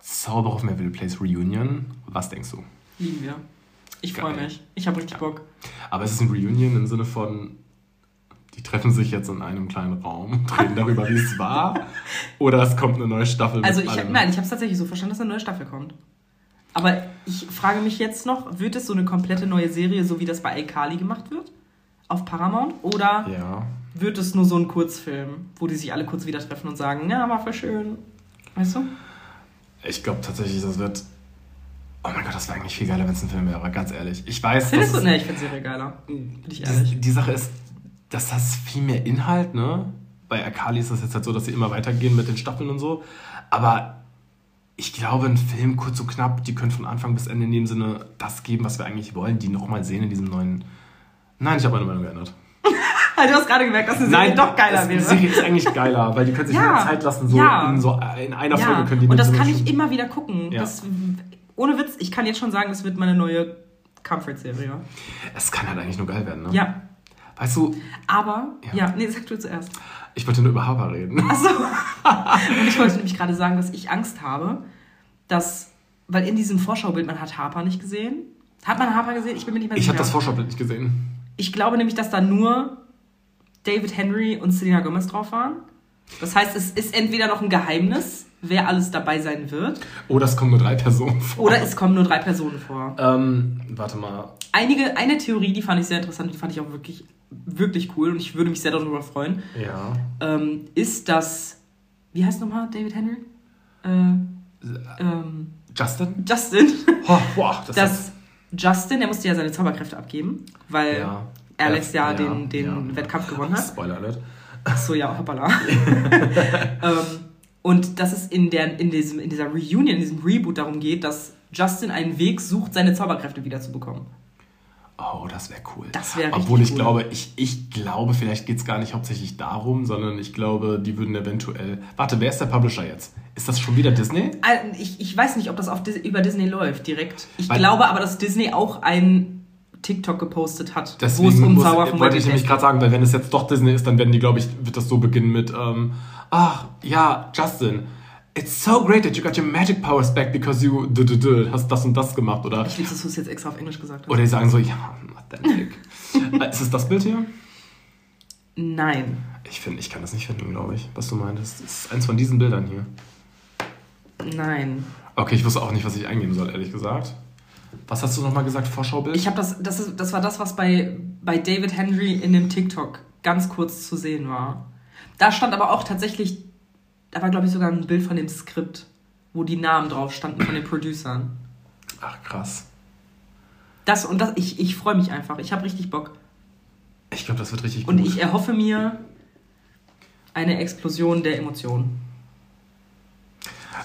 Zauber of Melville Place Reunion. Was denkst du? Lieben wir. Ich freue mich. Ich habe richtig Bock. Aber es ist ein Reunion im Sinne von, die treffen sich jetzt in einem kleinen Raum und reden darüber, wie es war. Oder es kommt eine neue Staffel. Also ich, hab- nein, ich habe es tatsächlich so verstanden, dass eine neue Staffel kommt. Aber ich frage mich jetzt noch, wird es so eine komplette neue Serie, so wie das bei iCarly gemacht wird? Auf Paramount? Oder Ja. wird es nur so ein Kurzfilm, wo die sich alle kurz wieder treffen und sagen, ja, war voll schön. Weißt du? Ich glaube tatsächlich, das wird. Oh mein Gott, das wäre eigentlich viel geiler, wenn es ein Film wäre, aber ganz ehrlich. Ich weiß, Findest du? Ne, ich finde Serie geiler. Bin ich ehrlich. die Sache ist, dass das viel mehr Inhalt, ne? Bei Akali ist das jetzt halt so, dass sie immer weitergehen mit den Staffeln und so. Aber ich glaube, ein Film kurz und knapp, die können von Anfang bis Ende in dem Sinne das geben, was wir eigentlich wollen, die nochmal sehen in diesem neuen. Nein, ich habe meine Meinung geändert. Du hast gerade gemerkt, dass eine Serie doch geiler es- wäre. Die Serie ist eigentlich geiler, weil die können sich Ja, mehr Zeit lassen, so, ja. in, so in einer ja, Folge können die und das kann ich immer wieder gucken. Ja. Das, ohne Witz, ich kann jetzt schon sagen, das wird meine neue Comfort-Serie. Es kann halt eigentlich nur geil werden, ne? Ja, Weißt du, aber, Ja. ja, nee, sag du zuerst. ich wollte nur über Harper reden. Achso. Und ich wollte nämlich gerade sagen, dass ich Angst habe, dass, weil in diesem Vorschaubild, man hat Harper nicht gesehen. Hat man Harper gesehen? Ich bin mir nicht mehr Ich sicher. habe das Vorschaubild nicht gesehen. Ich glaube nämlich, dass da nur David Henry und Selena Gomez drauf waren. Das heißt, es ist entweder noch ein Geheimnis, wer alles dabei sein wird, Oder es kommen nur drei Personen vor. oder es kommen nur drei Personen vor. Ähm, warte mal. Einige, eine Theorie, die fand ich sehr interessant, die fand ich auch wirklich, wirklich cool und ich würde mich sehr darüber freuen, Ja. ähm, ist, dass, wie heißt nochmal David Henry? Äh, ähm, Justin? Justin. Oh, boah, das dass Justin, der musste ja seine Zauberkräfte abgeben, weil Ja. Alex ja, Ja, den, den ja. Wettkampf gewonnen hat. Spoiler Alert. Ach so, ja, hoppala. ähm, und dass es in, der, in, diesem, in dieser Reunion, in diesem Reboot darum geht, dass Justin einen Weg sucht, seine Zauberkräfte wiederzubekommen. Oh, das wäre cool. Das wäre richtig Obwohl ich cool. glaube, ich, ich glaube, vielleicht geht es gar nicht hauptsächlich darum, sondern ich glaube, die würden eventuell. Warte, wer ist der Publisher jetzt? Ist das schon wieder Disney? Äh, Ich, ich weiß nicht, ob das auf über Disney läuft direkt. Ich Weil- glaube aber, dass Disney auch ein TikTok gepostet hat, wo es um Zauber von wollte ich nämlich gerade sagen, weil wenn es jetzt doch Disney ist, dann werden die, glaube ich, wird das so beginnen mit, ähm, ach, ja, Justin, it's so great that you got your magic powers back because you d -d -d hast das und das gemacht, oder? Ich liebe, dass du es jetzt extra auf Englisch gesagt hast. Oder die sagen so, ja, authentic. Äh, ist es das Bild hier? Nein. Ich finde, ich kann das nicht finden, glaube ich, was du meintest. Das ist eins von diesen Bildern hier. Nein. Okay, ich wusste auch nicht, was ich eingeben soll, ehrlich gesagt. Was hast du nochmal gesagt? Vorschaubild? Ich habe das, das, ist, das war das, was bei, bei David Henry in dem TikTok ganz kurz zu sehen war. Da stand aber auch tatsächlich, da war glaube ich sogar ein Bild von dem Skript, wo die Namen drauf standen von den Producern. Ach, krass. Das und das, ich, ich freue mich einfach. Ich habe richtig Bock. Ich glaube, das wird richtig gut. Und ich erhoffe mir eine Explosion der Emotionen.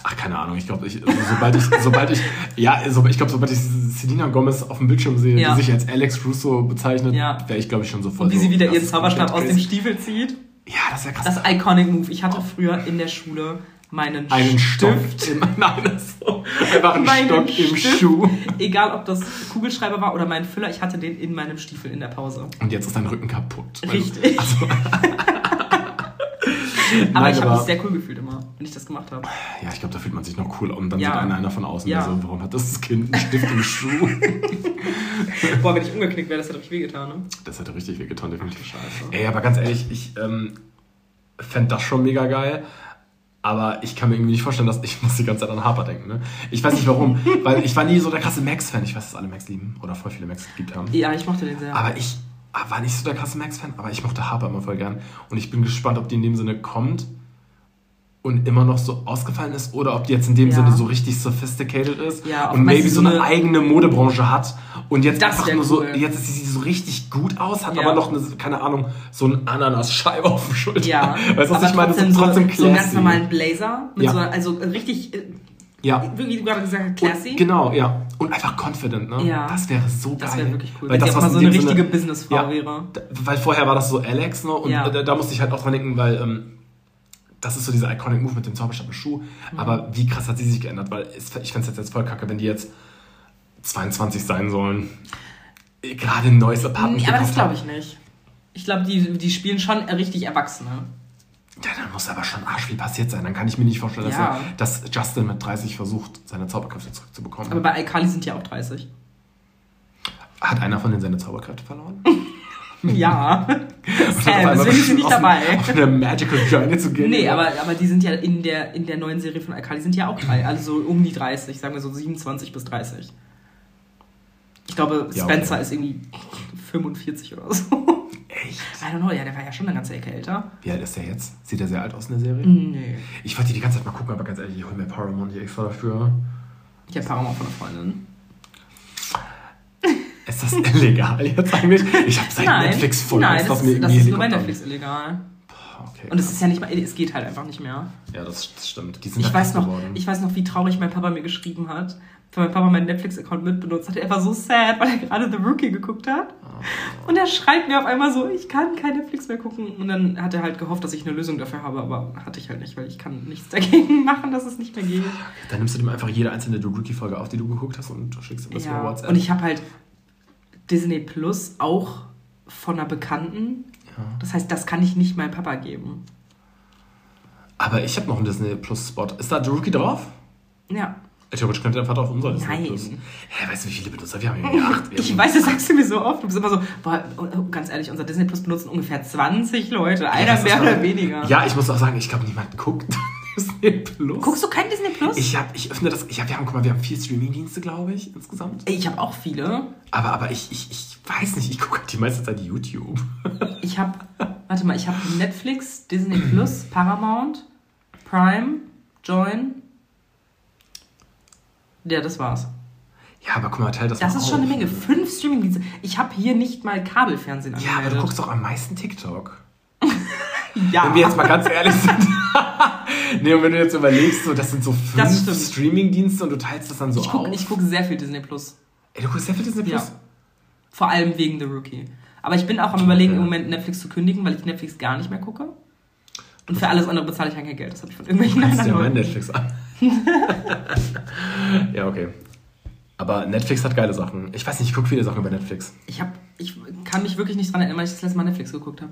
Ach, keine Ahnung. Ich glaube, ich, also, sobald ich, sobald ich, ja, so, ich glaube, sobald ich Selena Gomez auf dem Bildschirm sehe, Ja. die sich als Alex Russo bezeichnet, Ja. wäre ich, glaube ich, schon sofort Und wie so, sie wieder ihren Zauberstab aus dem. Stiefel zieht. Ja, das wäre krass. Das Iconic Move. Ich hatte früher in der Schule meinen einen Stift. Stock im, nein, so, einfach einen Meinen Stock im Stift. Schuh. Egal, ob das Kugelschreiber war oder mein Füller, ich hatte den in meinem Stiefel in der Pause. Und jetzt ist dein Rücken kaputt. Du- Richtig. Also, Aber Nein, ich habe mich sehr cool gefühlt immer, wenn ich das gemacht habe. ja, ich glaube, da fühlt man sich noch cool. Und dann Ja. sieht einer, einer von außen, Ja. so, warum hat das Kind einen Stift im Schuh? Boah, wenn ich umgeknickt wäre, das hätte richtig wehgetan, ne? Das hätte richtig wehgetan, definitiv. Scheiße. Ey, aber ganz ehrlich, ich ähm, fände das schon mega geil. Aber ich kann mir irgendwie nicht vorstellen, dass ich muss die ganze Zeit an Harper denken. Ne? Ich weiß nicht warum, weil ich war nie so der krasse Max-Fan. Ich weiß, dass alle Max lieben oder voll viele Max geliebt haben. Ja, ich mochte den sehr. Aber ich war nicht so der krasse Max-Fan, aber ich mochte Harper immer voll gern. Und ich bin gespannt, ob die in dem Sinne kommt und immer noch so ausgefallen ist oder ob die jetzt in dem Ja. Sinne so richtig sophisticated ist Ja, und maybe so so eine eine- eigene Modebranche hat und jetzt Das einfach nur so, cool. jetzt ist sie so richtig gut aus, hat Ja. aber noch eine, keine Ahnung, so eine Ananas-Scheibe auf dem Schulter. ja, Weißt du, was aber ich meine? trotzdem so, trotzdem so, so einen ganz normalen Blazer. Mit so, also richtig, äh, Ja. wie du gerade gesagt hast, classy. Und, genau, ja. Und einfach confident, ne? Ja. Das wäre so geil. das wäre wirklich cool. Weil Wenn das, was mal so eine richtige Sinne- Businessfrau Ja. wäre. Weil vorher war das so Alex, ne? Und Ja. da, da musste ich halt auch dran denken, weil ähm, das ist so dieser iconic Move mit dem Zauberstab Schuh. Mhm. Aber wie krass hat sie sich geändert? Weil es, ich fände es jetzt voll kacke, wenn die jetzt 22 sein sollen. Gerade ein neues Apartment Nee, aber das glaube ich nicht. Ich glaube, die, die spielen schon richtig Erwachsene. Ja, dann muss aber schon arsch viel passiert sein. Dann kann ich mir nicht vorstellen, dass, Ja. er, dass Justin mit 30 versucht, seine Zauberkräfte zurückzubekommen. Aber bei iCarly sind ja auch 30. Hat einer von denen seine Zauberkräfte verloren? Ja. Sam, deswegen beschlossen, nicht dabei. Auf eine Magical Journey zu gehen. Nee, aber, aber die sind ja in der, in der neuen Serie von iCarly sind ja auch drei, also so um die 30, sagen wir so 27 bis 30. Ich glaube, Ja, Spencer okay. ist irgendwie 45 oder so. Echt? I don't know, ja, der war ja schon eine ganze Ecke älter. Wie alt ist der jetzt? Sieht er sehr alt aus in der Serie? Nee. Ich wollte die ganze Zeit mal gucken, aber ganz ehrlich, ich hole mir Paramount hier extra dafür. Ich habe Paramount von einer Freundin. Ist das illegal jetzt eigentlich? Ich habe seit Netflix voll Nein, Angst, das, dass mir das ist nur bei Netflix illegal. Boah, Okay, Und es ist ja nicht mal, es geht halt einfach nicht mehr. ja, das, das stimmt. Die sind Ich ja weiß, noch, geworden. ich weiß noch, wie traurig mein Papa mir geschrieben hat, weil mein Papa meinen Netflix-Account mitbenutzt hat. Er war so sad, weil er gerade The Rookie geguckt hat. Oh. Und er schreibt mir auf einmal so, ich kann kein Netflix mehr gucken. Und dann hat er halt gehofft, dass ich eine Lösung dafür habe, aber hatte ich halt nicht, weil ich kann nichts dagegen machen, dass es nicht mehr geht. Dann nimmst du dem einfach jede einzelne The Rookie-Folge auf, die du geguckt hast und schickst ihm das Ja. über WhatsApp. Und ich habe halt Disney Plus auch von einer Bekannten. Ja. Das heißt, das kann ich nicht meinem Papa geben. Aber ich habe noch einen Disney Plus-Spot. Ist da The Rookie drauf? Ja. Theoretisch könnte einfach drauf unser Disney Nein. Plus. Hä, weißt du, wie viele Benutzer wir haben? Irgendwie acht. Wir Ich haben- weiß, das sagst du mir so oft. Du bist immer so, boah, oh, ganz ehrlich, unser Disney Plus benutzen ungefähr 20 Leute. Einer ist mehr oder weniger. Ja, ich muss auch sagen, ich glaube, niemand guckt Disney Plus. Guckst du kein Disney Plus? Ich, hab, ich öffne das. Ich hab, wir haben, guck mal, wir haben vier Streaming-Dienste, glaube ich, insgesamt. Ich habe auch viele. Aber, aber ich, ich, ich weiß nicht, ich gucke halt die meiste Zeit YouTube. Ich habe, warte mal, ich habe Netflix, Disney Plus, Paramount, Prime, Join. Ja, das war's. Ja, aber guck mal, teil das Das mal ist schon eine auf. Menge. Fünf Streamingdienste. Ich habe hier nicht mal Kabelfernsehen Ja, aber angemeldet. du guckst doch am meisten TikTok. ja. Wenn wir jetzt mal ganz ehrlich sind. nee, und wenn du jetzt überlegst, so, das sind so fünf. Streaming-Dienste und du teilst das dann so ich auf. gucke ich guck sehr viel Disney Plus. Ey, du guckst sehr viel Disney Plus? Ja. Vor allem wegen The Rookie. Aber ich bin auch am überlegen, im Moment Netflix zu kündigen, weil ich Netflix gar nicht mehr gucke. Und für alles andere bezahle ich halt kein Geld. Das habe ich von irgendwelchen Du kannst ja anderen mein. Netflix an. ja, okay. Aber Netflix hat geile Sachen. Ich weiß nicht, ich gucke viele Sachen über Netflix. Ich, hab, ich kann mich wirklich nicht dran erinnern, weil ich das letzte Mal Netflix geguckt habe.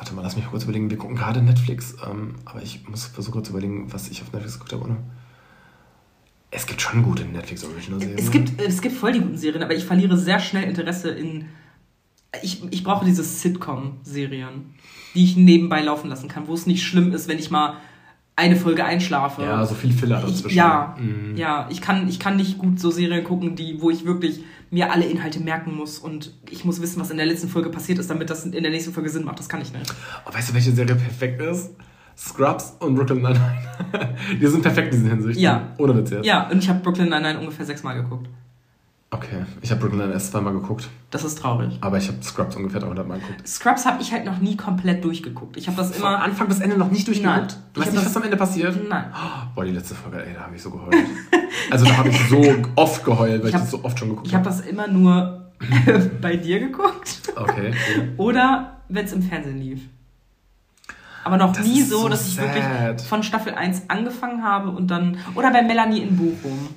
Warte mal, lass mich kurz überlegen. Wir gucken gerade Netflix, ähm, aber ich muss versuchen kurz zu überlegen, was ich auf Netflix geguckt habe. Es gibt schon gute Netflix Original Serien. Es gibt, es gibt voll die guten Serien, aber ich verliere sehr schnell Interesse in. Ich, ich brauche diese Sitcom-Serien, die ich nebenbei laufen lassen kann, wo es nicht schlimm ist, wenn ich mal eine Folge einschlafe. ja so viel Filler dazwischen. ja, Mhm. ja, ich kann, ich kann nicht gut so Serien gucken, die, wo ich wirklich mir alle Inhalte merken muss und ich muss wissen, was in der letzten Folge passiert ist, damit das in der nächsten Folge Sinn macht. Das kann ich nicht. Oh, weißt du, welche Serie perfekt ist? Scrubs und Brooklyn Nine-Nine. Die sind perfekt in diesen Hinsicht. Ja. Ohne Witz jetzt. Ja, und ich habe Brooklyn Nine-Nine ungefähr sechsmal geguckt. Okay, ich habe Brooklyn erst zweimal geguckt, Das ist traurig. aber ich habe Scrubs ungefähr 300 Mal geguckt. Scrubs habe ich halt noch nie komplett durchgeguckt. Ich habe das Von immer. Anfang bis Ende noch nicht durchgeguckt. Nein. Du Ich weißt hab nicht, was am Ende passiert? Nein. Boah, die letzte Folge, ey, da habe ich so geheult. also da habe ich so oft geheult, weil ich, Ich hab- das so oft schon geguckt Ich habe das immer nur bei dir geguckt Okay. cool. oder wenn es im Fernsehen lief. Aber noch Das nie so, so dass ich sad. wirklich von Staffel 1 angefangen habe und dann. Oder bei Melanie in Bochum.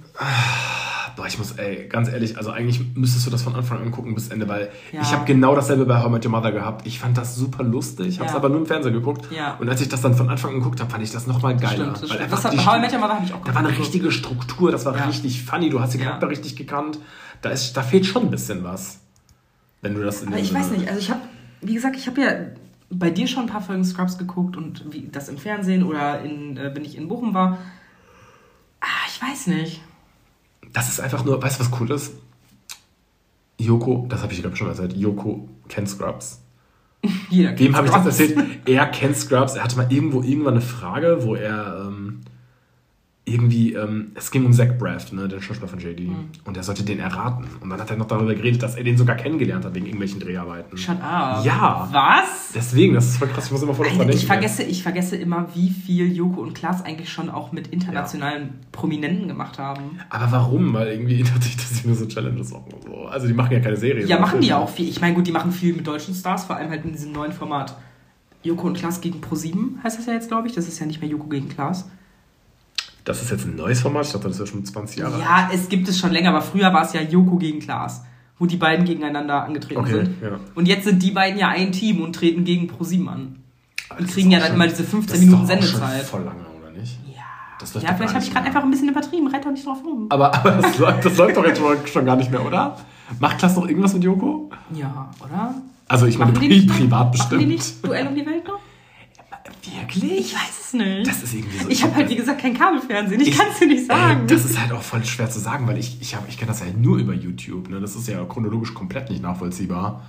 Boah, ich muss, ey, ganz ehrlich, also eigentlich müsstest du das von Anfang an gucken bis Ende, weil Ja. ich habe genau dasselbe bei How I Met Your Mother gehabt. Ich fand das super lustig, habe es aber nur im Fernsehen geguckt. Ja. Und als ich das dann von Anfang an geguckt habe, fand ich das nochmal geiler. Stimmt, das weil einfach Das hat, die- How I Met Your Mother habe ich auch Da war eine richtige Struktur, das war richtig funny, du hast die. Charakter richtig gekannt. Da, ist, da fehlt schon ein bisschen was. Wenn du das in Aber ich weiß nicht, also ich habe, wie gesagt, ich habe ja bei dir schon ein paar Folgen Scrubs geguckt und wie das im Fernsehen oder in, äh, wenn ich in Bochum war. Ah, ich weiß nicht. Das ist einfach nur, weißt du, was cool ist? Joko, das habe ich glaube ich schon mal erzählt, Joko kennt Scrubs. Jeder Wem kennt habe ich das erzählt? Er kennt Scrubs. Er hatte mal irgendwo irgendwann eine Frage, wo er ähm, irgendwie, ähm, es ging um Zach Braff, ne, den Schauspieler von JD. Mhm. Und er sollte den erraten. Und dann hat er noch darüber geredet, dass er den sogar kennengelernt hat wegen irgendwelchen Dreharbeiten. Shut up. Ja. Was? Deswegen, das ist voll krass. Ich muss immer voll Alter, ich, vergesse, ich vergesse immer, wie viel Joko und Klaas eigentlich schon auch mit internationalen Prominenten gemacht haben. Aber warum? Weil irgendwie dachte ich, dass sie nur so Challenges machen. und So. Also die machen ja keine Serie. Ja, machen die ja auch viel. Ich meine, gut, die machen viel mit deutschen Stars, vor allem halt in diesem neuen Format. Joko und Klaas gegen Pro7 heißt das ja jetzt, glaube ich. Das ist ja nicht mehr Joko gegen Klaas. Das ist jetzt ein neues Format. Ich dachte, das ist ja schon 20 Jahre alt. Ja, es gibt es schon länger, aber früher war es ja Joko gegen Klaas, wo die beiden gegeneinander angetreten Okay, sind. ja. Und jetzt sind die beiden ja ein Team und treten gegen Pro7 an. Und kriegen ja dann schon- immer diese 15 das ist Minuten Sendezeit. Voll lange, oder nicht? Ja, ja vielleicht habe ich gerade einfach ein bisschen übertrieben. Reit doch nicht drauf rum. Aber, aber das, läuft, das läuft doch jetzt schon, gar nicht mehr, oder? Macht Klaas noch irgendwas mit Joko? Ja, oder? Also ich meine, Machen pri privat Machen bestimmt. die nicht Duell um die Welt noch? Wirklich? Ich weiß es nicht. Das ist irgendwie so. ich habe halt, wie gesagt, kein Kabelfernsehen. Ich, kann es dir nicht sagen. Ey, das ist halt auch voll schwer zu sagen, weil ich, ich, hab- ich kenne das ja nur über YouTube. Ne? Das ist ja chronologisch komplett nicht nachvollziehbar.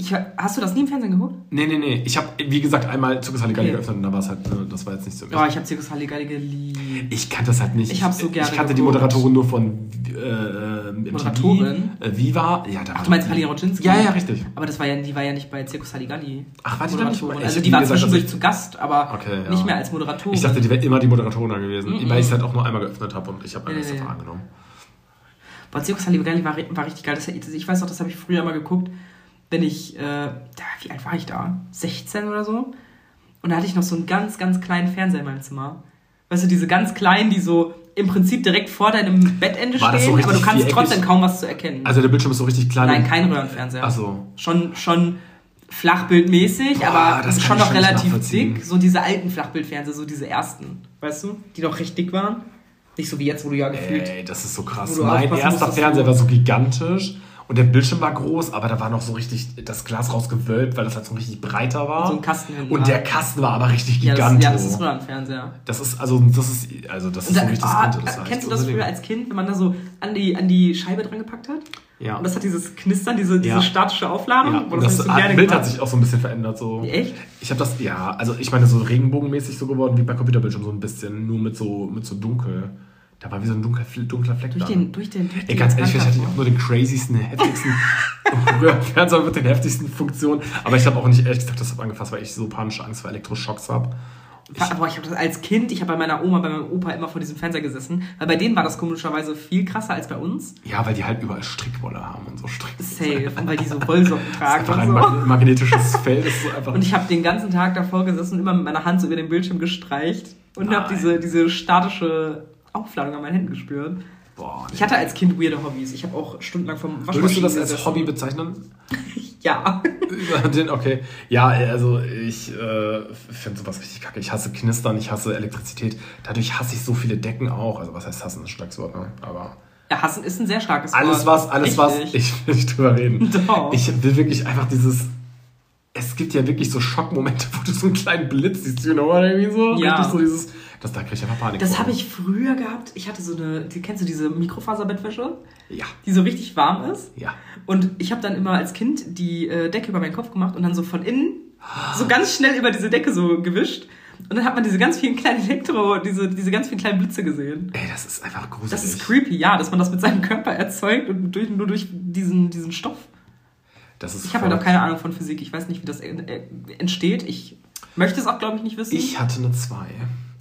Ich, hast du das nie im Fernsehen geguckt? Nee, nee, nee. Ich habe, wie gesagt, einmal Zuckus Halligalli Okay. geöffnet und da war es halt, ne, das war jetzt nicht so. Oh, ich habe Zirkus Halligalli geliebt. Ich kannte das halt nicht. Ich hab's so gerne Ich kannte die geguckt. Moderatorin nur von äh, MTV. Moderatorin? Äh, Viva. Ja, da Ach, du meinst Palina Rodzinski? Ja, ja, richtig. Aber das war ja, die war ja nicht bei Zirkus Halligalli. Ach, war die da nicht bei- Also ich- die war zwischendurch also zu Gast, aber Okay, ja. nicht mehr als Moderatorin. Ich dachte, die wäre immer die Moderatorin da gewesen, Mhm. weil ich es halt auch nur einmal geöffnet habe und ich habe alles Nee, nee. angenommen. Boah, Zirkus Halligalli war, war richtig geil. Das, ich weiß noch, das habe ich früher mal geguckt, wenn ich, äh, da, wie alt war ich da? 16 oder so? Und da hatte ich noch so einen ganz, ganz kleinen Fernseher in meinem Zimmer. Weißt du, diese ganz kleinen, die so im Prinzip direkt vor deinem Bettende War das so stehen, aber du richtig kannst viereckig? trotzdem kaum was zu erkennen. Also der Bildschirm ist so richtig klein. Nein, kein Röhrenfernseher. Ach so. Schon, schon flachbildmäßig, Boah, aber schon noch relativ dick. So diese alten Flachbildfernseher, so diese ersten, weißt du? Die doch recht dick waren. Nicht so wie jetzt, wo du ja gefühlt... Ey, das ist so krass. Mein erster Fernseher war so gigantisch und der Bildschirm war groß, aber da war noch so richtig das Glas rausgewölbt, weil das halt so richtig breiter war. So ein Kasten hinten Und der Kasten war aber richtig ja, gigantisch. ja, das ist Röhrenfernseher. Das ist also das ist also das ist Und so da, richtig ah, das war kennst du das früher als Kind, wenn man da so an die, an die Scheibe dran gepackt hat? Ja. Und das hat dieses Knistern, diese, diese Ja. statische Aufladung. ja, wo und das das, so Bild gemacht. hat sich auch so ein bisschen verändert. So. Echt? Ich habe das, ja, also ich meine, so regenbogenmäßig so geworden wie bei Computerbildschirm, so ein bisschen, nur mit so, mit so dunkel. Da war wie so ein dunkler, dunkler Fleck Durch da. den, durch den, durch Ey, den ganz ehrlich, vielleicht hatte ich auch nur den craziesten, heftigsten Fernseher mit den heftigsten Funktionen. Aber ich habe auch nicht ehrlich gesagt das hab angefasst, weil ich so panische Angst vor Elektroschocks habe. Boah, ich habe das als Kind, ich habe bei meiner Oma, bei meinem Opa immer vor diesem Fernseher gesessen, weil bei denen war das komischerweise viel krasser als bei uns. Ja, weil die halt überall Strickwolle haben und so Strick. Safe, und weil die so Wollsocken Das ist tragen einfach ein mag so. magnetisches Feld. Ist so einfach Und ich habe den ganzen Tag davor gesessen und immer mit meiner Hand so über den Bildschirm gestreicht und habe diese, diese statische Aufladung an meinen Händen gespürt. boah, Ich hatte als Kind weirde Hobbys. Ich habe auch stundenlang vom Würdest du Waschmaschinen das als. Hobby bezeichnen? Ja. Okay. Ja, also ich äh, finde sowas richtig kacke. Ich hasse Knistern, ich hasse Elektrizität. Dadurch hasse ich so viele Decken auch. Also was heißt hassen, ist ein starkes Wort, ne? Aber ja, hassen ist ein sehr starkes Wort. alles was, alles was, Richtig. ich will nicht drüber reden. Doch. Ich will wirklich einfach dieses. Es gibt ja wirklich so Schockmomente, wo du so einen kleinen Blitz siehst, you know what I mean? So, Ja. richtig so dieses. Das, da krieg ich einfach Panik. Das habe ich früher gehabt. Ich hatte so eine, die, kennst du diese Mikrofaserbettwäsche, Ja, die so richtig warm ist? ja. Und ich habe dann immer als Kind die äh, Decke über meinen Kopf gemacht und dann so von innen so ganz schnell über diese Decke so gewischt. Und dann hat man diese ganz vielen kleinen Elektro, diese, diese ganz vielen kleinen Blitze gesehen. Ey, das ist einfach gruselig. Das ist creepy, ja, dass man das mit seinem Körper erzeugt und durch, nur durch diesen, diesen Stoff. Das ist Ich habe halt auch keine Ahnung von Physik. Ich weiß nicht, wie das äh, äh, entsteht. Ich möchte es auch, glaube ich, nicht wissen. Ich hatte eine 2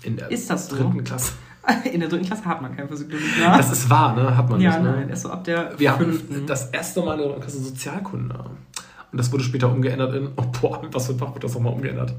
in der Ist das so? dritten Klasse. In der dritten Klasse hat man kein Physikunterricht mehr. Das ist wahr, ne? Hat man ja, nicht, ne? nein, erst so ab der Wir hatten fünften. das erste Mal in der dritten Klasse Sozialkunde. Und das wurde später umgeändert in. Oh, boah, was für ein Fach wurde das nochmal umgeändert?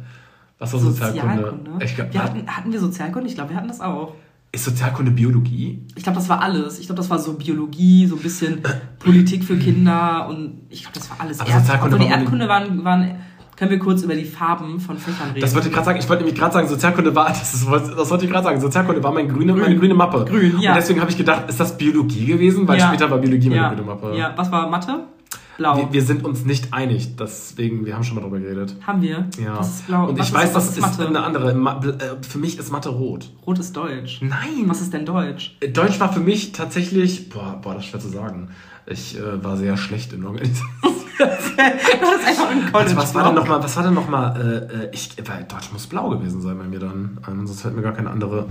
Was war Sozialkunde? Sozialkunde. Ich glaub, wir hatten, hatten wir Sozialkunde? Ich glaube, wir hatten das auch. ist Sozialkunde Biologie? Ich glaube, das war alles. Ich glaube, das war so Biologie, so ein bisschen Politik für Kinder und ich glaube, das war alles. Aber Sozialkunde obwohl die Erdkunde waren, waren. Können wir kurz über die Farben von Fächern reden? Das wollte ich gerade sagen. Ich wollte nämlich gerade sagen, Sozialkunde war. Das, ist, das wollte ich gerade sagen. Sozialkunde war mein grüne, meine grüne Mappe. Grün, ja. Und deswegen habe ich gedacht, ist das Biologie gewesen? Weil Ja. später war Biologie meine ja. grüne Mappe. Ja, was war Mathe? Blau. Wir, wir sind uns nicht einig. Deswegen, wir haben schon mal drüber geredet. Haben wir? Ja. Was ist blau? Und was ich weiß, das ist Mathe? eine andere. Äh, Für mich ist Mathe rot. Rot ist Deutsch. Nein. Was ist denn Deutsch? Deutsch war für mich tatsächlich, boah, boah das ist schwer zu sagen. Ich äh, war sehr schlecht in Organisation. College. Also was war denn noch mal, was war denn noch mal, äh, äh, ich, weil Deutsch muss blau gewesen sein bei mir dann. Ähm, sonst fällt mir gar keine andere.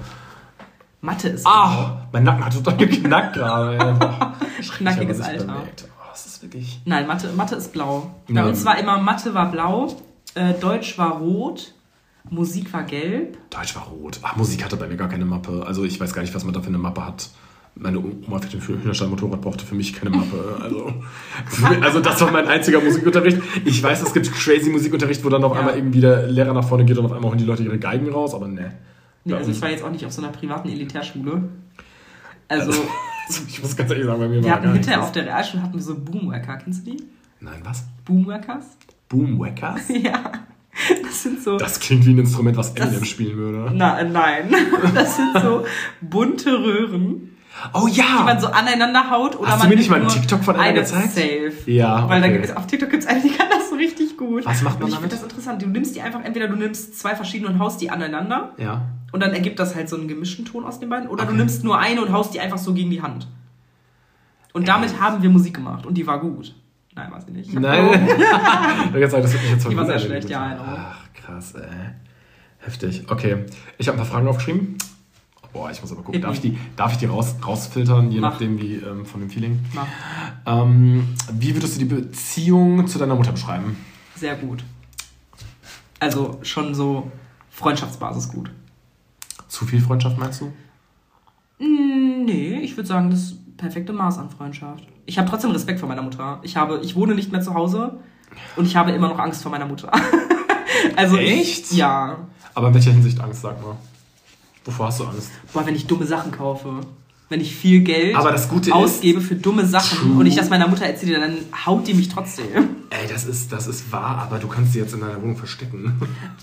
Mathe ist Ah, mein Nacken hat total geknackt gerade. Knackiges Alter. überlegt. Oh, das ist wirklich. Nein, Mathe, Mathe ist blau. Bei Nein. uns war immer Mathe war blau, äh, Deutsch war rot, Musik war gelb. Deutsch war rot. Ach, Musik hatte bei mir gar keine Mappe. Also ich weiß gar nicht, was man da für eine Mappe hat. Meine Oma für den Hühnerstall-Motorrad brauchte für mich keine Mappe. Also, also das war mein einziger Musikunterricht. Ich weiß, es gibt crazy Musikunterricht, wo dann auf Ja. einmal irgendwie der Lehrer nach vorne geht und auf einmal holen die Leute ihre Geigen raus, aber ne. Nee, also ich war jetzt auch nicht auf so einer privaten Elitärschule. Also, Ich muss ganz ehrlich sagen, bei mir wir war hatten hinterher auf der Realschule hatten wir so Boomwacker. Kennst du die? Nein, was? Boomwackers? Boomwackers? Ja. Das sind so. Das klingt wie ein Instrument, was Eminem spielen würde. Na, nein. Das sind so bunte Röhren, Oh die ja! man so aneinander haut. Oder Hast du man mir nicht mal einen TikTok von einer eine gezeigt? Safe. Ja, Weil da okay. gibt es, auf TikTok gibt es eine, die kann das so richtig gut. Was macht man Und ich damit? finde das interessant. Du nimmst die einfach, entweder du nimmst zwei verschiedene und haust die aneinander Ja. und dann ergibt das halt so einen gemischten Ton aus den beiden. Oder Okay. du nimmst nur eine und haust die einfach so gegen die Hand. Und damit haben wir Musik gemacht und die war gut. Nein, weiß ich nicht. Nein. Ich das mich jetzt Die war sehr schlecht, ja. Ach, krass, ey. Heftig. Okay. Ich habe ein paar Fragen aufgeschrieben. Boah, ich muss aber gucken. Hit Darf ich die, darf ich die raus, rausfiltern, je Mach. nachdem wie ähm, von dem Feeling? Ähm, wie würdest du die Beziehung zu deiner Mutter beschreiben? Sehr gut. Also schon so Freundschaftsbasis gut. Zu viel Freundschaft meinst du? Nee, ich würde sagen, das perfekte Maß an Freundschaft. Ich habe trotzdem Respekt vor meiner Mutter. Ich, habe, ich wohne nicht mehr zu Hause und ich habe immer noch Angst vor meiner Mutter. also Echt? Ich, ja. Aber in welcher Hinsicht Angst, sag mal? Wovor hast du Angst? Boah, wenn ich dumme Sachen kaufe. Wenn ich viel Geld Aber das Gute ist- ausgebe für dumme Sachen True. und ich das meiner Mutter erzähle, dann haut die mich trotzdem. Ey, das ist, das ist wahr, aber du kannst sie jetzt in deiner Wohnung verstecken.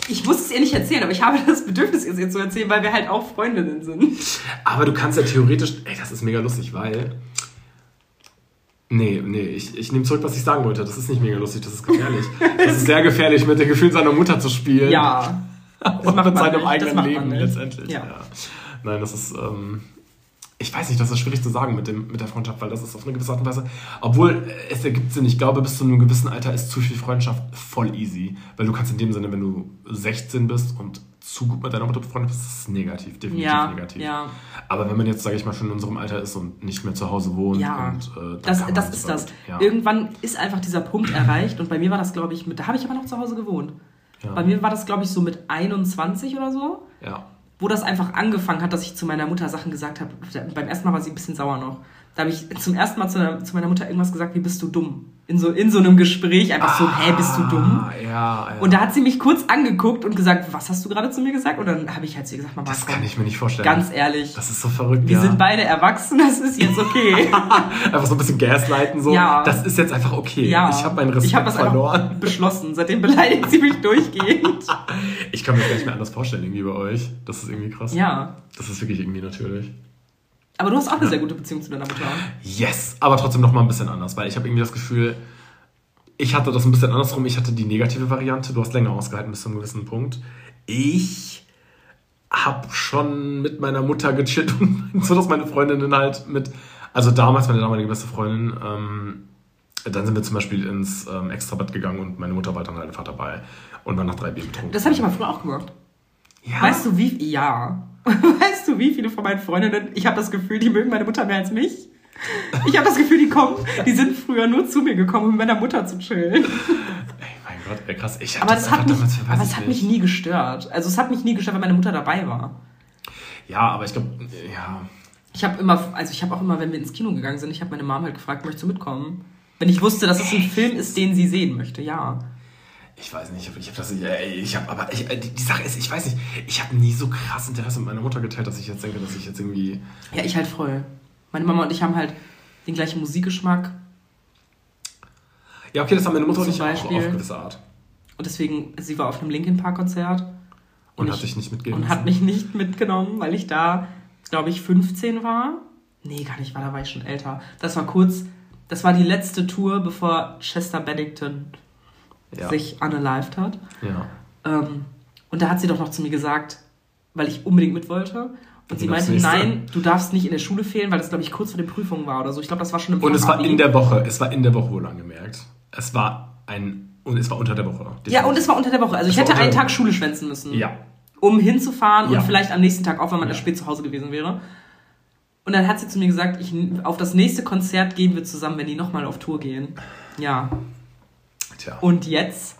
Ich muss es ihr nicht erzählen, aber ich habe das Bedürfnis, es ihr zu erzählen, weil wir halt auch Freundinnen sind. Aber du kannst ja theoretisch. Ey, das ist mega lustig, weil. Nee, nee, ich, ich nehme zurück, was ich sagen wollte. Das ist nicht mega lustig, das ist gefährlich. Das ist sehr gefährlich, mit den Gefühlen seiner Mutter zu spielen. Ja. Und macht mit seinem nicht, das eigenen Leben nicht. letztendlich. Ja. Nein, das ist. Ähm, ich weiß nicht, das ist schwierig zu sagen mit, dem, mit der Freundschaft, weil das ist auf eine gewisse Art und Weise. Obwohl es ergibt Sinn, ich glaube, bis zu einem gewissen Alter ist zu viel Freundschaft voll easy. Weil du kannst in dem Sinne, wenn du 16 bist und zu gut mit deiner Mutter befreundet bist, ist es negativ, definitiv Ja, negativ. ja. Aber wenn man jetzt, sage ich mal, schon in unserem Alter ist und nicht mehr zu Hause wohnt Ja, und äh, das, das ist mal- das. Ja. Irgendwann ist einfach dieser Punkt erreicht und bei mir war das, glaube ich, mit, da habe ich aber noch zu Hause gewohnt. Ja. Bei mir war das, glaube ich, so mit 21 oder so, ja. wo das einfach angefangen hat, dass ich zu meiner Mutter Sachen gesagt habe. Beim ersten Mal war sie ein bisschen sauer noch. Da habe ich zum ersten Mal zu, zu meiner Mutter irgendwas gesagt, wie bist du dumm? In so, in so einem Gespräch einfach so, hä, bist du dumm? Ah, Ja, ja. Und da hat sie mich kurz angeguckt und gesagt, was hast du gerade zu mir gesagt? Und dann habe ich halt zu ihr gesagt, Mama, das komm, kann ich mir nicht vorstellen. ganz ehrlich, das ist so verrückt. wir ja. sind beide erwachsen, das ist jetzt okay. einfach so ein bisschen gaslighten, so. Ja. Das ist jetzt einfach okay. ja, Ich habe meinen Respekt ich hab das verloren. beschlossen. Seitdem beleidigt sie mich durchgehend. Ich kann mir das gar nicht mehr anders vorstellen, irgendwie bei euch. Das ist irgendwie krass. Ja, Das ist wirklich irgendwie natürlich. Aber du hast auch eine sehr gute Beziehung zu deiner Mutter. Yes, aber trotzdem noch mal ein bisschen anders, weil ich habe irgendwie das Gefühl, ich hatte das ein bisschen andersrum. Ich hatte die negative Variante. Du hast länger ausgehalten bis zu einem gewissen Punkt. Ich habe schon mit meiner Mutter gechillt und so, dass meine Freundinnen halt mit, also damals meine damalige beste Freundin, ähm, dann sind wir zum Beispiel ins ähm, Extrabad gegangen und meine Mutter war dann halt einfach dabei und war nach drei Bier betrunken. Das habe ich aber früher auch gemacht. ja. Weißt du, wie. Ja. Weißt du, wie viele von meinen Freundinnen. Ich habe das Gefühl, die mögen meine Mutter mehr als mich. Ich habe das Gefühl, die kommen. Die sind früher nur zu mir gekommen, um mit meiner Mutter zu chillen. Ey, mein Gott, ey, krass. Ich Aber das hat einfach mich, aber es hat mich nie gestört. Also es hat mich nie gestört, wenn meine Mutter dabei war. Ja, aber ich glaube, ja. Ich habe immer, also ich habe auch immer, wenn wir ins Kino gegangen sind, ich habe meine Mom halt gefragt, möchtest du mitkommen? Wenn ich wusste, dass es ein Film ist, den sie sehen möchte, ja. Ich weiß nicht, ich habe das, ey, ich habe, aber ich, äh, die, die Sache ist, ich weiß nicht, ich habe nie so krass Interesse mit meiner Mutter geteilt, dass ich jetzt denke, dass ich jetzt irgendwie, Ja, ich halt voll. Meine Mama und ich haben halt den gleichen Musikgeschmack ja, okay, das haben meine Mutter und ich auch Beispiel. auf gewisse Art und deswegen, sie war auf einem Linkin Park Konzert und, ich- hat dich nicht mitgehen und hat mich nicht mitgenommen, weil ich da, glaube ich, 15 war. Nee, gar nicht, war da war ich schon älter. Das war kurz, das war die letzte Tour, bevor Chester Bennington ja, sich unalived hat. ja. Ähm, und da hat sie doch noch zu mir gesagt, weil ich unbedingt mit wollte. Und sie meinte, nein, du darfst nicht in der Schule fehlen, weil das, glaube ich, kurz vor den Prüfungen war oder so. Ich glaube, das war schon im Und es war in der Woche, es war in der Woche wohl angemerkt. Es war ein, und es war unter der Woche. Ja, und es war unter der Woche. Also ich Es war hätte einen Tag. Schule schwänzen müssen. Ja, um hinzufahren Ja. und vielleicht am nächsten Tag auch, wenn man Ja. spät zu Hause gewesen wäre. Und dann hat sie zu mir gesagt, ich, auf das nächste Konzert gehen wir zusammen, wenn die nochmal auf Tour gehen. Ja. Tja. Und jetzt?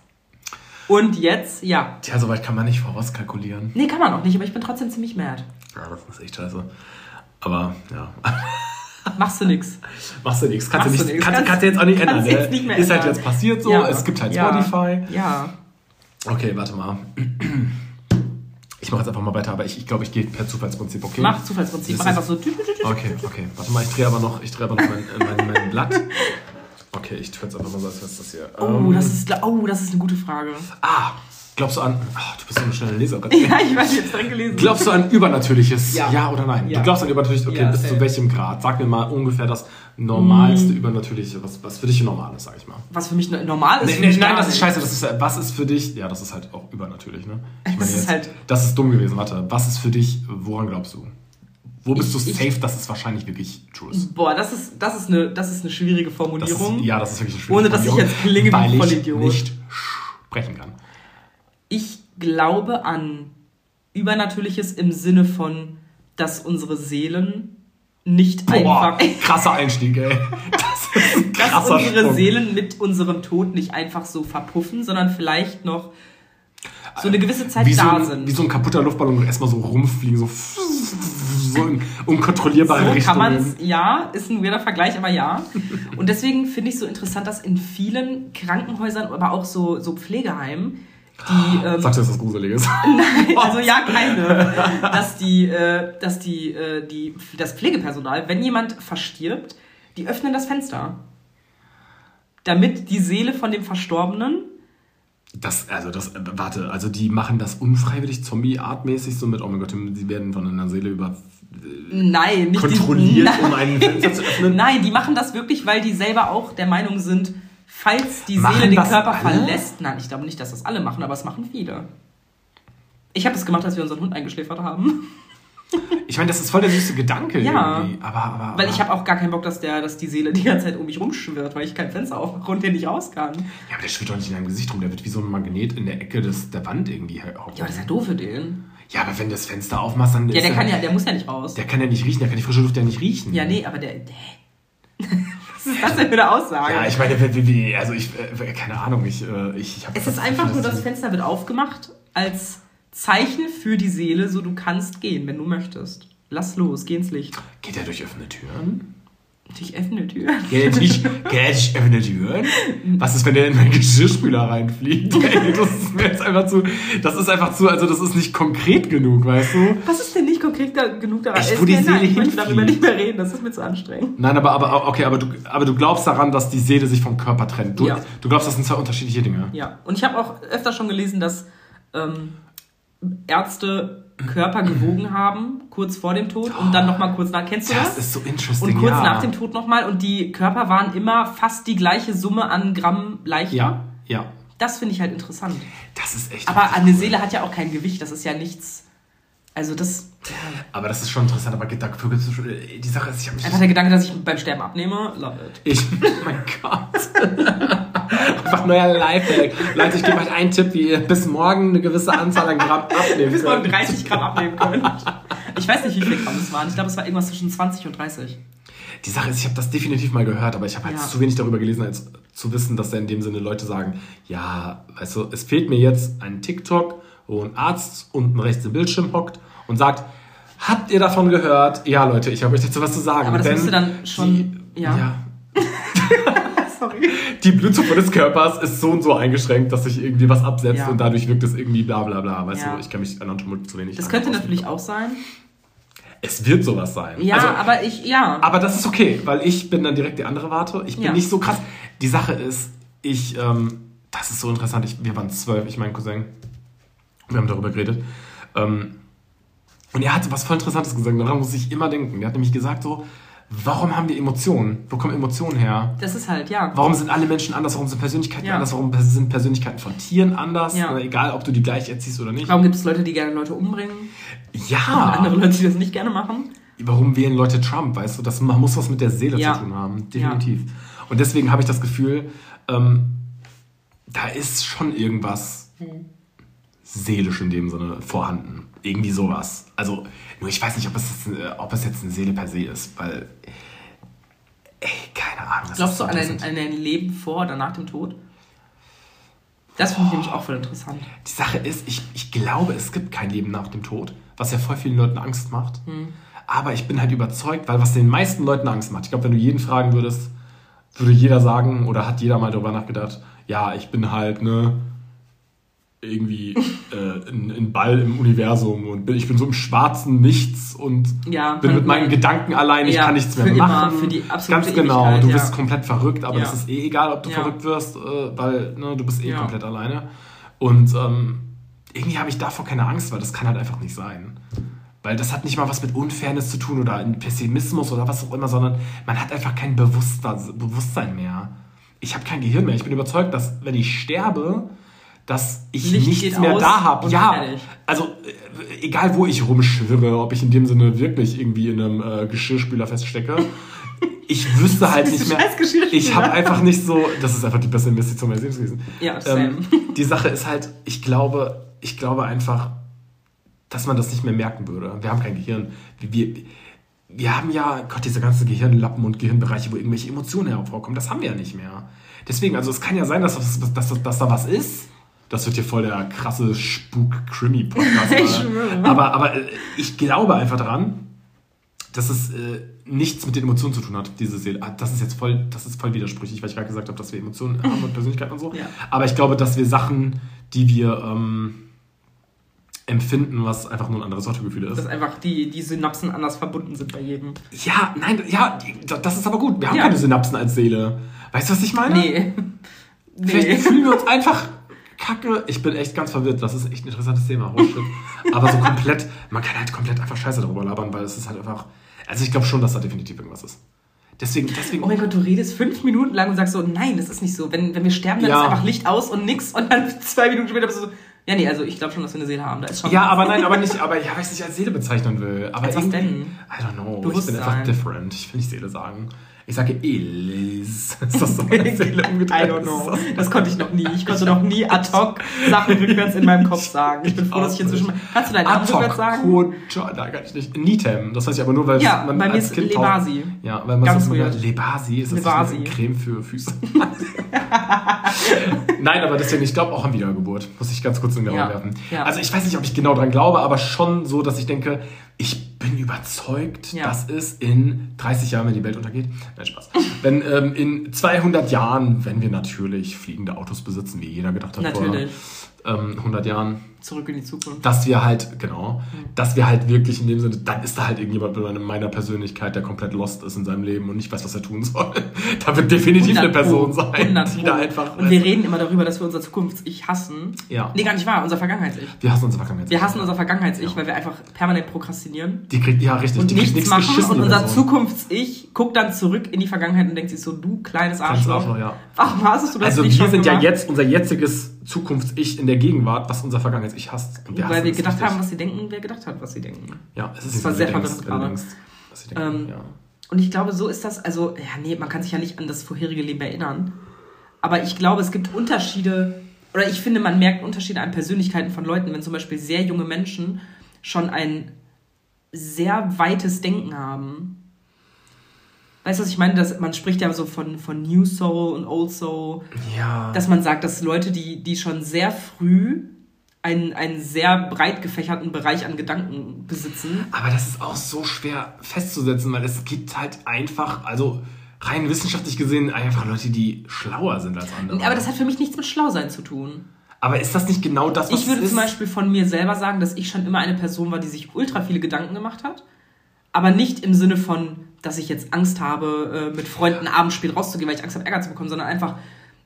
Und jetzt? Ja. Tja, soweit kann man nicht vorauskalkulieren. Nee, kann man auch nicht, aber ich bin trotzdem ziemlich mad. Ja, das ist echt scheiße. Aber ja. Machst du nix. Machst du nichts. Kannst, du Machst du nicht, nix. kannst, Kannst- kannst du jetzt auch nicht ändern. kannst Ne? jetzt nicht mehr ist halt ändern. jetzt passiert so. Ja. Es gibt halt Ja. Spotify. Ja. Okay, warte mal. Ich mache jetzt einfach mal weiter, aber ich, ich glaube, ich gehe per Zufallsprinzip, okay? Mach Zufallsprinzip. Das Mach einfach so. Okay, okay. Warte mal, ich drehe aber noch, ich drehe aber noch mein, mein, mein Blatt. Okay, ich tue jetzt einfach mal so, als wäre das hier. Oh, Ähm, das ist, oh, das ist eine gute Frage. Ah, glaubst du an. Ah, du bist so eine schnelle Leserin. Ja, ich weiß, hab's dran gelesen. Glaubst du an Übernatürliches? Ja. oder nein? Ja. Du glaubst an Übernatürliches? Okay, Ja, bis zu welchem Grad? Sag mir mal ungefähr das normalste Mm. Übernatürliche, was, was für dich normal ist, sag ich mal. Was für mich no- normal ist. Nee, nee, nein, das ist scheiße. Das ist, was ist für dich? Ja, das ist halt auch übernatürlich, ne? Ich Das ist halt- das ist dumm gewesen. Warte, was ist für dich? Woran glaubst du? Wo bist Ich- du ich- safe, dass es wahrscheinlich wirklich true ist? Boah, das ist, das ist, eine, das ist eine schwierige Das Formulierung. ist, ja, das ist wirklich eine schwierige Ohne, dass ich Formulierung, jetzt klinge wie ein ich Vollidiot. nicht sprechen kann. Ich glaube an Übernatürliches im Sinne von, dass unsere Seelen nicht Boah, einfach. krasser Einstieg, ey. Das ist dass unsere Sprung. Seelen mit unserem Tod nicht einfach so verpuffen, sondern vielleicht noch so eine gewisse Zeit wie so, da ein, sind. wie so ein kaputter Luftballon und erstmal so rumfliegen, so, so in unkontrollierbare so Richtungen. kann man ja, ist ein weirder Vergleich, aber ja. Und deswegen finde ich es so interessant, dass in vielen Krankenhäusern, aber auch so, so Pflegeheimen, die. Ähm, Sagst du, dass das gruselig ist? also ja, keine. Dass die, äh, dass die, äh, die, das Pflegepersonal, wenn jemand verstirbt, die öffnen das Fenster. Damit die Seele von dem Verstorbenen. Das, also das, äh, warte, also die machen das unfreiwillig Zombie-artmäßig so mit, oh mein Gott, sie werden von einer Seele über Nein, nicht kontrolliert, die, um nein, ein Fenster zu öffnen. nein, die machen das wirklich, weil die selber auch der Meinung sind, falls die Machen Seele den Körper alle? verlässt. Nein, ich glaube nicht, dass das alle machen, aber es machen viele. Ich habe es gemacht, als wir unseren Hund eingeschläfert haben. Ich meine, das ist voll der süße Gedanke Ja. irgendwie. Aber, aber, Weil aber, ich habe auch gar keinen Bock, dass, der, dass die Seele die ganze Zeit um mich rumschwirrt, weil ich kein Fenster aufmache und der nicht raus kann. Ja, aber der schwirrt doch nicht in deinem Gesicht rum. Der wird wie so ein Magnet in der Ecke des, der Wand irgendwie. Ja, aber das ist ja doof für den. Ja, aber wenn du das Fenster aufmachst, dann Ja, ist der kann ja, der muss ja nicht raus. Der kann ja nicht riechen, der kann die frische Luft ja nicht riechen. Ja, nee, aber der. der Was ist das denn für eine Aussage? Ja, ich meine, wie, wie, wie- also ich, äh, keine Ahnung, ich, äh, ich, ich habe es ist einfach nur, das Fenster wird aufgemacht als Zeichen für die Seele, so du kannst gehen, wenn du möchtest. Lass los, geh ins Licht. Geht er durch offene Türen? Ich öffne Tür. Geht er durch, geht er durch offene Türen? Was ist, wenn der in meinen Geschirrspüler reinfliegt? Ey, das ist mir jetzt einfach zu, das ist einfach zu, also das ist nicht konkret genug, weißt du? Was ist denn nicht konkret da, genug daran? Echt, wo die mir- nein, Seele Ich möchte darüber nicht mehr reden, das ist mir zu anstrengend. Nein, aber, aber, okay, aber du, aber du glaubst daran, dass die Seele sich vom Körper trennt. Du, Ja. du glaubst, das sind zwei unterschiedliche Dinge. Ja, und ich habe auch öfter schon gelesen, dass ähm, Ärzte Körper gewogen haben, kurz vor dem Tod und dann nochmal kurz nach. Kennst du das? Das ist so interesting, und kurz ja. nach dem Tod nochmal und die Körper waren immer fast die gleiche Summe an Gramm leichter. Ja, ja. Das finde ich halt interessant. Das ist echt. Aber eine Seele hat ja auch kein Gewicht, das ist ja nichts. Also das. Aber das ist schon interessant, aber dafür schon, äh, die Sache ist, ich habe mich Einfach der Gedanke, dass ich beim Sterben abnehme, love it. Ich, mein Gott. Einfach neuer Lifehack. Leute, ich gebe euch einen Tipp, wie ihr bis morgen eine gewisse Anzahl an Gramm abnehmen Bis man könnt. 30 Gramm abnehmen könnt. Ich weiß nicht, wie viel Gramm es waren. Ich glaube, es war irgendwas zwischen 20 und 30. Die Sache ist, ich habe das definitiv mal gehört, aber ich habe halt Ja. zu wenig darüber gelesen, als zu wissen, dass da in dem Sinne Leute sagen, ja, weißt du, es fehlt mir jetzt ein TikTok, wo ein Arzt unten rechts im Bildschirm hockt und sagt, habt ihr davon gehört? Ja, Leute, ich habe euch dazu was zu sagen. Aber das müsste dann schon- Die, ja. ja. Sorry. Die Blutzufuhr des Körpers ist so und so eingeschränkt, dass sich irgendwie was absetzt Ja. und dadurch wirkt es irgendwie bla bla bla. Weißt Ja. du, ich kann mich anatomisch zu wenig Das könnte natürlich auch sein. Es wird sowas sein. Ja, Also, aber ich, ja. aber das ist okay, weil ich bin dann direkt die andere Warte. Ich bin Ja. nicht so krass. Die Sache ist, ich, ähm, das ist so interessant. Ich, wir waren zwölf, ich mein Cousin. Wir haben darüber geredet. Ähm, und er hat was voll Interessantes gesagt. Daran muss ich immer denken. Der hat nämlich gesagt so, warum haben wir Emotionen? Wo kommen Emotionen her? Das ist halt, ja. Warum sind alle Menschen anders? Warum sind Persönlichkeiten Ja. anders? Warum sind Persönlichkeiten von Tieren anders? Ja. Egal, ob du die gleich erziehst oder nicht. Warum gibt es Leute, die gerne Leute umbringen? Und Ja. andere Leute, die das nicht gerne machen? Warum wählen Leute Trump? Weißt du, das man muss was mit der Seele Ja. zu tun haben. Definitiv. Und deswegen habe ich das Gefühl, ähm, da ist schon irgendwas seelisch in dem Sinne vorhanden. Irgendwie sowas. Also, nur ich weiß nicht, ob es jetzt, äh, ob es jetzt eine Seele per se ist, weil. Ey, keine Ahnung. Glaubst du an ein, an ein Leben vor oder nach dem Tod? Das finde ich nämlich auch voll interessant. Die Sache ist, ich, ich glaube, es gibt kein Leben nach dem Tod, was ja voll vielen Leuten Angst macht. Hm. Aber ich bin halt überzeugt, weil was den meisten Leuten Angst macht. Ich glaube, wenn du jeden fragen würdest, würde jeder sagen oder hat jeder mal darüber nachgedacht, ja, ich bin halt, ne, irgendwie äh, ein, ein, Ball im Universum und bin, ich bin so im schwarzen Nichts und ja, bin mit meinen Gedanken allein, ich ja, kann nichts mehr machen. Immer, für die Ganz genau, du bist komplett verrückt, aber das ist eh egal, ob du verrückt wirst, äh, weil ne, du bist eh komplett alleine. Und ähm, irgendwie habe ich davor keine Angst, weil das kann halt einfach nicht sein. Weil das hat nicht mal was mit Unfairness zu tun oder Pessimismus oder was auch immer, sondern man hat einfach kein Bewusstsein mehr. Ich habe kein Gehirn mehr. Ich bin überzeugt, dass wenn ich sterbe, dass ich Licht nichts mehr da habe. Ja, also äh, egal wo ich rumschwirre, ob ich in dem Sinne wirklich irgendwie in einem äh, Geschirrspüler feststecke, ich wüsste halt nicht mehr. Ich habe einfach nicht so, das ist einfach die beste Investition meines Lebens gewesen. Ja, ähm, die Sache ist halt, ich glaube, ich glaube einfach, dass man das nicht mehr merken würde. Wir haben kein Gehirn. Wir, wir haben ja, Gott, diese ganzen Gehirnlappen und Gehirnbereiche, wo irgendwelche Emotionen hervorkommen, das haben wir ja nicht mehr. Deswegen, also es kann ja sein, dass, dass, dass, dass da was ist, das wird hier voll der krasse Spuk-Krimi-Podcast. aber, aber äh, ich glaube einfach daran, dass es äh, nichts mit den Emotionen zu tun hat, diese Seele. Ah, das ist jetzt voll, das ist voll widersprüchlich, weil ich gerade gesagt habe, dass wir Emotionen haben und Persönlichkeit und so. Ja. Aber ich glaube, dass wir Sachen, die wir ähm, empfinden, was einfach nur ein anderes Autogefühl ist. Dass einfach die, die Synapsen anders verbunden sind bei jedem. Ja, nein, ja, das ist aber gut. Wir haben ja. keine Synapsen als Seele. Weißt du, was ich meine? Nee. nee. Vielleicht fühlen wir uns einfach Kacke. Ich bin echt ganz verwirrt. Das ist echt ein interessantes Thema. Aber so komplett, man kann halt komplett einfach Scheiße darüber labern, weil es ist halt einfach. Also ich glaube schon, dass da definitiv irgendwas ist. Deswegen, deswegen. Oh mein Gott, du redest fünf Minuten lang und sagst so, nein, das ist nicht so. Wenn, wenn wir sterben, dann ja. ist einfach Licht aus und nix und dann zwei Minuten später bist du so. Ja, nee, also ich glaube schon, dass wir eine Seele haben. Da ist schon ja, aber nein, aber nicht, aber ich es nicht als Seele bezeichnen will. Aber als was denn? I don't know. Bewusstsein. Ich bin einfach different. Ich will nicht Seele sagen. Ich sage Elis. Ist das so eine Seele umgedreht? I don't know. Das konnte ich noch nie. Ich konnte noch nie ad hoc Sachen rückwärts in meinem Kopf sagen. Ich bin froh, dass ich inzwischen... Kannst du deinen Namen rückwärts sagen? Nein, kann ich nicht. Nitem. Das weiß ich aber nur, weil ja, man bei mir als ist Kind Lebasi. Ja, weil man Ganz so Lebasi ist das Lebasi. eine Creme für Füße. Nein, aber deswegen, ich glaube auch an Wiedergeburt. Muss ich ganz kurz in den Raum ja. werfen. Ja. Also ich weiß nicht, ob ich genau dran glaube, aber schon so, dass ich denke, ich bin überzeugt, ja. dass es in 30 Jahren, wenn die Welt untergeht, nein, Spaß, wenn ähm, in 200 Jahren, wenn wir natürlich fliegende Autos besitzen, wie jeder gedacht hat natürlich. vor ähm, 100 Jahren, Zurück in die Zukunft. Dass wir halt, genau, mhm. dass wir halt wirklich in dem Sinne, dann ist da halt irgendjemand mit meiner Persönlichkeit, der komplett lost ist in seinem Leben und nicht weiß, was er tun soll. da wird definitiv eine Person sein, die da einfach. Und wir reden immer darüber, dass wir unser Zukunfts-Ich hassen. Ja. Nee, gar nicht wahr, unser Vergangenheits-Ich. Wir hassen unser Vergangenheits-Ich. Wir hassen unser Vergangenheits-Ich, ja. weil wir einfach permanent prokrastinieren. Die ja, richtig, und die nichts, nichts machen und unser Zukunfts-Ich guckt dann zurück in die Vergangenheit und denkt sich so, du kleines Arschloch. Arschloch ja. Warum hast du das also nicht Also wir sind gemacht? ja jetzt unser jetziges Zukunfts-Ich in der Gegenwart, was unser Vergangenheits-Ich hasst. Und wir Weil wir gedacht haben, was sie denken, wer gedacht hat, was sie denken. Ja, es ist das war sehr verwirrend gerade. Ähm, ja. Und ich glaube, so ist das, also, ja, nee, man kann sich ja nicht an das vorherige Leben erinnern. Aber ich glaube, es gibt Unterschiede, oder ich finde, man merkt Unterschiede an Persönlichkeiten von Leuten, wenn zum Beispiel sehr junge Menschen schon ein sehr weites Denken haben Weißt du, was ich meine? Dass man spricht ja so von, von New Soul und Old Soul. Ja. Dass man sagt, dass Leute, die, die schon sehr früh einen, einen sehr breit gefächerten Bereich an Gedanken besitzen. Aber das ist auch so schwer festzusetzen, weil es gibt halt einfach, also rein wissenschaftlich gesehen, einfach Leute, die schlauer sind als andere. Aber das hat für mich nichts mit Schlausein zu tun. Aber ist das nicht genau das, was Ich würde zum Beispiel von mir selber sagen, dass ich schon immer eine Person war, die sich ultra viele Gedanken gemacht hat. Aber nicht im Sinne von, dass ich jetzt Angst habe, äh, mit Freunden abends spät rauszugehen, weil ich Angst habe, Ärger zu bekommen, sondern einfach,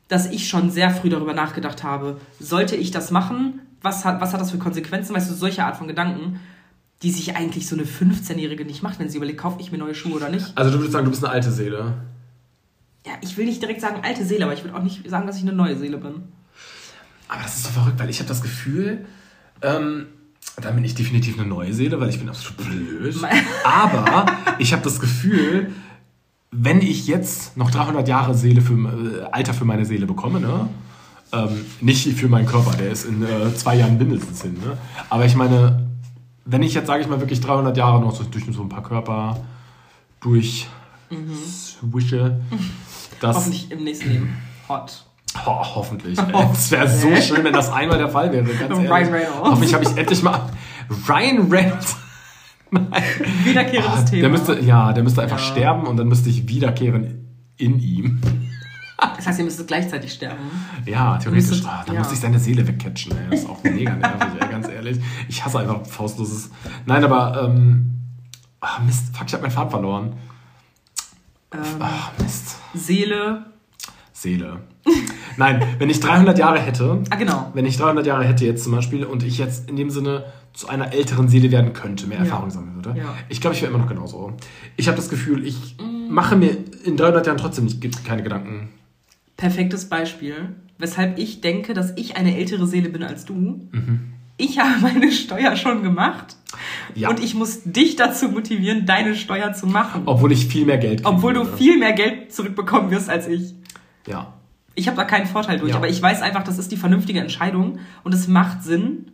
dass ich schon sehr früh darüber nachgedacht habe, sollte ich das machen? Was hat, was hat das für Konsequenzen? Weißt du, solche Art von Gedanken, die sich eigentlich so eine 15-Jährige nicht macht, wenn sie überlegt, kaufe ich mir neue Schuhe oder nicht. Also du würdest sagen, du bist eine alte Seele. Ja, ich will nicht direkt sagen alte Seele, aber ich würde auch nicht sagen, dass ich eine neue Seele bin. Aber das ist so verrückt, weil ich habe das Gefühl, ähm, dann bin ich definitiv eine neue Seele, weil ich bin absolut blöd. Aber ich habe das Gefühl, wenn ich jetzt noch 300 Jahre Seele für, äh, Alter für meine Seele bekomme, ne? Ähm, nicht für meinen Körper, der ist in äh, zwei Jahren mindestens hin. Ne? Aber ich meine, wenn ich jetzt, sage ich mal, wirklich 300 Jahre noch so durch so ein paar Körper durch mhm. swische, das... Hoffentlich im nächsten Leben hot. Oh, hoffentlich. Es wäre so schön, wenn das einmal der Fall wäre. Ganz ehrlich. Ryan Reynolds. Hoffentlich habe ich endlich mal Ryan Reynolds. Wiederkehrendes Ah, Thema. Der müsste, ja, der müsste einfach Ja. sterben und dann müsste ich wiederkehren in ihm. Das heißt, ihr müsstet gleichzeitig sterben. Ja, theoretisch. müsstet- Ah, da ja. muss ich seine Seele wegcatchen. Ey. Das ist auch mega nervig, ey, ganz ehrlich. Ich hasse einfach faustloses. Nein, aber. Ähm, ah, Mist, fuck, ich habe meinen Faden verloren. Ähm, Ach, Mist. Seele. Seele. Nein, wenn ich 300 Jahre hätte. Ah, genau. Wenn ich 300 Jahre hätte jetzt zum Beispiel und ich jetzt in dem Sinne zu einer älteren Seele werden könnte, mehr Ja. Erfahrung sammeln würde, Ja. ich glaube, ich wäre immer noch genauso. Ich habe das Gefühl, ich mache mir in 300 Jahren trotzdem nicht, keine Gedanken. Perfektes Beispiel, weshalb ich denke, dass ich eine ältere Seele bin als du. Ich habe meine Steuer schon gemacht Ja. und ich muss dich dazu motivieren, deine Steuer zu machen. Obwohl ich viel mehr Geld Obwohl du würde. viel mehr Geld zurückbekommen wirst als ich. Ja. Ich habe da keinen Vorteil durch, Ja. aber ich weiß einfach, das ist die vernünftige Entscheidung und es macht Sinn.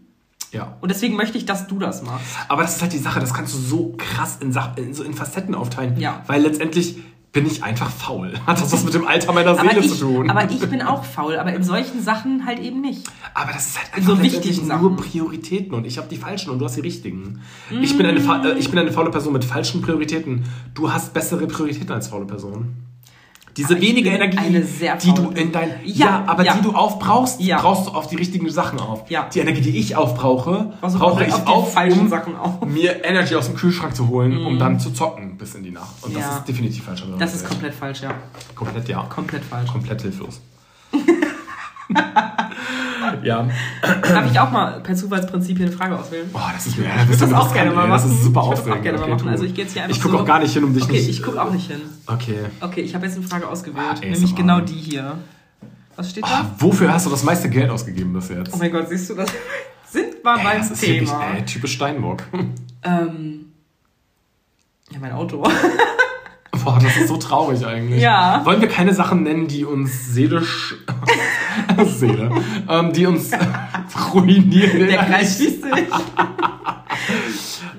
Ja. Und deswegen möchte ich, dass du das machst. Aber das ist halt die Sache, das kannst du so krass in, Sach in, so in Facetten aufteilen. Ja. Weil letztendlich bin ich einfach faul. Hat das was mit dem Alter meiner Seele ich, zu tun. aber ich bin auch faul, aber in solchen Sachen halt eben nicht. Aber das ist halt In einfach so letztendlich wichtigen nur Sachen. Prioritäten und ich habe die falschen und du hast die richtigen. Ich, bin eine, fa- äh, ich bin eine faule Person mit falschen Prioritäten. Du hast bessere Prioritäten als faule Person. Diese Aber wenige Energie, die du in dein Ja, ja, aber ja. die du aufbrauchst, Ja. brauchst du auf die richtigen Sachen auf. Ja. Die Energie, die ich aufbrauche, Also brauche ich auf auf, falschen um Sachen auf. mir Energy aus dem Kühlschrank zu holen, um dann zu zocken bis in die Nacht. Und das ist definitiv falsch. Das ist komplett falsch, ja. komplett ja. Komplett falsch. Komplett hilflos. ja. Darf ich auch mal per Zufallsprinzip hier eine Frage auswählen? Boah, das ist mir. Ich würde das auch gerne mal Das ist machen. super das auch aufregend. mal Okay, machen. Also ich gehe jetzt hier einfach Ich gucke so- auch gar nicht hin, um dich Okay, nicht. ich gucke auch nicht hin. Okay. Okay, ich habe jetzt eine Frage ausgewählt. Ah, nämlich genau die hier. Was steht Ah, da? wofür hast du das meiste Geld ausgegeben bis jetzt? Oh mein Gott, siehst du das? Sind wir Ey, beim das ist wirklich Thema. ey, typisch Steinbock. Ähm, ja, mein Auto. Boah, das ist so traurig eigentlich. Ja. Wollen wir keine Sachen nennen, die uns seelisch. Seele. Ähm, die uns ruinieren? Der Kreis schließt sich.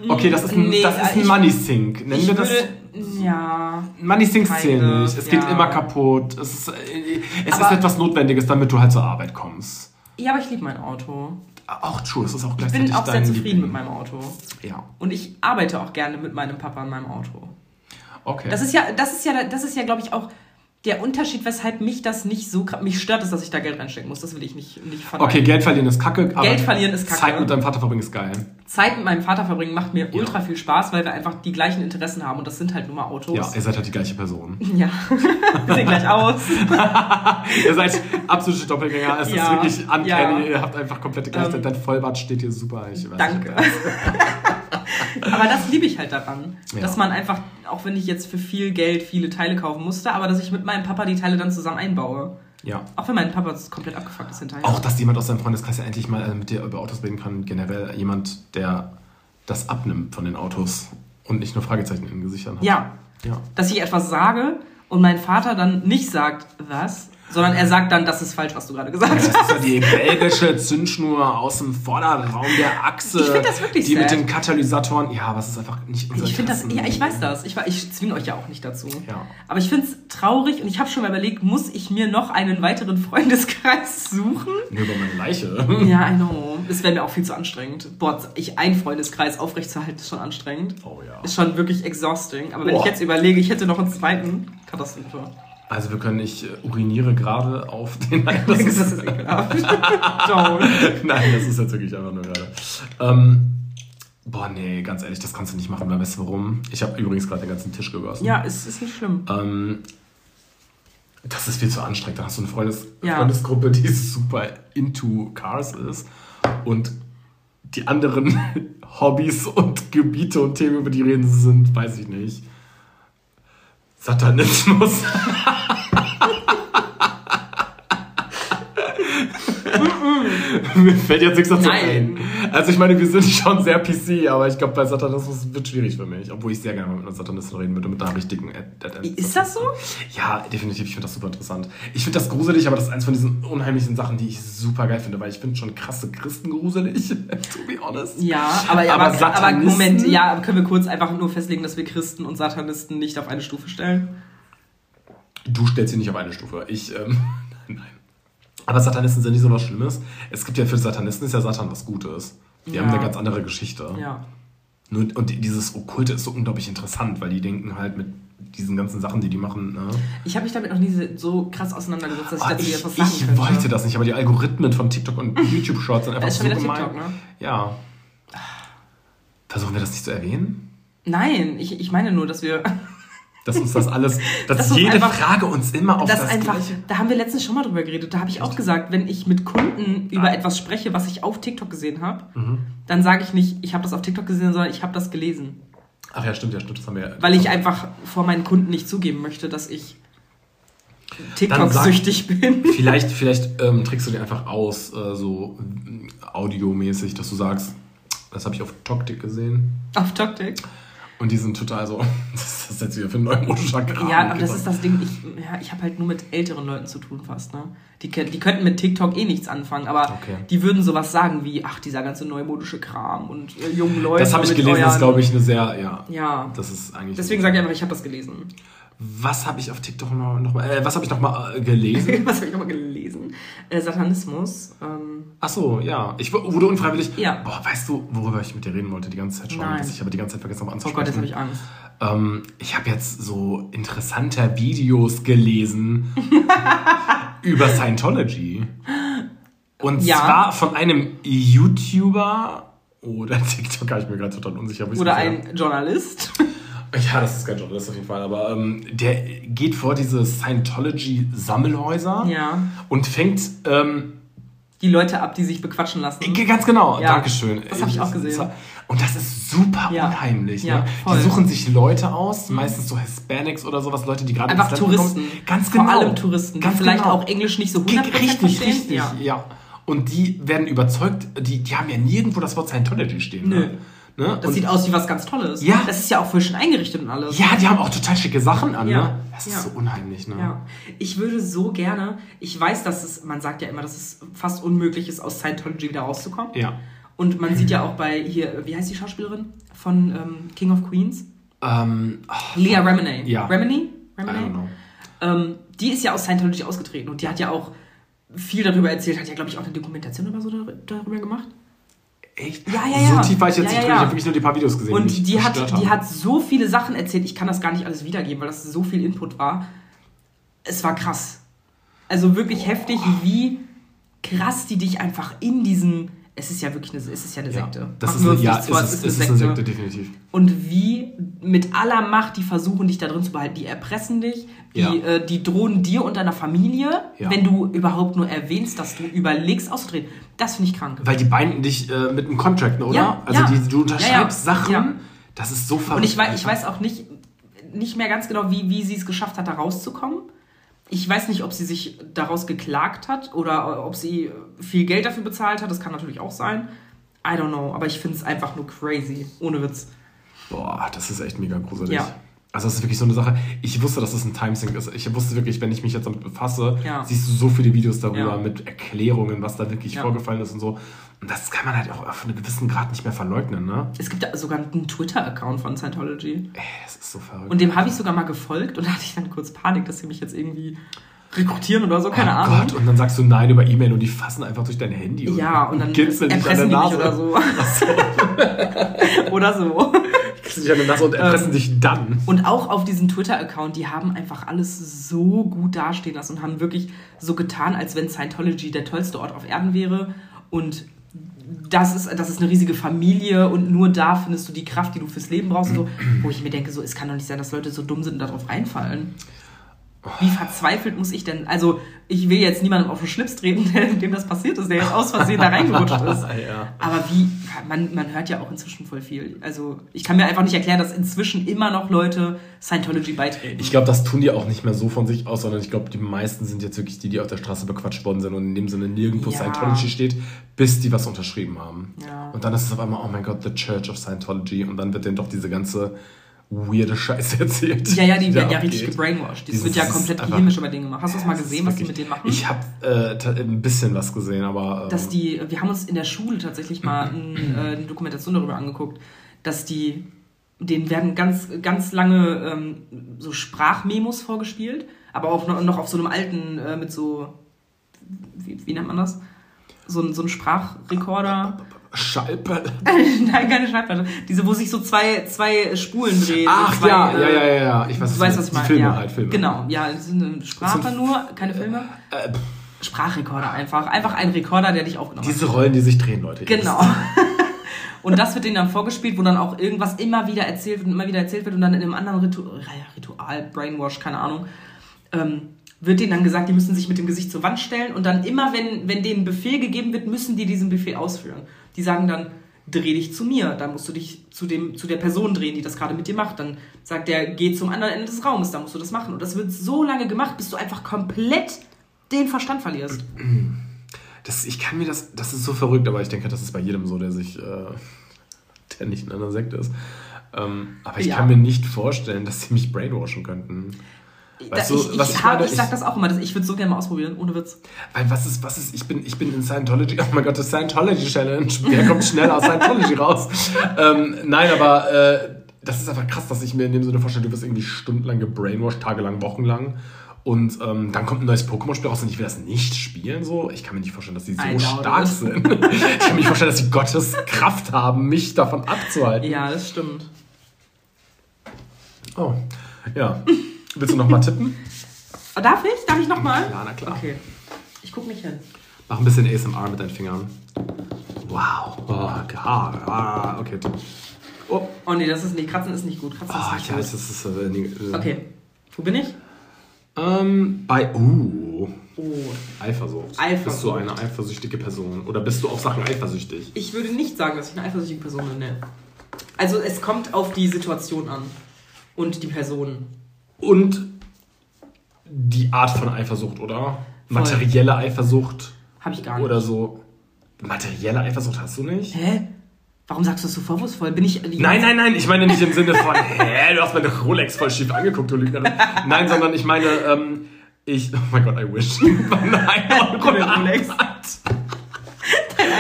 Okay, das ist ein, Nee, das ist ein ich- Money Sink. Nennen Ich wir das? würde, ja, Money Sinks zählen nicht. Es geht ja. immer kaputt. Es ist, äh, es Aber- ist etwas Notwendiges, damit du halt zur Arbeit kommst. ja, aber ich liebe mein Auto. Auch true, es ist auch Ich gleichzeitig bin auch sehr zufrieden Liebling. mit meinem Auto. Ja, Und ich arbeite auch gerne mit meinem Papa in meinem Auto. Okay. Das ist ja, das ist ja, das ist ja, glaube ich, auch der Unterschied, weshalb mich das nicht so mich stört, ist, dass ich da Geld reinstecken muss. Das will ich nicht, nicht verneinen. okay, Geld verlieren ist kacke, aber Geld verlieren ist kacke. Zeit mit deinem Vater verbringen ist geil. Zeit mit meinem Vater verbringen macht mir Ja. ultra viel Spaß, weil wir einfach die gleichen Interessen haben und das sind halt nur mal Autos. Ja, ihr seid halt die gleiche Person. Ja. wir sehen gleich aus. ihr seid absolute Doppelgänger. Es Ja, ist wirklich uncanny. ja. Ihr habt einfach komplette Gleichzeit. Ähm, Dein Vollbart steht hier super. Ich weiß Danke. nicht. aber das liebe ich halt daran, dass man einfach, auch wenn ich jetzt für viel Geld viele Teile kaufen musste, aber dass ich mit meinem Papa die Teile dann zusammen einbaue. Ja. Auch wenn mein Papa das komplett abgefuckt ist hinterher. Auch, dass jemand aus deinem Freundeskreis ja endlich mal äh, mit dir über Autos reden kann. Generell jemand, der das abnimmt von den Autos und nicht nur Fragezeichen in den Gesichtern hat. Ja, Ja. dass ich etwas sage und mein Vater dann nicht sagt, was, sondern er sagt dann, das ist falsch, was du gerade gesagt Das hast. ist ja die belgische Zündschnur aus dem Vorderraum der Achse. Ich find das wirklich Die mit sad. den Katalysatoren. Ja, aber es ist einfach nicht unser Ich finde das, ja, ich weiß das. Ich, ich zwinge euch ja auch nicht dazu. Ja. Aber ich finde es traurig und ich habe schon mal überlegt, muss ich mir noch einen weiteren Freundeskreis suchen? Nur über meine Leiche. Ja, I know. Das wäre mir auch viel zu anstrengend. Boah, ich einen Freundeskreis aufrechtzuerhalten, ist schon anstrengend. Oh ja. Ist schon wirklich exhausting. Aber wenn Boah. ich jetzt überlege, ich hätte noch einen zweiten, Katastrophe. Also wir können, ich äh, uriniere gerade auf den... Nein, das Das ist, ist ekelhaft. Nein, das ist jetzt wirklich einfach nur gerade. Ähm, boah, nee, ganz ehrlich, das kannst du nicht machen, weil weißt du warum? Ich habe übrigens gerade den ganzen Tisch gegossen. Ja, es ist nicht schlimm. Ähm, das ist viel zu anstrengend. Da hast du eine Freundes Ja. Freundesgruppe, die super into Cars ist und die anderen Hobbys und Gebiete und Themen, über die reden, sind, weiß ich nicht. Satanismus. Mir fällt jetzt nichts dazu Nein. ein. Also ich meine, wir sind schon sehr PC, aber ich glaube, bei Satanismus wird schwierig für mich. Obwohl ich sehr gerne mal mit einer Satanistin reden würde, mit einer richtigen Dead End. Ist das so? Ja, definitiv. Ich finde das super interessant. Ich finde das gruselig, aber das ist eins von diesen unheimlichen Sachen, die ich super geil finde, weil ich finde schon krasse Christen gruselig, to be honest. Ja, aber, aber, Aber aber, Satanisten? Moment, ja, aber können wir kurz einfach nur festlegen, dass wir Christen und Satanisten nicht auf eine Stufe stellen? Du stellst sie nicht auf eine Stufe. Ich, ähm. Aber Satanisten sind nicht so was Schlimmes. Es gibt ja für Satanisten ist ja Satan was Gutes. Die Ja. haben eine ganz andere Geschichte. Ja. Nur, und dieses Okkulte ist so unglaublich interessant, weil die denken halt mit diesen ganzen Sachen, die die machen. Ne? Ich habe mich damit noch nie so krass auseinandergesetzt, dass ich Oh, dazu ich jetzt was sagen ich könnte. wollte das nicht, aber die Algorithmen von TikTok und YouTube-Shorts sind einfach so gemein. TikTok, ne? Ja. Versuchen wir das nicht zu erwähnen? Nein, ich, ich meine nur, dass wir. Dass uns das alles, dass uns jede einfach- Frage uns immer auf Das das, einfach, Gleiche- da haben wir letztens schon mal drüber geredet. Da habe ich auch gesagt, wenn ich mit Kunden über etwas spreche, was ich auf TikTok gesehen habe, Mhm. dann sage ich nicht, ich habe das auf TikTok gesehen, sondern ich habe das gelesen. Ach ja, stimmt, ja, stimmt, das haben wir ja. Weil ich einfach vor meinen Kunden nicht zugeben möchte, dass ich TikTok-süchtig bin. Vielleicht, vielleicht ähm, trickst du dir einfach aus, äh, so audiomäßig, dass du sagst, das habe ich auf Toktik gesehen. Auf TikTok. Und die sind total so, was ist das jetzt wieder für ein neumodischer Kram? Ja, aber das ist das Ding, ich, ja, ich habe halt nur mit älteren Leuten zu tun fast. Ne? Die, die könnten mit TikTok eh nichts anfangen, aber Okay. die würden sowas sagen wie, ach, dieser ganze neumodische Kram und äh, jungen Leute. Das habe ich gelesen, das ist, glaube ich, eine sehr, ja. Ja, Das ist eigentlich. deswegen sage ich einfach, ich habe das gelesen. Was habe ich auf TikTok noch, noch mal, äh, was habe ich noch mal äh, gelesen? Was habe ich nochmal gelesen? Äh, Satanismus. Ähm, Ach so, ja. Ich wu- wurde unfreiwillig. Ja. Boah, weißt du, worüber ich mit dir reden wollte die ganze Zeit schon? Nein. Das ich aber die ganze Zeit vergessen habe oh anzusprechen. Gott, jetzt habe ich Angst. Ähm, ich habe jetzt so interessanter Videos gelesen über Scientology. Und Ja. zwar von einem YouTuber oder TikToker, ich bin mir gerade total unsicher. Oder ein Journalist. Habe. Ja, das ist kein Journalist auf jeden Fall, aber ähm, der geht vor diese Scientology-Sammelhäuser ja. und fängt. Ähm, Die Leute ab, die sich bequatschen lassen. Ganz genau, Ja, Dankeschön. das hab ich auch gesehen. Und das ist super Ja. unheimlich. Ja, ne? Die suchen sich Leute aus, meistens so Hispanics oder sowas, Leute, die gerade Einfach Touristen. kommen. Ganz Vor genau. allem Touristen, Ganz die vielleicht genau. auch Englisch nicht so 100% Richtig, verstehen. richtig, Ja. ja. Und die werden überzeugt, die, die haben ja nirgendwo das Wort Scientology stehen. Nö. Ne? Ne? Das Und sieht aus wie was ganz Tolles. Ja. Das ist ja auch voll schön eingerichtet und alles. ja, die haben auch total schicke Sachen an. Ja. Ne? Das ist Ja. so unheimlich. Ne? Ja, ich würde so gerne, ich weiß, dass es, man sagt ja immer, dass es fast unmöglich ist, aus Scientology wieder rauszukommen. Ja. Und man sieht ja auch bei hier, wie heißt die Schauspielerin von ähm, King of Queens? Ähm, ach, Leah Remini. Ja. Remini? Remini? Ähm, die ist ja aus Scientology ausgetreten und die hat ja auch viel darüber erzählt, hat ja, glaube ich, auch eine Dokumentation oder so dar- darüber gemacht. Echt? Ja, ja, ja. So tief war ich jetzt Ja, nicht ja, drin. Ich habe wirklich nur die paar Videos gesehen. die Und die hat, verstört die hat so viele Sachen erzählt, ich kann das gar nicht alles wiedergeben, weil das so viel Input war. Es war krass. Also wirklich heftig, wie krass die dich einfach in diesen. Es ist ja wirklich eine, es ist ja eine Ja, Sekte. das Machen ist eine, ja, es vor, ist, es ist eine Sekte, definitiv. Und wie mit aller Macht die versuchen, dich da drin zu behalten. Die erpressen dich, die, Ja. äh, die drohen dir und deiner Familie, Ja. wenn du überhaupt nur erwähnst, dass du überlegst auszutreten. Das finde ich krank. Weil die binden dich äh, mit einem Contract, oder? Ja, also. Die, du unterschreibst. Sachen. Das ist so verrückt. Und ich weiß, ich weiß auch nicht, nicht mehr ganz genau, wie, wie sie es geschafft hat, da rauszukommen. Ich weiß nicht, ob sie sich daraus geklagt hat oder ob sie viel Geld dafür bezahlt hat. Das kann natürlich auch sein. I don't know. Aber ich finde es einfach nur crazy. Ohne Witz. Boah, das ist echt mega gruselig. Ja. Also das ist wirklich so eine Sache. Ich wusste, dass das ein Timesync ist. Ich wusste wirklich, wenn ich mich jetzt damit befasse, Ja. siehst du so viele Videos darüber Ja. mit Erklärungen, was da wirklich vorgefallen ist und so. Und das kann man halt auch auf einen gewissen Grad nicht mehr verleugnen, ne? Es gibt da sogar einen Twitter-Account von Scientology. Ey, das ist so verrückt. Und dem habe ich sogar mal gefolgt und da hatte ich dann kurz Panik, dass sie mich jetzt irgendwie rekrutieren oder so, keine oh Ahnung. Gott, und dann sagst du Nein über E-Mail und die fassen einfach durch dein Handy Ja, und dann kitzeln dich an der Nase. oder so. oder so. Kitzeln dich an der Nase und erpressen Ähm, dich dann. Und auch auf diesem Twitter-Account, die haben einfach alles so gut dastehen lassen und haben wirklich so getan, als wenn Scientology der tollste Ort auf Erden wäre. Und das ist, das ist eine riesige Familie und nur da findest du die Kraft, die du fürs Leben brauchst. So, wo ich mir denke, so, es kann doch nicht sein, dass Leute so dumm sind und darauf reinfallen. Wie verzweifelt muss ich denn? Also, ich will jetzt niemandem auf den Schlips treten, dem das passiert ist, der jetzt aus Versehen da reingerutscht ist. ja. Aber wie, man, man hört ja auch inzwischen voll viel. Also ich kann mir einfach nicht erklären, dass inzwischen immer noch Leute Scientology beitreten. Ich glaube, das tun die auch nicht mehr so von sich aus, sondern ich glaube, die meisten sind jetzt wirklich die, die auf der Straße bequatscht worden sind und in dem Sinne nirgendwo Ja. Scientology steht, bis die was unterschrieben haben. Ja. Und dann ist es auf einmal, oh mein Gott, the Church of Scientology und dann wird denen doch diese ganze weirde Scheiße erzählt. ja, ja, die werden ja richtig gebrainwashed. Das wird ja komplett chemisch über Dinge gemacht. Hast du das mal gesehen, was die mit denen machen? Ich habe äh, ein bisschen was gesehen, aber. Ähm, dass die, wir haben uns in der Schule tatsächlich mal ein, äh, eine Dokumentation darüber angeguckt, dass die, denen werden ganz, ganz lange ähm, so Sprachmemos vorgespielt, aber auch noch, noch auf so einem alten, äh, mit so, wie, wie nennt man das? so ein, so ein Sprachrekorder. Schallplatte. Nein, keine Schallplatte. Diese, wo sich so zwei, zwei Spulen drehen. Ach zwei, ja, äh, ja, ja, ja, ja. Ich weiß, Du weißt, was ich meine. Filme ja. halt, Filme. Genau, ja, das sind eine Sprache nur, keine Filme. Äh, pff, Sprachrekorder einfach. Einfach ein Rekorder, der dich aufgenommen hat. diese Rollen, die sich drehen, Leute. Genau. Und das wird denen dann vorgespielt, wo dann auch irgendwas immer wieder erzählt wird und immer wieder erzählt wird und dann in einem anderen Ritu Ritual, Brainwash, keine Ahnung, ähm, wird denen dann gesagt, die müssen sich mit dem Gesicht zur Wand stellen und dann immer, wenn, wenn denen Befehl gegeben wird, müssen die diesen Befehl ausführen. Die sagen dann, dreh dich zu mir, dann musst du dich zu, dem, zu der Person drehen, die das gerade mit dir macht. Dann sagt der, geh zum anderen Ende des Raumes, dann musst du das machen. Und das wird so lange gemacht, bis du einfach komplett den Verstand verlierst. Das, ich kann mir das, das ist so verrückt, aber ich denke, das ist bei jedem so, der sich, äh, der nicht in einer Sekte ist. Ähm, aber ich Ja. kann mir nicht vorstellen, dass sie mich brainwashen könnten. Weißt du, ich, ich, hab, ich sag das auch immer, das- ich würde so gerne mal ausprobieren, ohne Witz. Weil was ist, was ist, ich bin, ich bin in Scientology, oh mein Gott, das Scientology Challenge, wer kommt schneller aus Scientology raus? Ähm, nein, aber äh, das ist einfach krass, dass ich mir in dem Sinne vorstelle, du wirst irgendwie stundenlang gebrainwashed, tagelang, wochenlang. Und ähm, dann kommt ein neues Pokémon-Spiel raus und ich will das nicht spielen. So. Ich kann mir nicht vorstellen, dass die so stark it. sind. Ich kann mir nicht vorstellen, dass sie Gottes Kraft haben, mich davon abzuhalten. Ja, das stimmt. Oh, ja. Willst du noch mal tippen? Oh, darf ich? Darf ich nochmal? Klar, na klar. Okay. Ich guck nicht hin. Mach ein bisschen ASMR mit deinen Fingern. Wow. Oh, ah, ah, okay. Oh, Oh nee, das ist nicht. Kratzen ist nicht gut. Kratzen Ah, ist ja, nicht das ist. Äh, nee, äh, gut. Okay. Wo bin ich? Ähm, bei. Uh, Oh. Eifersucht. Eifersucht. Bist du eine eifersüchtige Person? Oder bist du auf Sachen eifersüchtig? Ich würde nicht sagen, dass ich eine eifersüchtige Person bin. Ne. Also es kommt auf die Situation an. Und die Person. Und die Art von Eifersucht, oder? Materielle Eifersucht Habe ich gar nicht. oder so. Materielle Eifersucht hast du nicht? Hä? Warum sagst du das so vorwurfsvoll? Bin ich. Nein, nein, nein, ich meine nicht im Sinne von, hä, du hast meine Rolex voll schief angeguckt, du Lügnerin. Nein, sondern ich meine, ähm, ich, oh mein Gott, I wish. Nein, Rolex.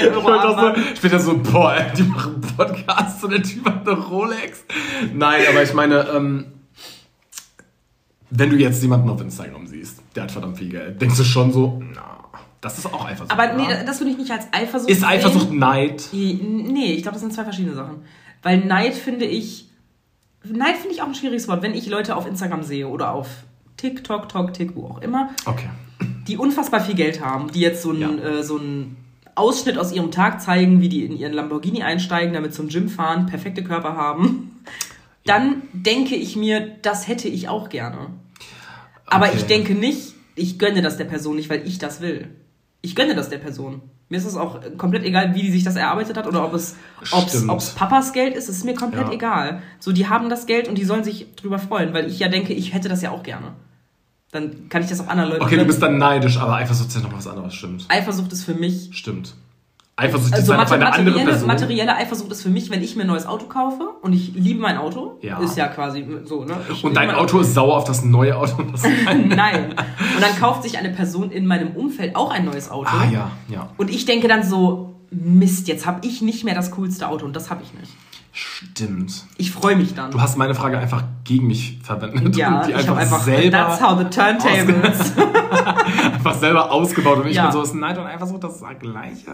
Ich wollte auch so, später so, boah, ey, die machen Podcasts und der Typ hat eine Rolex. Nein, aber ich meine, ähm, wenn du jetzt jemanden auf Instagram siehst, der hat verdammt viel Geld, denkst du schon so, na, das ist auch Eifersucht. Aber nee, das würde ich nicht als Eifersucht ist Eifersucht sehen. Neid? Nee, ich glaube, das sind zwei verschiedene Sachen. Weil Neid finde ich. Neid finde ich auch ein schwieriges Wort. Wenn ich Leute auf Instagram sehe oder auf TikTok, Tok, Tik, wo auch immer, Okay. die unfassbar viel Geld haben, die jetzt so einen, Ja. äh, so einen Ausschnitt aus ihrem Tag zeigen, wie die in ihren Lamborghini einsteigen, damit zum Gym fahren, perfekte Körper haben, dann denke ich mir, das hätte ich auch gerne. Aber Okay. ich denke nicht, ich gönne das der Person nicht, weil ich das will. Ich gönne das der Person. Mir ist es auch komplett egal, wie die sich das erarbeitet hat oder ob es, ob's, ob's Papas Geld ist, es ist mir komplett Ja. egal. So, die haben das Geld und die sollen sich drüber freuen, weil ich ja denke, ich hätte das ja auch gerne. Dann kann ich das auch anderen Leuten Okay, du bist dann neidisch, aber Eifersucht ist ja noch was anderes, stimmt. Eifersucht ist für mich. Stimmt. Eifersucht ist Also auf mate- eine andere materielle, Person. materielle Eifersucht ist für mich, wenn ich mir ein neues Auto kaufe und ich liebe mein Auto. Ja. Ist ja quasi so, ne? Ich Und dein Auto ist sauer auf das neue Auto. Das Nein. Und dann kauft sich eine Person in meinem Umfeld auch ein neues Auto. ah ja, ja. Und ich denke dann so, Mist, jetzt habe ich nicht mehr das coolste Auto und das habe ich nicht. Stimmt. Ich freue mich dann. Du hast meine Frage einfach gegen mich verwendet. ja, die ich einfach, habe einfach, selber, that's how the turntables. einfach selber ausgebaut. Und ich Ja. bin so, ist Neid und Eifersucht das gleiche?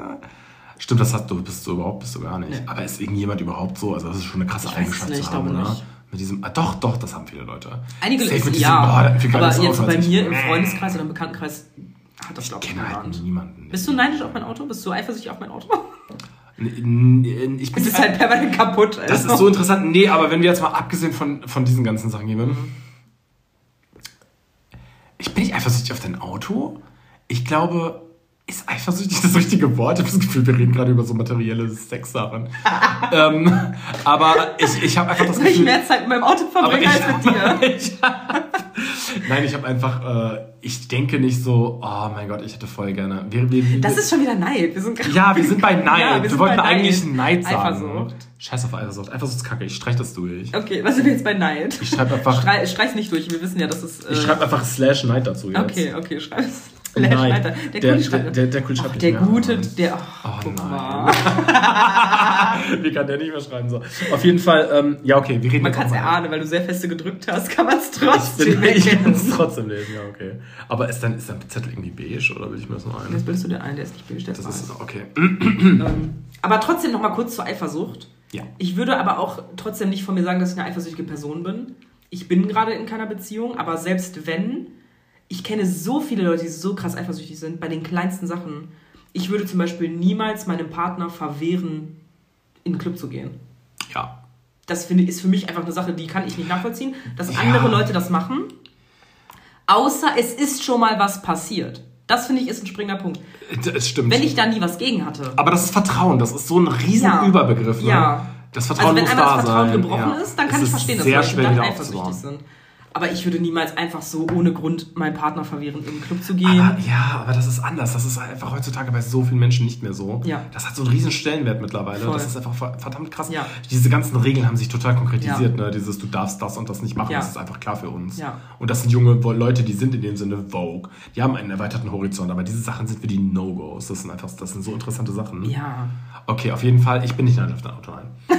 Stimmt, das hast du, bist du überhaupt, bist du gar nicht. Nee. Aber ist irgendjemand überhaupt so? Also das ist schon eine krasse Eigenschaft zu haben, oder? nicht. Mit diesem, ah, doch, doch, das haben viele Leute. Einige Leute, diesem, ja, hat viel aber jetzt Auto so bei mir im. Freundeskreis oder im Bekanntenkreis hat das, glaube ich, kenne halt niemand. niemanden. Bist du neidisch auf mein Auto? Bist du eifersüchtig auf mein Auto? Ich bin Es ist halt permanent kaputt. Das also. ist so interessant. Nee, aber wenn wir jetzt mal abgesehen von, von diesen ganzen Sachen gehen, Mhm. ich bin nicht eifersüchtig auf dein Auto. Ich glaube, ist eifersüchtig das richtige Wort? Ich habe das Gefühl, wir reden gerade über so materielle Sexsachen. ähm, aber ich, ich habe einfach das Soll ich Gefühl. mehr Zeit mit meinem Auto verbringen als mit dir? ich Nein, ich habe einfach, äh, ich denke nicht so, oh mein Gott, ich hätte voll gerne. Wir, wir, Das ist schon wieder Neid. Wir sind gerade- ja, wir sind bei Neid. Ja, wir wir wollten Neid. eigentlich Neid sagen. Eifersucht. Scheiß auf Eifersucht. Eifersucht ist kacke. Ich streich das durch. Okay, was sind wir jetzt bei Neid? Ich schreibe einfach, Strei, streich's nicht durch, wir wissen ja, dass es. Äh, ich schreibe einfach slash Neid dazu jetzt. Okay, okay, schreib's. Slash Nein, Schneider. der- Der, Kuli schreibt. der- der- Kuli Ach, Der gute, der. Ach, Oh nein. Wie kann der nicht mehr schreiben? So. Auf jeden Fall, ähm, ja, okay, wir reden Man kann es erahnen, weil du sehr feste gedrückt hast, kann man es trotzdem bin, ich kann es trotzdem lesen, ja, okay. Aber ist dann, ist dann Zettel irgendwie beige oder will ich mir das noch ein? Jetzt bildest du den ein, der ist nicht beige, der ist Das weiß. ist okay. Ähm, aber trotzdem noch mal kurz zur Eifersucht. Ja. Ich würde aber auch trotzdem nicht von mir sagen, dass ich eine eifersüchtige Person bin. Ich bin gerade in keiner Beziehung, aber selbst wenn, ich kenne so viele Leute, die so krass eifersüchtig sind bei den kleinsten Sachen. Ich würde zum Beispiel niemals meinem Partner verwehren, in den Club zu gehen. Ja. Das finde, ist für mich einfach eine Sache, die kann ich nicht nachvollziehen, dass Ja. andere Leute das machen. Außer es ist schon mal was passiert. Das finde ich ist ein springender Punkt. Das stimmt. Wenn ich da nie was gegen hatte. Aber das ist Vertrauen, das ist so ein riesen Ja. Überbegriff. Ne? Ja. Das Vertrauen Also wenn muss einmal da das Vertrauen sein. gebrochen ja. ist, dann kann Es ich verstehen, dass sehr Leute schwer dann eifersüchtig sind. Aber ich würde niemals einfach so ohne Grund meinen Partner verwehren, in den Club zu gehen. Aber, ja, aber das ist anders. Das ist einfach heutzutage bei so vielen Menschen nicht mehr so. Ja. Das hat so einen riesen Stellenwert mittlerweile. Voll. Das ist einfach ver- verdammt krass. Ja. Diese ganzen Regeln haben sich total konkretisiert. Ja. Ne? Dieses, du darfst das und das nicht machen, das ist einfach klar für uns. Ja. Und das sind junge Leute, die sind in dem Sinne Vogue. Die haben einen erweiterten Horizont, aber diese Sachen sind für die No-Gos. Das sind einfach, das sind so interessante Sachen. ja. Okay, auf jeden Fall. Ich bin nicht neidisch auf dein Auto, nein.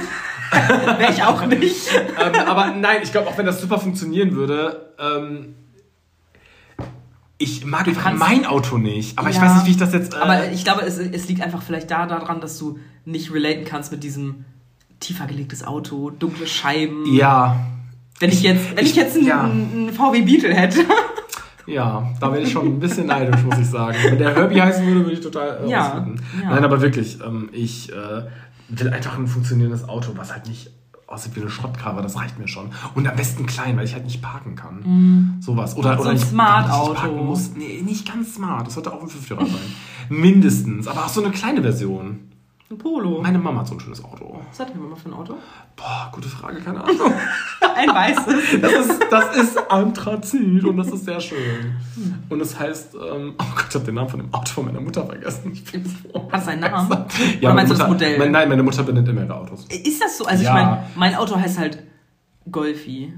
Wäre ich auch nicht. ähm, aber nein, ich glaube, auch wenn das super funktionieren würde, ähm, ich mag einfach mein Auto nicht. Aber ich Ja. weiß nicht, wie ich das jetzt. Äh, Aber ich glaube, es, es liegt einfach vielleicht da daran, dass du nicht relaten kannst mit diesem tiefer gelegtes Auto, dunkle Scheiben. ja, Wenn ich jetzt, wenn ich, ich- jetzt einen, ja. einen VW Beetle hätte. ja, da wäre ich schon ein bisschen neidisch, muss ich sagen. Wenn der Herbie heißen würde, würde ich total äh, Ja, ja. Nein, aber wirklich, ähm, ich äh, will einfach ein funktionierendes Auto, was halt nicht aussieht wie eine Schrottkarre, das reicht mir schon. Und am besten klein, weil ich halt nicht parken kann. Sowas. Oder. So oder ein ich Smart-Auto. nicht parken muss. Nee, nicht ganz smart. Das sollte auch ein Fünftürer sein. Mindestens. Aber auch so eine kleine Version. Ein Polo. Meine Mama hat so ein schönes Auto. Was hat deine Mama für ein Auto? Boah, gute Frage, keine Ahnung. Ein weißes. Das ist, das ist Anthrazit und das ist sehr schön. Und es heißt, ähm, oh Gott, ich habe den Namen von dem Auto von meiner Mutter vergessen. Ich bin so Hat einen Namen? Ja, Oder meinst du das Mutter, Modell? Mein, nein, meine Mutter benennt immer ihre Autos. Ist das so? Also Ja. ich meine, mein Auto heißt halt Golfi.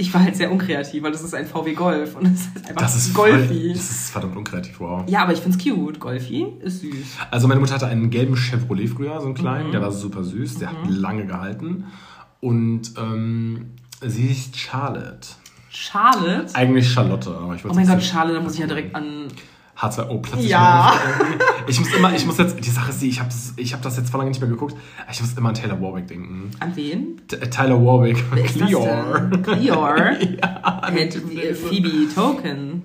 Ich war halt sehr unkreativ, weil das ist ein VW Golf und es ist einfach Das ist voll, Golfi. das ist verdammt unkreativ, wow. Ja, aber ich find's cute. Golfi ist süß. Also meine Mutter hatte einen gelben Chevrolet früher, so einen kleinen, Mhm. der war super süß, der hat lange gehalten. Und ähm, sie ist Charlotte. Charlotte? Eigentlich Charlotte, aber ich Oh mein Gott, Charlotte, da muss ich ja direkt an. H2O plötzlich. Ja. Ich muss immer, ich muss jetzt, die Sache ist die, ich habe ich hab das jetzt vor lange nicht mehr geguckt, ich muss immer an Taylor Warwick denken. An wen? T Tyler Warwick, Wer ist. Das denn? Clear? ja, Mit äh, Phoebe Token.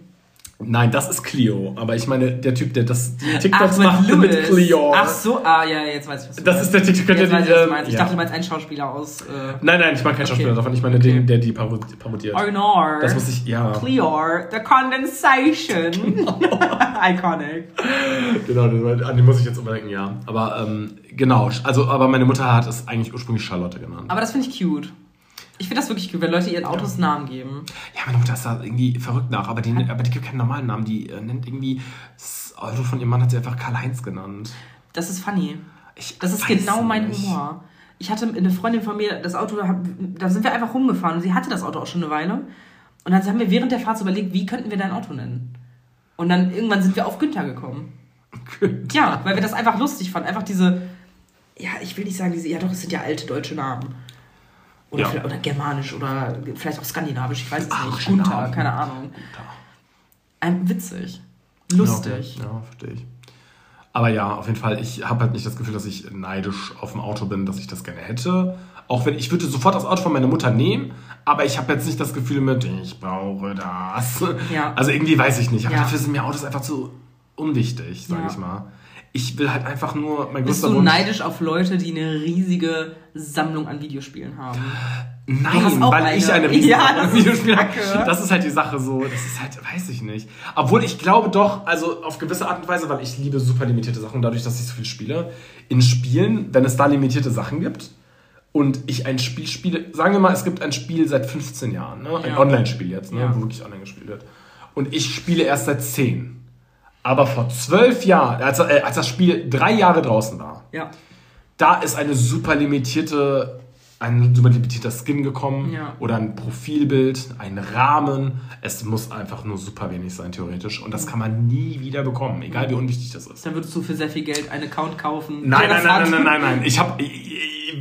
Nein, das ist Clio, aber ich meine, der Typ, der das die TikToks Ach, macht Louis. mit Clear. Ach so, ah ja, jetzt weiß ich, was du Das meinst. ist der TikToker, der weiß ich, was du ähm, meinst. Ich ja. dachte, du meinst einen Schauspieler aus äh, Nein, nein, ich meine keinen Schauspieler Okay. davon, ich meine Okay. den, der die parod- parodiert. Arnor. Das muss ich, ja. Clear, the condensation. Iconic. Genau, an den muss ich jetzt überdenken, ja. Aber ähm, genau, also aber meine Mutter hat es eigentlich ursprünglich Charlotte genannt. Aber das finde ich cute. Ich finde das wirklich cute, wenn Leute ihren Autos Namen geben. Ja, meine Mutter ist da irgendwie verrückt nach, aber die, aber die gibt keinen normalen Namen. Die äh, nennt irgendwie das Auto von ihrem Mann hat sie einfach Karl-Heinz genannt. Das ist funny. Ich Das ist genau mein nicht. Humor. Ich hatte eine Freundin von mir, das Auto, da sind wir einfach rumgefahren. Sie hatte das Auto auch schon eine Weile. Und dann haben wir während der Fahrt so überlegt, wie könnten wir dein Auto nennen? Und dann irgendwann sind wir auf Günther gekommen. Ja, weil wir das einfach lustig fanden. Einfach diese, ja, ich will nicht sagen, diese, ja doch, es sind ja alte deutsche Namen. Oder, Ja. vielleicht, oder germanisch oder vielleicht auch skandinavisch, ich weiß es Ach, nicht. Gunther, Name. keine Ahnung. Ein, witzig. Lustig. Ja, ja verstehe ich. Aber ja, auf jeden Fall, ich habe halt nicht das Gefühl, dass ich neidisch auf dem Auto bin, dass ich das gerne hätte. Auch wenn ich würde sofort das Auto von meiner Mutter nehmen, aber ich habe jetzt nicht das Gefühl mit, ich brauche das. Ja. Also irgendwie weiß ich nicht. Aber Ja. dafür sind mir Autos einfach zu unwichtig, sage ich mal. Ich will halt einfach nur, mein Bist du Wunsch... neidisch auf Leute, die eine riesige Sammlung an Videospielen haben? Nein, weil ich eine. eine riesen Ja, das ist Videospiel kacke. Das ist halt die Sache so. Das ist halt, weiß ich nicht. Obwohl ich glaube doch, also auf gewisse Art und Weise, weil ich liebe super limitierte Sachen, dadurch, dass ich so viel spiele. In Spielen, wenn es da limitierte Sachen gibt und ich ein Spiel spiele, sagen wir mal, es gibt ein Spiel seit 15 Jahren, ne? ein Ja. Online-Spiel jetzt, ne? Ja. wo wirklich online gespielt wird. Und ich spiele erst seit 10. Aber vor zwölf Jahren, als, äh, als das Spiel drei Jahre draußen war, Ja. da es eine super limitierte ein super limitierter Skin gekommen Ja. oder ein Profilbild, ein Rahmen. Es muss einfach nur super wenig sein, theoretisch. Und das kann man nie wieder bekommen, egal wie unwichtig das ist. Dann würdest du für sehr viel Geld einen Account kaufen. Nein, nein, nein, nein, nein, nein, nein. Ich habe,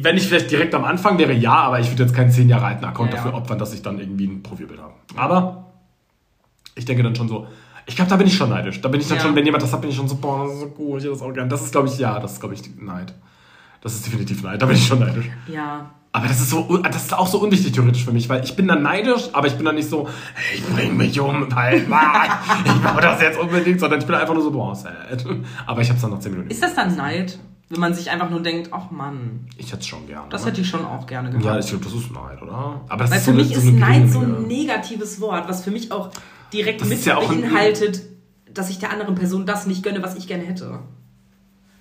wenn ich vielleicht direkt am Anfang wäre, ja, aber ich würde jetzt keinen 10 Jahre alten Account ja. dafür opfern, dass ich dann irgendwie ein Profilbild habe. Aber ich denke dann schon so, ich glaube, da bin ich schon neidisch. Da bin ich dann Ja. schon, wenn jemand das hat, bin ich schon so, boah, das ist so cool, ich hätte das auch gern. Das ist, glaube ich, ja, das ist, glaube ich, Neid. Das ist definitiv Neid, da bin ich schon neidisch. Ja. Aber das ist so, das ist auch so unwichtig theoretisch für mich, weil ich bin dann neidisch, aber ich bin dann nicht so, hey, ich bring mich um, weil ich brauche das jetzt unbedingt, sondern ich bin einfach nur so, boah, sad. Aber ich hab's dann nach 10 Minuten. Ist das dann Neid? Wenn man sich einfach nur denkt, ach Mann, Ich hätte es schon gern. das hätte ich schon auch gerne gehabt. Ja, ich glaube, das ist Neid, oder? Aber das Weil ist für so mich eine, ist Neid so ein negatives Wort, was für mich auch direkt Das mit ja beinhaltet, dass ich der anderen Person das nicht gönne, was ich gerne hätte.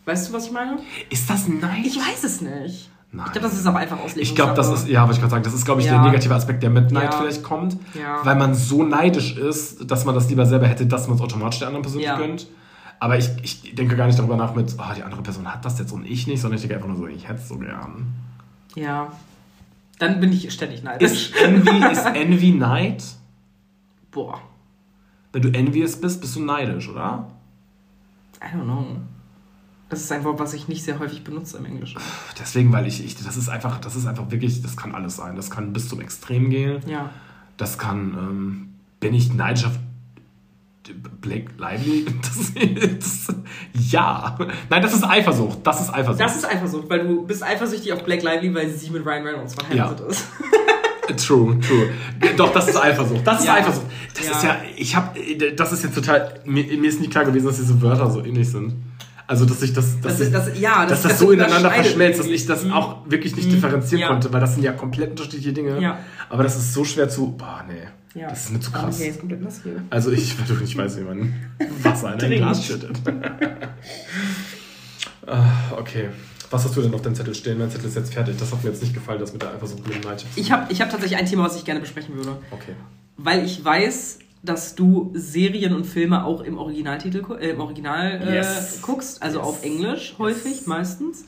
Weißt du, was ich meine? Ist das Neid? Ich weiß es nicht. Nein. Ich glaube, das ist aber einfach Auslegungssache. Ich glaube, das ist, ja, wollte ich gerade sagen, das ist, glaube ich, Ja. der negative Aspekt, der mit Neid Ja. vielleicht kommt. Ja. Weil man so neidisch ist, dass man das lieber selber hätte, dass man es automatisch der anderen Person gönnt. Aber ich, ich denke gar nicht darüber nach mit, oh, die andere Person hat das jetzt und ich nicht, sondern ich denke einfach nur so, ich hätte es so gern. Ja. Dann bin ich ständig neidisch. Ist Envy, ist Envy Neid? Boah, Wenn du envious bist, bist du neidisch, oder? I don't know. Das ist ein Wort, was ich nicht sehr häufig benutze im Englischen. Deswegen, weil ich, ich das ist einfach, das ist einfach wirklich, das kann alles sein. Das kann bis zum Extrem gehen. Ja. Das kann, ähm, bin ich neidisch auf Blake Lively? Das, das, ja. Nein, das ist Eifersucht. Das ist Eifersucht. Das ist Eifersucht, weil du bist eifersüchtig auf Blake Lively, weil sie mit Ryan Reynolds verheiratet Ja. ist. True, true. Doch, das ist Eifersucht. Das ist Ja. Eifersucht. Das Ja. ist ja, ich habe, das ist jetzt total, mir, mir ist nicht klar gewesen, dass diese Wörter so ähnlich sind. Also, dass ich das, dass, Das ich, das- ja, dass das- das, so ineinander verschmelzt, dass ich das Mhm. auch wirklich nicht Mhm. differenzieren Ja. konnte, weil das sind ja komplett unterschiedliche Dinge. Ja. Aber das ist so schwer zu, boah, nee. Das ist mir zu krass. Okay, ist komplett nass hier. Also ich, nicht weißt, wie man Wasser in ein. Glas schüttet. Ah, okay. Was hast du denn auf deinem Zettel stehen? Mein Zettel ist jetzt fertig. Das hat mir jetzt nicht gefallen, das mit der Eifersucht und dem Neid. Ich habe ich hab tatsächlich ein Thema, was ich gerne besprechen würde. Okay. Weil ich weiß, dass du Serien und Filme auch im Originaltitel äh, im Original äh, Yes. guckst, also Yes. auf Englisch häufig, Yes. meistens.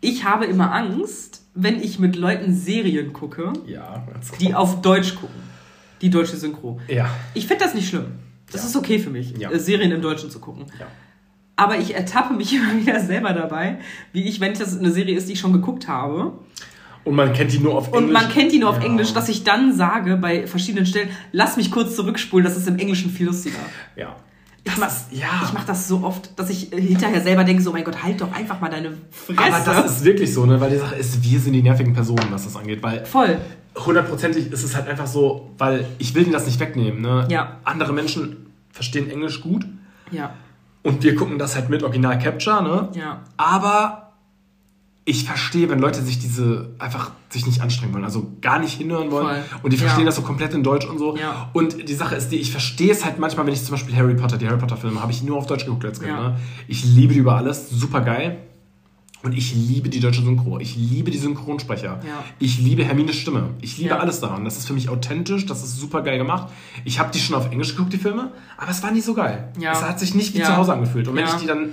Ich habe immer Angst, wenn ich mit Leuten Serien gucke, Ja. die auf Deutsch gucken. Die deutsche Synchro. Ja. Ich finde das nicht schlimm. Das Ja. ist okay für mich, Ja. äh, Serien im Deutschen zu gucken. ja. Aber ich ertappe mich immer wieder selber dabei, wie ich, wenn das eine Serie ist, die ich schon geguckt habe, Und man kennt die nur auf Englisch. und man kennt die nur auf Ja. Englisch, dass ich dann sage bei verschiedenen Stellen, lass mich kurz zurückspulen, das ist im Englischen viel lustiger. Ja. Ich mach, ist- ja. ich mach das so oft, dass ich äh, hinterher selber denke, so mein Gott, halt doch einfach mal deine Fresse. Aber das ist wirklich so, ne? Weil die Sache ist, wir sind die nervigen Personen, was das angeht. Weil voll. hundertprozentig ist es halt einfach so, weil ich will ihnen das nicht wegnehmen, ne? Ja. Andere Menschen verstehen Englisch gut Ja, und wir gucken das halt mit Original Capture, ne? ja, Aber ich verstehe, wenn Leute sich diese einfach sich nicht anstrengen wollen, also gar nicht hinhören wollen Voll. und die verstehen Ja. das so komplett in Deutsch und so. Ja. Und die Sache ist die, ich verstehe es halt manchmal, wenn ich zum Beispiel Harry Potter, die Harry Potter Filme, habe ich nur auf Deutsch geguckt Kind. Ja. Ne? Ich liebe die über alles, super geil. Und ich liebe die deutsche Synchro. Ich liebe die Synchronsprecher. Ja. Ich liebe Hermines Stimme. Ich liebe Ja. alles daran. Das ist für mich authentisch. Das ist super geil gemacht. Ich habe die schon auf Englisch geguckt, die Filme, aber es war nie so geil. Ja. Es hat sich nicht wie zu Hause angefühlt. Und wenn ich die dann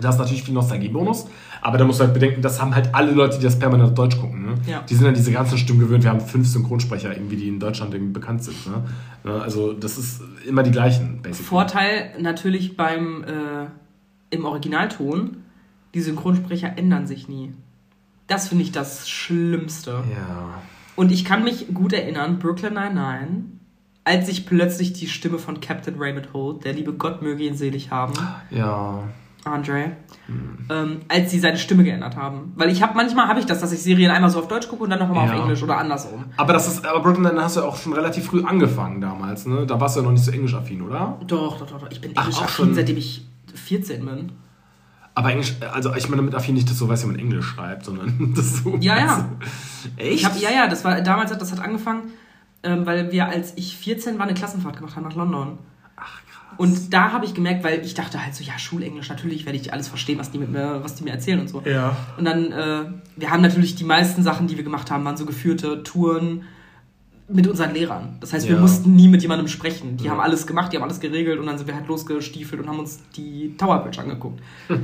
da ist natürlich viel Nostalgie-Bonus, aber da musst du halt bedenken, das haben halt alle Leute, die das permanent auf Deutsch gucken. Ne? Die sind an diese ganzen Stimmen gewöhnt. Wir haben fünf Synchronsprecher, irgendwie, die in Deutschland irgendwie bekannt sind. Ne? Ne, Also das ist immer die gleichen, basically. Vorteil natürlich beim äh, im Originalton, die Synchronsprecher ändern sich nie. Das finde ich das Schlimmste. Ja. Und ich kann mich gut erinnern, Brooklyn Nine-Nine, als sich plötzlich die Stimme von Captain Raymond Holt, der liebe Gott möge ihn selig haben, Ja. Andre, ähm, als sie seine Stimme geändert haben. Weil ich habe manchmal habe ich das, dass ich Serien einmal so auf Deutsch gucke und dann nochmal Ja. auf Englisch oder andersrum. Aber das ist, aber Brooklyn Nine hast du ja auch schon relativ früh angefangen damals, ne? Da warst du ja noch nicht so englisch-affin, oder? Doch, doch, doch, doch. Ich bin Ach, englisch auch affin, schon. seitdem ich 14 bin. Aber Englisch, also ich meine damit affin nicht, dass du weißt, wie man Englisch schreibt, sondern das so. Ja, ja. Echt? Ich habe ja, ja, das war damals hat das hat angefangen, ähm, weil wir als ich 14 war eine Klassenfahrt gemacht haben nach London. Ach, krass. Und da habe ich gemerkt, weil ich dachte halt so, ja, Schulenglisch, natürlich werde ich alles verstehen, was die, mit mir, was die mir erzählen und so. Ja. Und dann, äh, wir haben natürlich die meisten Sachen, die wir gemacht haben, waren so geführte Touren mit unseren Lehrern. Das heißt, wir Ja. mussten nie mit jemandem sprechen. Die Ja. haben alles gemacht, die haben alles geregelt und dann sind wir halt losgestiefelt und haben uns die Tower Bridge angeguckt.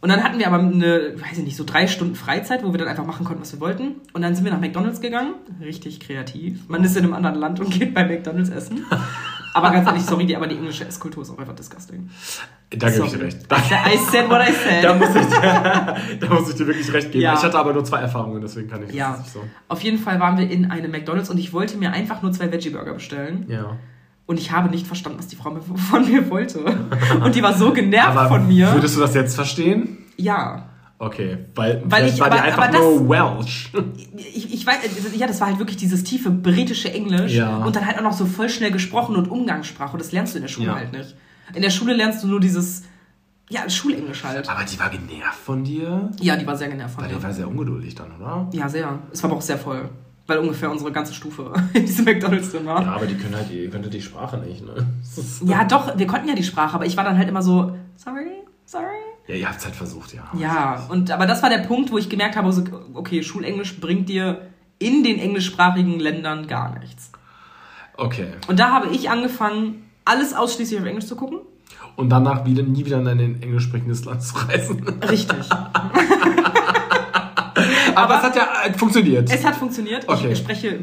Und dann hatten wir aber eine, weiß ich nicht, so drei Stunden Freizeit, wo wir dann einfach machen konnten, was wir wollten. Und dann sind wir nach McDonalds gegangen. Richtig kreativ. Man ist in einem anderen Land und geht bei McDonalds essen. Aber ganz ehrlich, sorry, die, aber die englische Esskultur ist auch einfach disgusting. Da gebe ich dir recht. I said what I said. Da muss ich dir, da muss ich dir wirklich recht geben. Ja. Ich hatte aber nur zwei Erfahrungen, deswegen kann ich Ja, das nicht so. auf jeden Fall waren wir in einem McDonalds und ich wollte mir einfach nur zwei Veggie-Burger bestellen. Ja. Und ich habe nicht verstanden, was die Frau von mir wollte. Und die war so genervt Aber von mir. würdest du das jetzt verstehen? Ja. Okay, weil, Weil vielleicht ich- war aber- einfach aber das- nur Welsh. Ich, ich weiß, ja, das war halt wirklich dieses tiefe britische Englisch Ja. und dann halt auch noch so voll schnell gesprochen und Umgangssprache. Und das lernst du in der Schule Ja. halt nicht. In der Schule lernst du nur dieses, ja, Schulenglisch halt. Aber die war genervt von dir? Ja, die war sehr genervt von Weil die war sehr ungeduldig dann, oder? Ja, sehr. Es war aber auch sehr voll. Weil ungefähr unsere ganze Stufe in diesem McDonalds drin war. Ja, aber die können halt, ihr könntet die Sprache nicht, ne? Das Ja, doch, wir konnten ja die Sprache, aber ich war dann halt immer so, sorry, sorry. Ja, ihr habt es halt versucht, ja. Ja, und aber das war der Punkt, wo ich gemerkt habe, so, okay, Schulenglisch bringt dir in den englischsprachigen Ländern gar nichts. Okay. Und da habe ich angefangen, alles ausschließlich auf Englisch zu gucken. Und danach wieder, nie wieder in ein englisch sprechendes Land zu reisen. Richtig. Aber, es hat ja äh, funktioniert. es hat funktioniert. Okay. Ich spreche,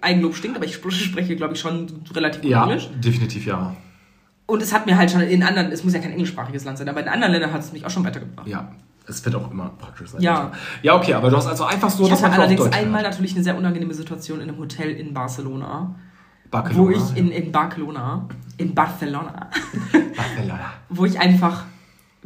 Eigenlob stinkt, aber ich spr- spreche, glaube ich, schon relativ gut ja, Englisch. definitiv ja. Und es hat mir halt schon in anderen, es muss ja kein englischsprachiges Land sein, aber in anderen Ländern hat es mich auch schon weitergebracht. Ja, es wird auch immer praktisch sein. Ja. Ja, okay, aber du hast also einfach so Ich hatte allerdings einmal hört. natürlich eine sehr unangenehme Situation in einem Hotel in Barcelona, Barcelona. wo ich in, in Barcelona, in Barcelona, Barcelona. wo ich einfach,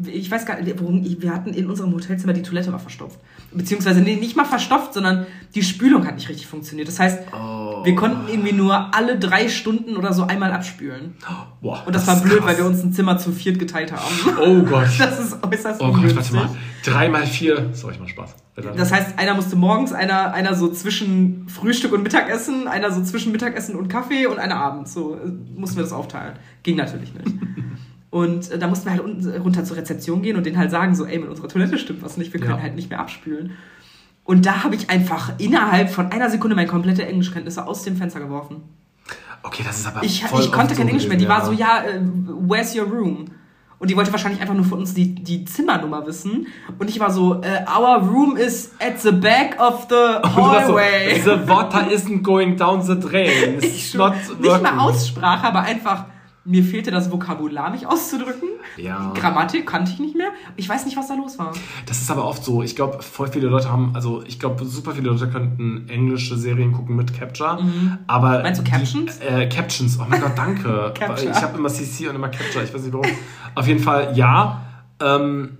ich weiß gar nicht, wir hatten in unserem Hotelzimmer die Toilette war verstopft. Beziehungsweise nee, nicht mal verstopft, sondern die Spülung hat nicht richtig funktioniert. Das heißt, Oh. wir konnten irgendwie nur alle drei Stunden oder so einmal abspülen. Boah, Und das, war blöd, krass. weil wir uns ein Zimmer zu viert geteilt haben. Oh Gott. Das ist äußerst Oh Gott, warte ungünstig. mal. Drei mal vier. Sorry, mal Spaß. Das heißt, einer musste morgens, einer, einer so zwischen Frühstück und Mittagessen, einer so zwischen Mittagessen und Kaffee und einer abends. So äh, mussten wir das aufteilen. Ging natürlich nicht. Und äh, da mussten wir halt unten runter zur Rezeption gehen und denen halt sagen, so, ey, mit unserer Toilette stimmt was nicht, wir können Ja. halt nicht mehr abspülen. Und da habe ich einfach innerhalb von einer Sekunde meine komplette Englischkenntnisse aus dem Fenster geworfen. okay, das ist aber Ich, voll ich konnte kein Englisch mehr. Die gewesen, war so, ja, äh, where's your room? Und die wollte wahrscheinlich einfach nur von uns die, die Zimmernummer wissen. Und ich war so, äh, our room is at the back of the warst so, hallway. the water isn't going down the drain. It's Ich not schon, nicht working. mal Aussprache, aber einfach, mir fehlte das Vokabular, mich auszudrücken. Ja. Grammatik kannte ich nicht mehr. Ich weiß nicht, was da los war. Das ist aber oft so. Ich glaube, voll viele Leute haben, also ich glaube, super viele Leute könnten englische Serien gucken mit Capture. Aber Mhm. Meinst du Captions? Die, äh, Captions. Oh mein Gott, danke. Ich habe immer CC und immer Capture. Ich weiß nicht warum. Auf jeden Fall ja. Ähm,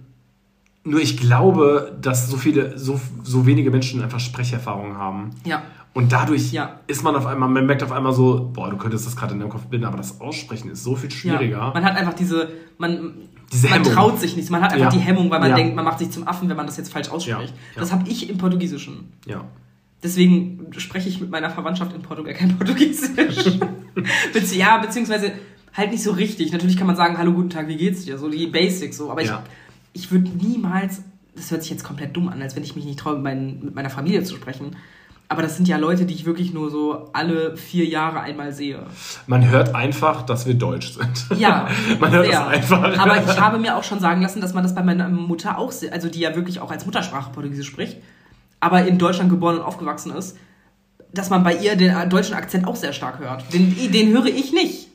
nur ich glaube, dass so viele, so, so wenige Menschen einfach Sprecherfahrungen haben. Ja. Und dadurch Ja. ist man auf einmal, man merkt auf einmal so, boah, du könntest das gerade in deinem Kopf bilden, aber das Aussprechen ist so viel schwieriger. Ja. Man hat einfach diese, man, Diese man Hemmung. traut sich nicht. Man hat einfach Ja. die Hemmung, weil man denkt, man macht sich zum Affen, wenn man das jetzt falsch ausspricht. Das habe ich im Portugiesischen. ja. Deswegen spreche ich mit meiner Verwandtschaft in Portugal kein Portugiesisch. Bezieh ja, beziehungsweise halt nicht so richtig. Natürlich kann man sagen, hallo, guten Tag, wie geht's dir? So die Basics so. Aber ich, ich würde niemals, das hört sich jetzt komplett dumm an, als wenn ich mich nicht traue, mit, meinen, mit meiner Familie zu sprechen. Aber das sind ja Leute, die ich wirklich nur so alle vier Jahre einmal sehe. Man hört einfach, dass wir deutsch sind. Ja, Man hört sehr. einfach. Aber ich habe mir auch schon sagen lassen, dass man das bei meiner Mutter auch, also die ja wirklich auch als Muttersprache Portugiesisch spricht, aber in Deutschland geboren und aufgewachsen ist, dass man bei ihr den äh, deutschen Akzent auch sehr stark hört. Den, den höre ich nicht.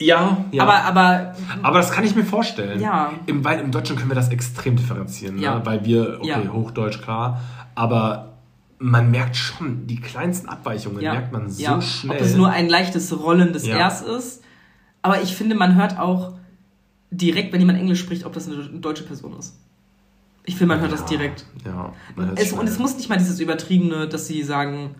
Ja, ja. Aber, aber Aber das kann ich mir vorstellen. Ja. Im, weil im Deutschen können wir das extrem differenzieren, Ja. ne? weil wir, okay, Ja. Hochdeutsch, klar, aber man merkt schon, die kleinsten Abweichungen ja, merkt man so ja. schnell. Ob es nur ein leichtes Rollen des Ja. Rs ist. Aber ich finde, man hört auch direkt, wenn jemand Englisch spricht, ob das eine deutsche Person ist. Ich finde, man hört das direkt. Ja, Es, und es muss nicht mal dieses Übertriebene, dass sie sagen,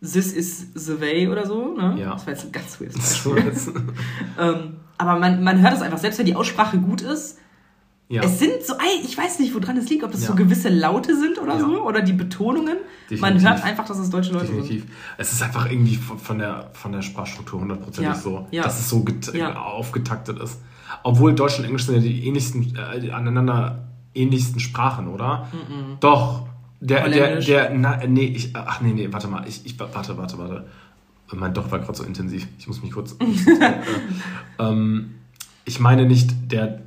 this is the way oder so. Ne? Ja. Das war jetzt ein ganz weirdes Beispiel. ähm, aber man, man hört es einfach, selbst wenn die Aussprache gut ist. Ja. Es sind so, ich weiß nicht, woran es liegt, ob das Ja. so gewisse Laute sind oder Ja. so, oder die Betonungen. Man Definitiv. hört einfach, dass es deutsche Leute Definitiv. Es ist einfach irgendwie von der, von der Sprachstruktur hundertprozentig so, dass es so aufgetaktet ist. Obwohl Deutsch und Englisch sind ja die ähnlichsten, äh, die aneinander ähnlichsten Sprachen, oder? Doch. Der, der, der, na, nee, ich, ach nee, nee, warte mal, ich, ich, warte, warte, warte. Mein Doch war gerade so intensiv. Ich muss mich kurz. äh, ähm, ich meine nicht der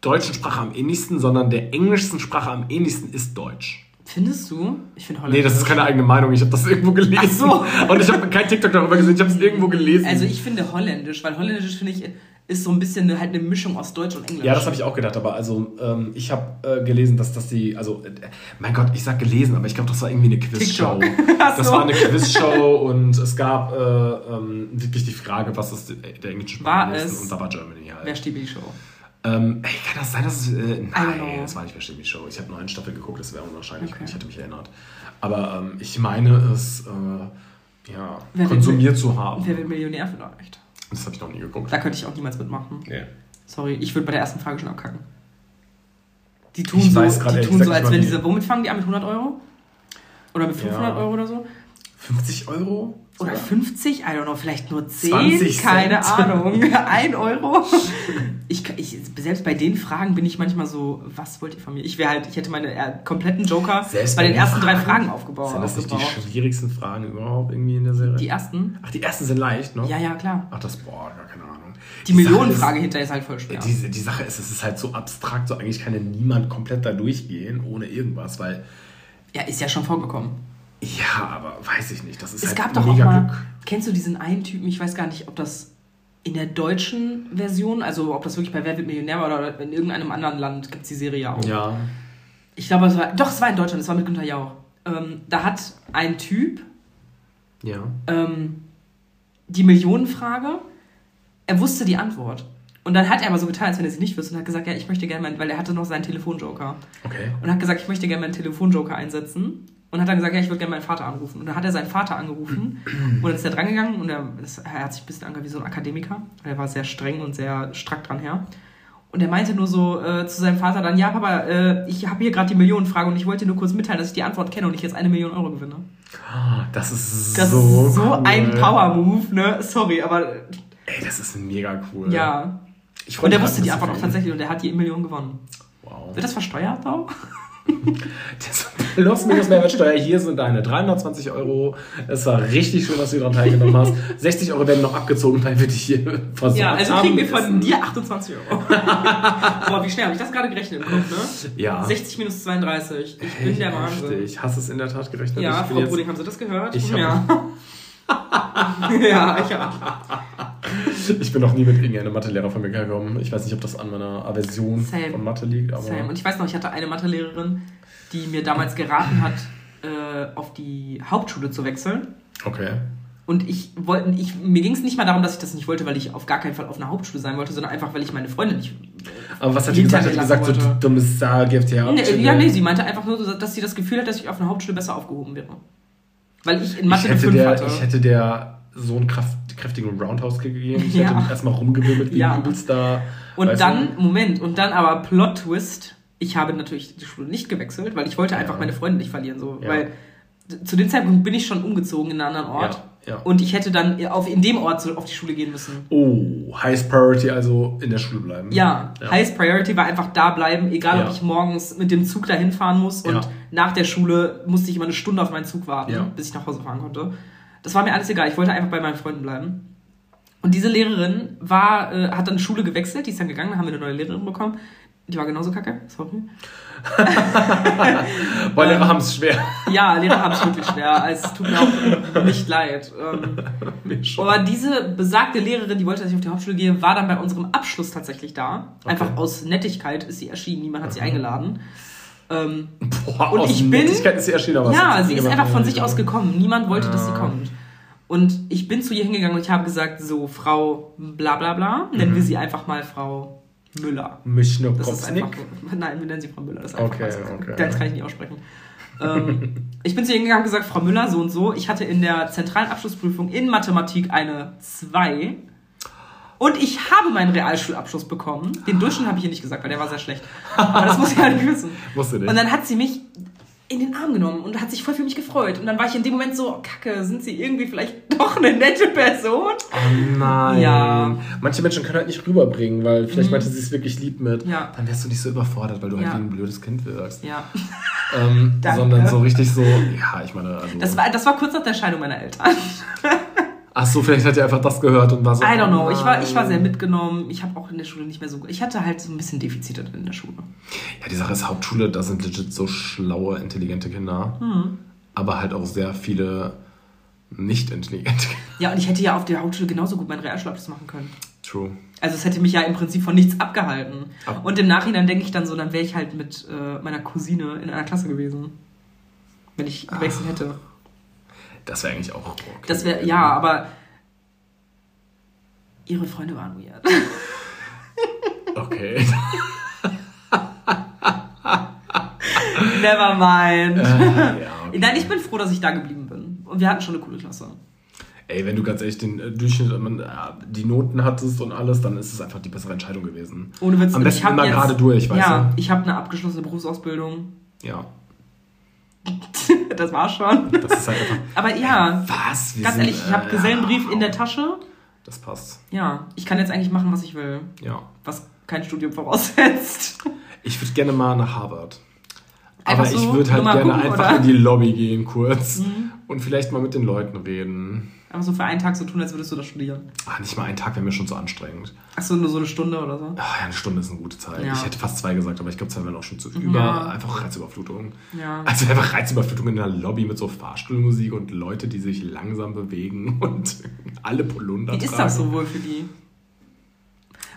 deutschen Sprache am ähnlichsten, sondern der englischsten Sprache am ähnlichsten ist Deutsch. Findest du? Ich finde Nee, das ist keine eigene Meinung. Ich habe das irgendwo gelesen. So. Und ich habe kein TikTok darüber gesehen. Ich habe es irgendwo gelesen. Also ich finde Holländisch, weil Holländisch finde ich ist so ein bisschen eine, halt eine Mischung aus Deutsch und Englisch. Ja, das habe ich auch gedacht, aber also ähm, ich habe äh, gelesen, dass das die, also äh, mein Gott, ich sag gelesen, aber ich glaube, das war irgendwie eine Quizshow. Das war eine Quizshow und es gab äh, ähm, wirklich die Frage, was ist der englische nächsten? es- Und da war Germany halt. Wer steht die Show? Ähm, ey, kann das sein, dass es. Äh, nein, das war nicht Wer die Show. Ich habe nur eine Staffel geguckt, das wäre unwahrscheinlich. Okay. Ich hätte mich erinnert. Aber ähm, ich meine es, äh, ja, Wer wird konsumiert zu haben. Wer wird Millionär vielleicht? Das habe ich noch nie geguckt. Da könnte ich auch niemals mitmachen. Nee. Sorry, ich würde bei der ersten Frage schon abkacken. Die tun Ich so, die tun so als wenn diese, womit fangen die an? Mit 100 Euro? Oder mit 500 Ja. Euro oder so? 50 Euro? Oder 50? I don't know, vielleicht nur 10? 20 Keine Cent. Ahnung. 1 Euro? Ich, ich, selbst bei den Fragen bin ich manchmal so, was wollt ihr von mir? Ich wäre halt, ich hätte meine äh, kompletten Joker Selbst bei den ersten drei Fragen? Fragen aufgebaut. Sind das nicht die schwierigsten Fragen überhaupt irgendwie in der Serie? Die ersten? Ach, die ersten sind leicht, ne? Ja, ja, klar. Ach, das, boah, gar keine Ahnung. Die, Sache Millionenfrage hinterher ist halt voll schwer. Die, die Sache ist, es ist halt so abstrakt, so eigentlich kann ja niemand komplett da durchgehen, ohne irgendwas, weil, Ja, ist ja schon vorgekommen. Ja, aber weiß ich nicht, das ist Es halt gab doch auch mega mal, Glück. kennst du diesen einen Typen, ich weiß gar nicht, ob das in der deutschen Version, also ob das wirklich bei Wer wird Millionär war oder in irgendeinem anderen Land gibt es die Serie ja auch. Ja, Ich glaube, es war, doch, es war in Deutschland, es war mit Günther Jauch. Ähm, da hat ein Typ ja. ähm, die Millionenfrage, er wusste die Antwort. Und dann hat er aber so getan, als wenn er sie nicht wüsste und hat gesagt, ja, ich möchte gerne meinen, weil er hatte noch seinen Telefonjoker. Okay. Und hat gesagt, ich möchte gerne meinen Telefonjoker einsetzen. Und hat dann gesagt, ja, ich würde gerne meinen Vater anrufen. Und dann hat er seinen Vater angerufen und dann ist er drangegangen und er, er hat sich ein bisschen angehört wie so ein Akademiker. Er war sehr streng und sehr strack dran her. Und er meinte nur so äh, zu seinem Vater dann, ja, Papa, äh, ich habe hier gerade die Millionenfrage und ich wollte dir nur kurz mitteilen, dass ich die Antwort kenne und ich jetzt eine Million Euro gewinne. Ah, Das ist Das so ist so cool. ein Power-Move, ne? Sorry, aber Ey, das ist mega cool. ja. Und er wusste die Antwort auch tatsächlich und er hat die Million gewonnen. Wow. Wird das versteuert auch? Das Plus minus Mehrwertsteuer, hier sind deine 320 Euro. Es war richtig schön, dass du daran teilgenommen hast. 60 Euro werden noch abgezogen, weil wir dich hier versorgt Ja, also haben kriegen wir von dir 28 Euro. Boah, wie schnell habe ich das gerade gerechnet im Kopf, ne? Ja. 60 minus 32. Ich bin der Wahnsinn. Richtig. Hast du es in der Tat gerechnet? Ja, ich Frau Bruding, haben Sie das gehört? Ich hab- ja. ja, ich auch. ich bin noch nie mit irgendeinem Mathelehrer von mir gekommen. Ich weiß nicht, ob das an meiner Aversion Same. von Mathe liegt, aber Same. Und ich weiß noch, ich hatte eine Mathelehrerin, die mir damals geraten hat, äh, auf die Hauptschule zu wechseln. okay. Und ich wollte, ich, mir ging es nicht mal darum, dass ich das nicht wollte, weil ich auf gar keinen Fall auf einer Hauptschule sein wollte, sondern einfach, weil ich meine Freunde nicht. Aber was hat die gesagt? Hat die gesagt, so wurde. du dummes Sau, GFT Nee, ja, nee, sie meinte einfach nur, dass sie das Gefühl hat, dass ich auf einer Hauptschule besser aufgehoben wäre. Weil ich in Mathe ich eine hätte, 5 der, hatte. ich hätte der so einen kräftigen Roundhouse-Kick gegeben. Ich Ja. hätte ihn erstmal rumgewirbelt wie Ja. ein übelster. Und dann, du? Moment, und dann aber Plot-Twist. Ich habe natürlich die Schule nicht gewechselt, weil ich wollte einfach Ja. meine Freunde nicht verlieren. So. Ja. Weil zu dem Zeitpunkt bin ich schon umgezogen in einen anderen Ort. Ja, ja. Und ich hätte dann auf, in dem Ort auf die Schule gehen müssen. Oh, Highest Priority, also in der Schule bleiben. Ja, Ja. Highest Priority war einfach da bleiben, egal Ja. ob ich morgens mit dem Zug dahin fahren muss und nach der Schule musste ich immer eine Stunde auf meinen Zug warten, bis ich nach Hause fahren konnte. Das war mir alles egal, ich wollte einfach bei meinen Freunden bleiben. Und diese Lehrerin war, äh, hat dann Schule gewechselt, die ist dann gegangen, haben wir eine neue Lehrerin bekommen. Die war genauso kacke, sorry. Ähm, Lehrer haben es schwer. Ja, Lehrer haben es wirklich schwer. Also, Es tut mir auch nicht leid. Ähm, aber diese besagte Lehrerin, die wollte, dass ich auf die Hauptschule gehe, war dann bei unserem Abschluss tatsächlich da. Einfach aus Nettigkeit ist sie erschienen, niemand hat sie eingeladen. Ähm, Boah, und aus ich bin- Nettigkeit ist sie erschienen, aber ja, sie ist einfach von sich aus gekommen. Niemand wollte, dass sie kommt. Und ich bin zu ihr hingegangen und ich habe gesagt, so, Frau bla bla bla, nennen Mhm. wir sie einfach mal Frau Müller. Mischno Das ist einfach, Kopfnick. nein, wir nennen sie Frau Müller. Das ist einfach Okay, okay. Das kann ich nicht aussprechen. ähm, ich bin zu ihr hingegangen und gesagt, Frau Müller, so und so. Ich hatte in der zentralen Abschlussprüfung in Mathematik eine 2. Und ich habe meinen Realschulabschluss bekommen. Den Durchschnitt habe ich ihr nicht gesagt, weil der war sehr schlecht. Aber das muss ich halt wissen. Wusste nicht. Und dann hat sie mich in den Arm genommen und hat sich voll für mich gefreut. Und dann war ich in dem Moment so, oh, kacke, sind sie irgendwie vielleicht doch eine nette Person? Oh nein. Ja. Manche Menschen können halt nicht rüberbringen, weil vielleicht Mhm. meinte sie es wirklich lieb mit. Ja. Dann wärst du nicht so überfordert, weil du Ja. halt wie ein blödes Kind wirkst. Ja. Ähm, sondern so richtig so, ja, ich meine, also. Das war, das war kurz nach der Scheidung meiner Eltern. Ach so, vielleicht hat er einfach das gehört und war so. I don't know. oh Ich war, ich war sehr mitgenommen. Ich habe auch in der Schule nicht mehr so. Ich hatte halt so ein bisschen Defizite in der Schule. Ja, die Sache ist Hauptschule, da sind legit so schlaue, intelligente Kinder. Hm. Aber halt auch sehr viele nicht intelligente Kinder. Ja, und ich hätte ja auf der Hauptschule genauso gut meinen Realschulabschluss machen können. True. Also es hätte mich ja im Prinzip von nichts abgehalten. Ab- Und im Nachhinein denke ich dann so, dann wäre ich halt mit äh, meiner Cousine in einer Klasse gewesen. Wenn ich gewechselt hätte. Das wäre eigentlich auch okay. Das wäre, ja, aber ihre Freunde waren weird. Okay. Never mind. Äh, ja, okay. Nein, ich bin froh, dass ich da geblieben bin. Und wir hatten schon eine coole Klasse. Ey, wenn du ganz ehrlich den äh, Durchschnitt, äh, die Noten hattest und alles, dann ist es einfach die bessere Entscheidung gewesen. Ohne Witz. Am besten immer gerade durch, weißt Ja, ich habe eine abgeschlossene Berufsausbildung. du? Ja. das war schon. Das ist halt einfach. Aber ja, Was? Wir ganz sind, ehrlich, ich habe äh, Gesellenbrief ja. in der Tasche. Das passt. Ja, ich kann jetzt eigentlich machen, was ich will. Ja. Was kein Studium voraussetzt. Ich würde gerne mal nach Harvard. Einfach Aber ich so, würde halt gerne gucken, einfach oder? in die Lobby gehen kurz Mhm. und vielleicht mal mit den Leuten reden. Aber so für einen Tag so tun, als würdest du das studieren. Ach, nicht mal einen Tag wäre mir schon zu anstrengend. Achso, nur so eine Stunde oder so? Ach, ja, eine Stunde ist eine gute Zeit. Ja. Ich hätte fast zwei gesagt, aber ich glaube, zwei wären auch schon zu über. Ja. Einfach Reizüberflutung. Ja. Also einfach Reizüberflutung in der Lobby mit so Fahrstuhlmusik und Leute, die sich langsam bewegen und alle Polunder Wie ist tragen. das so wohl für die?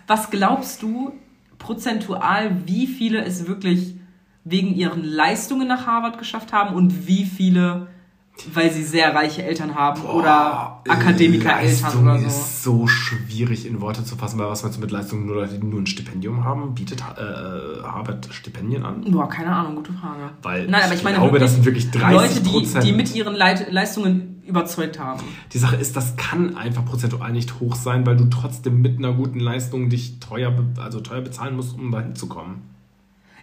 Was glaubst du prozentual, wie viele es wirklich wegen ihren Leistungen nach Harvard geschafft haben und wie viele, weil sie sehr reiche Eltern haben oder Akademiker-Eltern oder so? ist so schwierig in Worte zu fassen, weil was meinst du mit Leistung? Nur Leute, die nur ein Stipendium haben? Bietet äh, Harvard Stipendien an? Boah, keine Ahnung, gute Frage. Weil Nein, aber ich ich meine glaube, das sind wirklich 30 Leute, die, die mit ihren Leit Leistungen überzeugt haben. Die Sache ist, das kann einfach prozentual nicht hoch sein, weil du trotzdem mit einer guten Leistung dich teuer, also teuer bezahlen musst, um dahin zu kommen.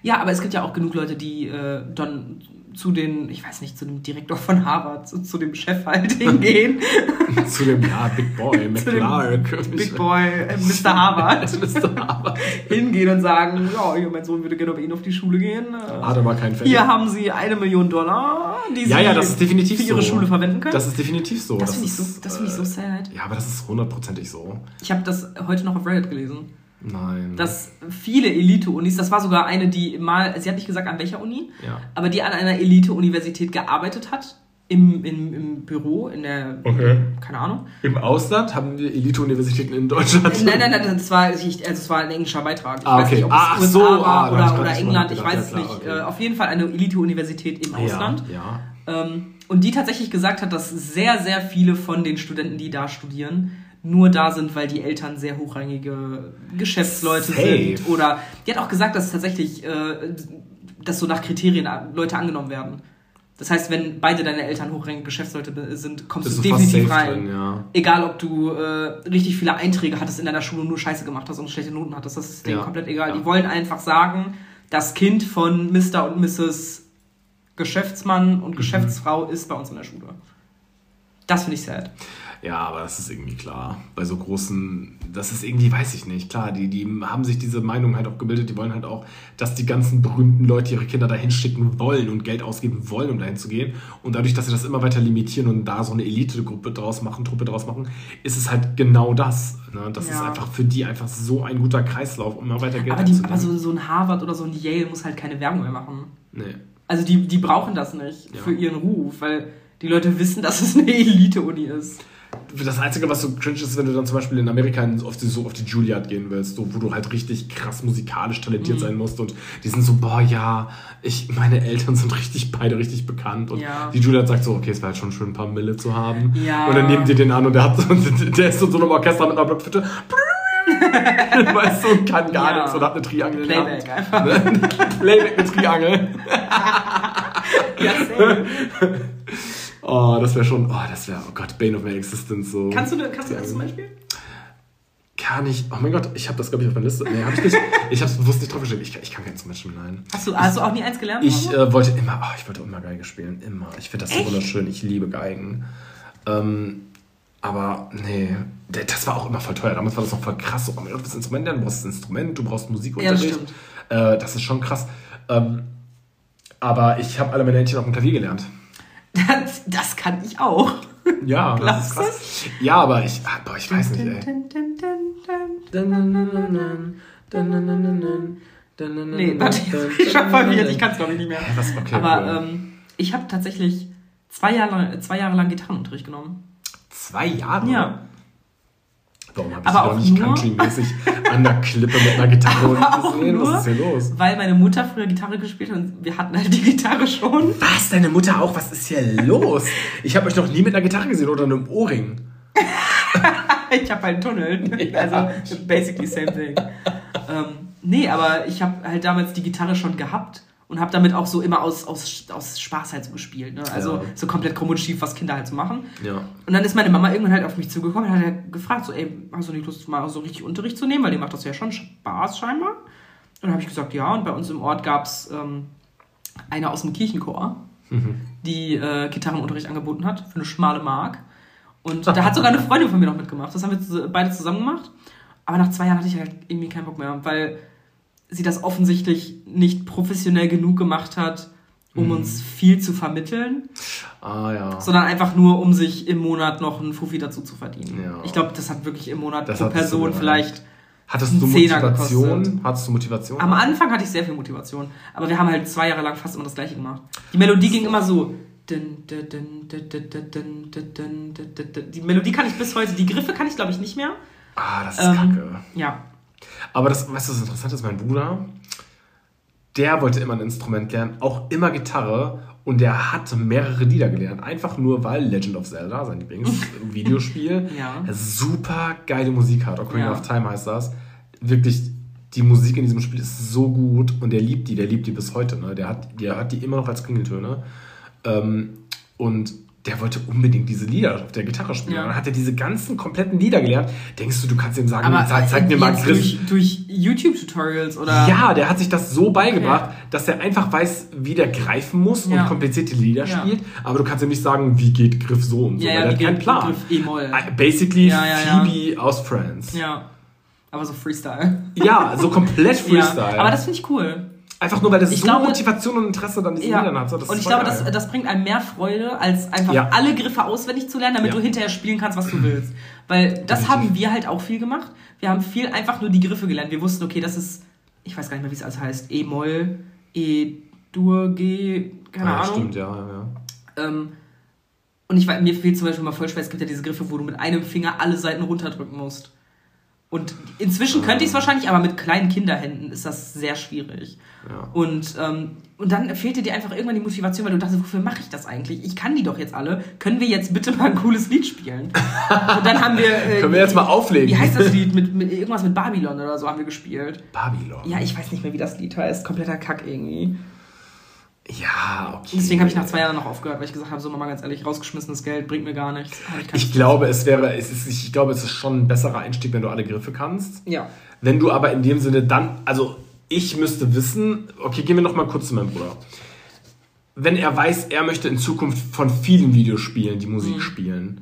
Ja, aber es gibt ja auch genug Leute, die äh, dann zu den, ich weiß nicht, zu dem Direktor von Harvard, zu, zu dem Chef halt hingehen. zu dem, ja, Big Boy, McClark. Big Boy, äh, Mr. Harvard. Mr. Harvard. hingehen und sagen, ja, hier, mein Sohn würde gerne bei Ihnen auf die Schule gehen. Äh, Hat aber keinen Pfennig. Hier haben Sie eine Million Dollar, die Sie Ja, ja, das ist definitiv für Ihre so. Schule verwenden können. Das ist definitiv so. das finde ich, so, das find ich so äh, sad. Ja, aber das ist hundertprozentig so. Ich habe das heute noch auf Reddit gelesen. Nein. Dass viele Elite-Unis, das war sogar eine, die mal, sie hat nicht gesagt, an welcher Uni, ja. aber die an einer Elite-Universität gearbeitet hat. Im, im, Im Büro, in der, Okay. keine Ahnung. Im Ausland haben wir Elite-Universitäten in Deutschland. Nein, nein, nein, das war, also es war ein englischer Beitrag. Ich Ah, weiß okay. nicht, ob Ach es so, USA war ah, hab ich oder, oder England, ich weiß es Ja, nicht. okay. Äh, auf jeden Fall eine Elite-Universität im Ausland. Ja, Ähm, und die tatsächlich gesagt hat, dass sehr, sehr viele von den Studenten, die da studieren, nur da sind, weil die Eltern sehr hochrangige Geschäftsleute Safe. sind. Oder die hat auch gesagt, dass tatsächlich, äh, dass so nach Kriterien Leute angenommen werden. Das heißt, wenn beide deine Eltern hochrangige Geschäftsleute sind, kommst du definitiv rein. drin, ja. Egal, ob du äh, richtig viele Einträge hattest in deiner Schule und nur Scheiße gemacht hast und schlechte Noten hattest, das ist denen Ja. komplett egal. Ja. Die wollen einfach sagen, das Kind von Mr. und Mrs. Geschäftsmann Mhm. und Geschäftsfrau ist bei uns in der Schule. Das finde ich sad. Ja, aber das ist irgendwie klar. Bei so großen, das ist irgendwie, weiß ich nicht, klar, die, die haben sich diese Meinung halt auch gebildet, die wollen halt auch, dass die ganzen berühmten Leute ihre Kinder dahin schicken wollen und Geld ausgeben wollen, um dahin zu gehen. Und dadurch, dass sie das immer weiter limitieren und da so eine Elite-Gruppe draus machen, Truppe draus machen, ist es halt genau das. Ne? Das ist Ja. einfach für die einfach so ein guter Kreislauf, um immer weiter Geld Aber, die, einzunehmen. aber so, so ein Harvard oder so ein Yale muss halt keine Werbung mehr machen. nee. Also die, die brauchen das nicht Ja. für ihren Ruf, weil die Leute wissen, dass es eine Elite-Uni ist. Das Einzige, was so cringe ist, wenn du dann zum Beispiel in Amerika in- auf die, so auf die Juilliard gehen willst, so, wo du halt richtig krass musikalisch talentiert Mhm. sein musst und die sind so, boah, ja, ich, meine Eltern sind richtig, beide richtig bekannt und Ja. die Juilliard sagt so, okay, es wäre halt schon schön, ein paar Mille zu haben. Ja. Und dann nehmen die den an und der hat so, der ist so in so einem Orchester mit einer Blockflöte, weißt du, und kann gar Ja. nichts und hat eine Triangel in. Playback einfach. Ne? Playback mit Triangel. Ja. Oh, das wäre schon, oh, das wäre, oh Gott, Bane of my existence. So. kannst, du, kannst du das zum Beispiel? Kann ich. Oh mein Gott, ich habe das, glaube ich, auf meiner Liste. Nee, habe ich nicht. Ich habe es bewusst nicht draufgeschrieben. Ich, kann- ich kann kein Instrument nein. Hast du, hast du auch nie eins gelernt? Ich äh, wollte immer, oh, ich wollte immer Geige spielen. Immer. Ich finde das so Echt? wunderschön. Ich liebe Geigen. Ähm, aber nee, das war auch immer voll teuer. Damals war das noch voll krass. Oh mein Gott, was Instrument lernen? Du brauchst ein Instrument, du brauchst Musikunterricht. Ja, das stimmt. Äh, das ist schon krass. Ähm, aber ich habe alle meine Händchen auf dem Klavier gelernt. Das, das kann ich auch. Ja, das ist krass. Ja, aber ich, ah, boah, ich weiß nicht, ey. Nee, warte, ich hab verwirrt, ich kann es glaube ich nicht mehr. Was? Okay, Aber cool. ähm, ich habe tatsächlich zwei Jahre, zwei Jahre lang Gitarrenunterricht genommen. Zwei Jahre? Ja. Warum habe ich Aber sie auch nicht countrymäßig an der Klippe mit einer Gitarre auch gesehen? Was ist hier los? Weil meine Mutter früher Gitarre gespielt hat und wir hatten halt die Gitarre schon. Was? Deine Mutter auch? Was ist hier los? Ich habe euch noch nie mit einer Gitarre gesehen oder einem Ohrring. Ich habe halt einen Tunnel. Also basically same thing. ähm, nee, aber ich habe halt damals die Gitarre schon gehabt und habe damit auch so immer aus, aus, aus Spaß halt so gespielt. Ne? Also Ja. so komplett krumm und schief, was Kinder halt so machen. Ja. Und dann ist meine Mama irgendwann halt auf mich zugekommen und hat halt gefragt, so, ey, hast du nicht Lust, mal so richtig Unterricht zu nehmen? Weil dir macht das ja schon Spaß scheinbar. Und dann habe ich gesagt, ja. Und bei uns im Ort gab es ähm, eine aus dem Kirchenchor, die äh, Gitarrenunterricht angeboten hat für eine schmale Mark. Und da hat sogar eine Freundin von mir noch mitgemacht. Das haben wir beide zusammen gemacht. Aber nach zwei Jahren hatte ich halt irgendwie keinen Bock mehr, weil sie das offensichtlich nicht professionell genug gemacht hat, um mhm. uns viel zu vermitteln. Ah, ja. Sondern einfach nur, um sich im Monat noch einen Fuffi dazu zu verdienen. Ja. Ich glaube, das hat wirklich im Monat das pro Person vielleicht. Hattest du Motivation? Hattest du Motivation? Am Anfang hatte ich sehr viel Motivation, aber wir haben halt zwei Jahre lang fast immer das gleiche gemacht. Die Melodie ging immer so. Die Melodie kann ich bis heute, die Griffe kann ich glaube ich nicht mehr. Ah, das ist kacke. Ja, aber das, weißt du, was interessant ist? Mein Bruder, der wollte immer ein Instrument lernen, auch immer Gitarre. Und der hat mehrere Lieder gelernt. Einfach nur, weil Legend of Zelda, sein Lieblingsvideospiel, Ja. super geile Musik hat. Ocarina Ja. of Time heißt das. Wirklich, die Musik in diesem Spiel ist so gut und der liebt die, der liebt die bis heute. Ne? Der, hat, der hat die immer noch als Klingeltöne. Ähm, und der wollte unbedingt diese Lieder auf der Gitarre spielen. Ja. Und dann hat er diese ganzen kompletten Lieder gelernt. Denkst du, du kannst ihm sagen, Aber zeig, zeig mir mal Griff. durch, durch YouTube-Tutorials oder. Ja, der hat sich das so beigebracht, dass er einfach weiß, wie der greifen muss Ja. und komplizierte Lieder Ja. spielt. Aber du kannst ihm nicht sagen, wie geht Griff so und so. Ja, weil ja, wie hat keinen Plan. Griff E-Moll. Äh, Basically Ja, ja, ja. Phoebe aus Friends. Ja, Ja. Aber so Freestyle. so komplett Freestyle. Ja. Aber das finde ich cool. Einfach nur, weil er Ich so glaube- Motivation und Interesse dann diesen Ja. Liedern hat. So, das und ich glaube, geil. das, das bringt einem mehr Freude, als einfach Ja. alle Griffe auswendig zu lernen, damit Ja. du hinterher spielen kannst, was du willst. Weil das Definitiv. haben wir halt auch viel gemacht. Wir haben viel einfach nur die Griffe gelernt. Wir wussten, okay, das ist, ich weiß gar nicht mehr, wie es alles heißt, E-Moll, E-Dur, G, keine ja, Ahnung. stimmt, ja, ja. ja. Ähm, und ich weiß, mir fehlt zum Beispiel mal voll schwer, es gibt ja diese Griffe, wo du mit einem Finger alle Seiten runterdrücken musst. Und inzwischen könnte ich es wahrscheinlich, aber mit kleinen Kinderhänden ist das sehr schwierig. Ja. Und, ähm, und dann fehlte dir einfach irgendwann die Motivation, weil du dachtest, wofür mache ich das eigentlich? Ich kann die doch jetzt alle. Können wir jetzt bitte mal ein cooles Lied spielen? Und dann haben wir. Äh, Können wir jetzt mal auflegen? Wie heißt das Lied? Mit, mit irgendwas mit Babylon oder so haben wir gespielt. Babylon. Ja, ich weiß nicht mehr, wie das Lied heißt. Kompletter Kack irgendwie. Okay. Deswegen habe ich nach zwei Jahren noch aufgehört, weil ich gesagt habe, so Mama, ganz ehrlich, rausgeschmissenes Geld bringt mir gar nichts. Ich Ich glaube, es wäre, es ist, ich glaube, es ist schon ein besserer Einstieg, wenn du alle Griffe kannst. Ja. Wenn du aber in dem Sinne dann, also ich müsste wissen, okay, gehen wir noch mal kurz zu meinem Bruder. Wenn er weiß, er möchte in Zukunft von vielen Videospielen die Musik spielen,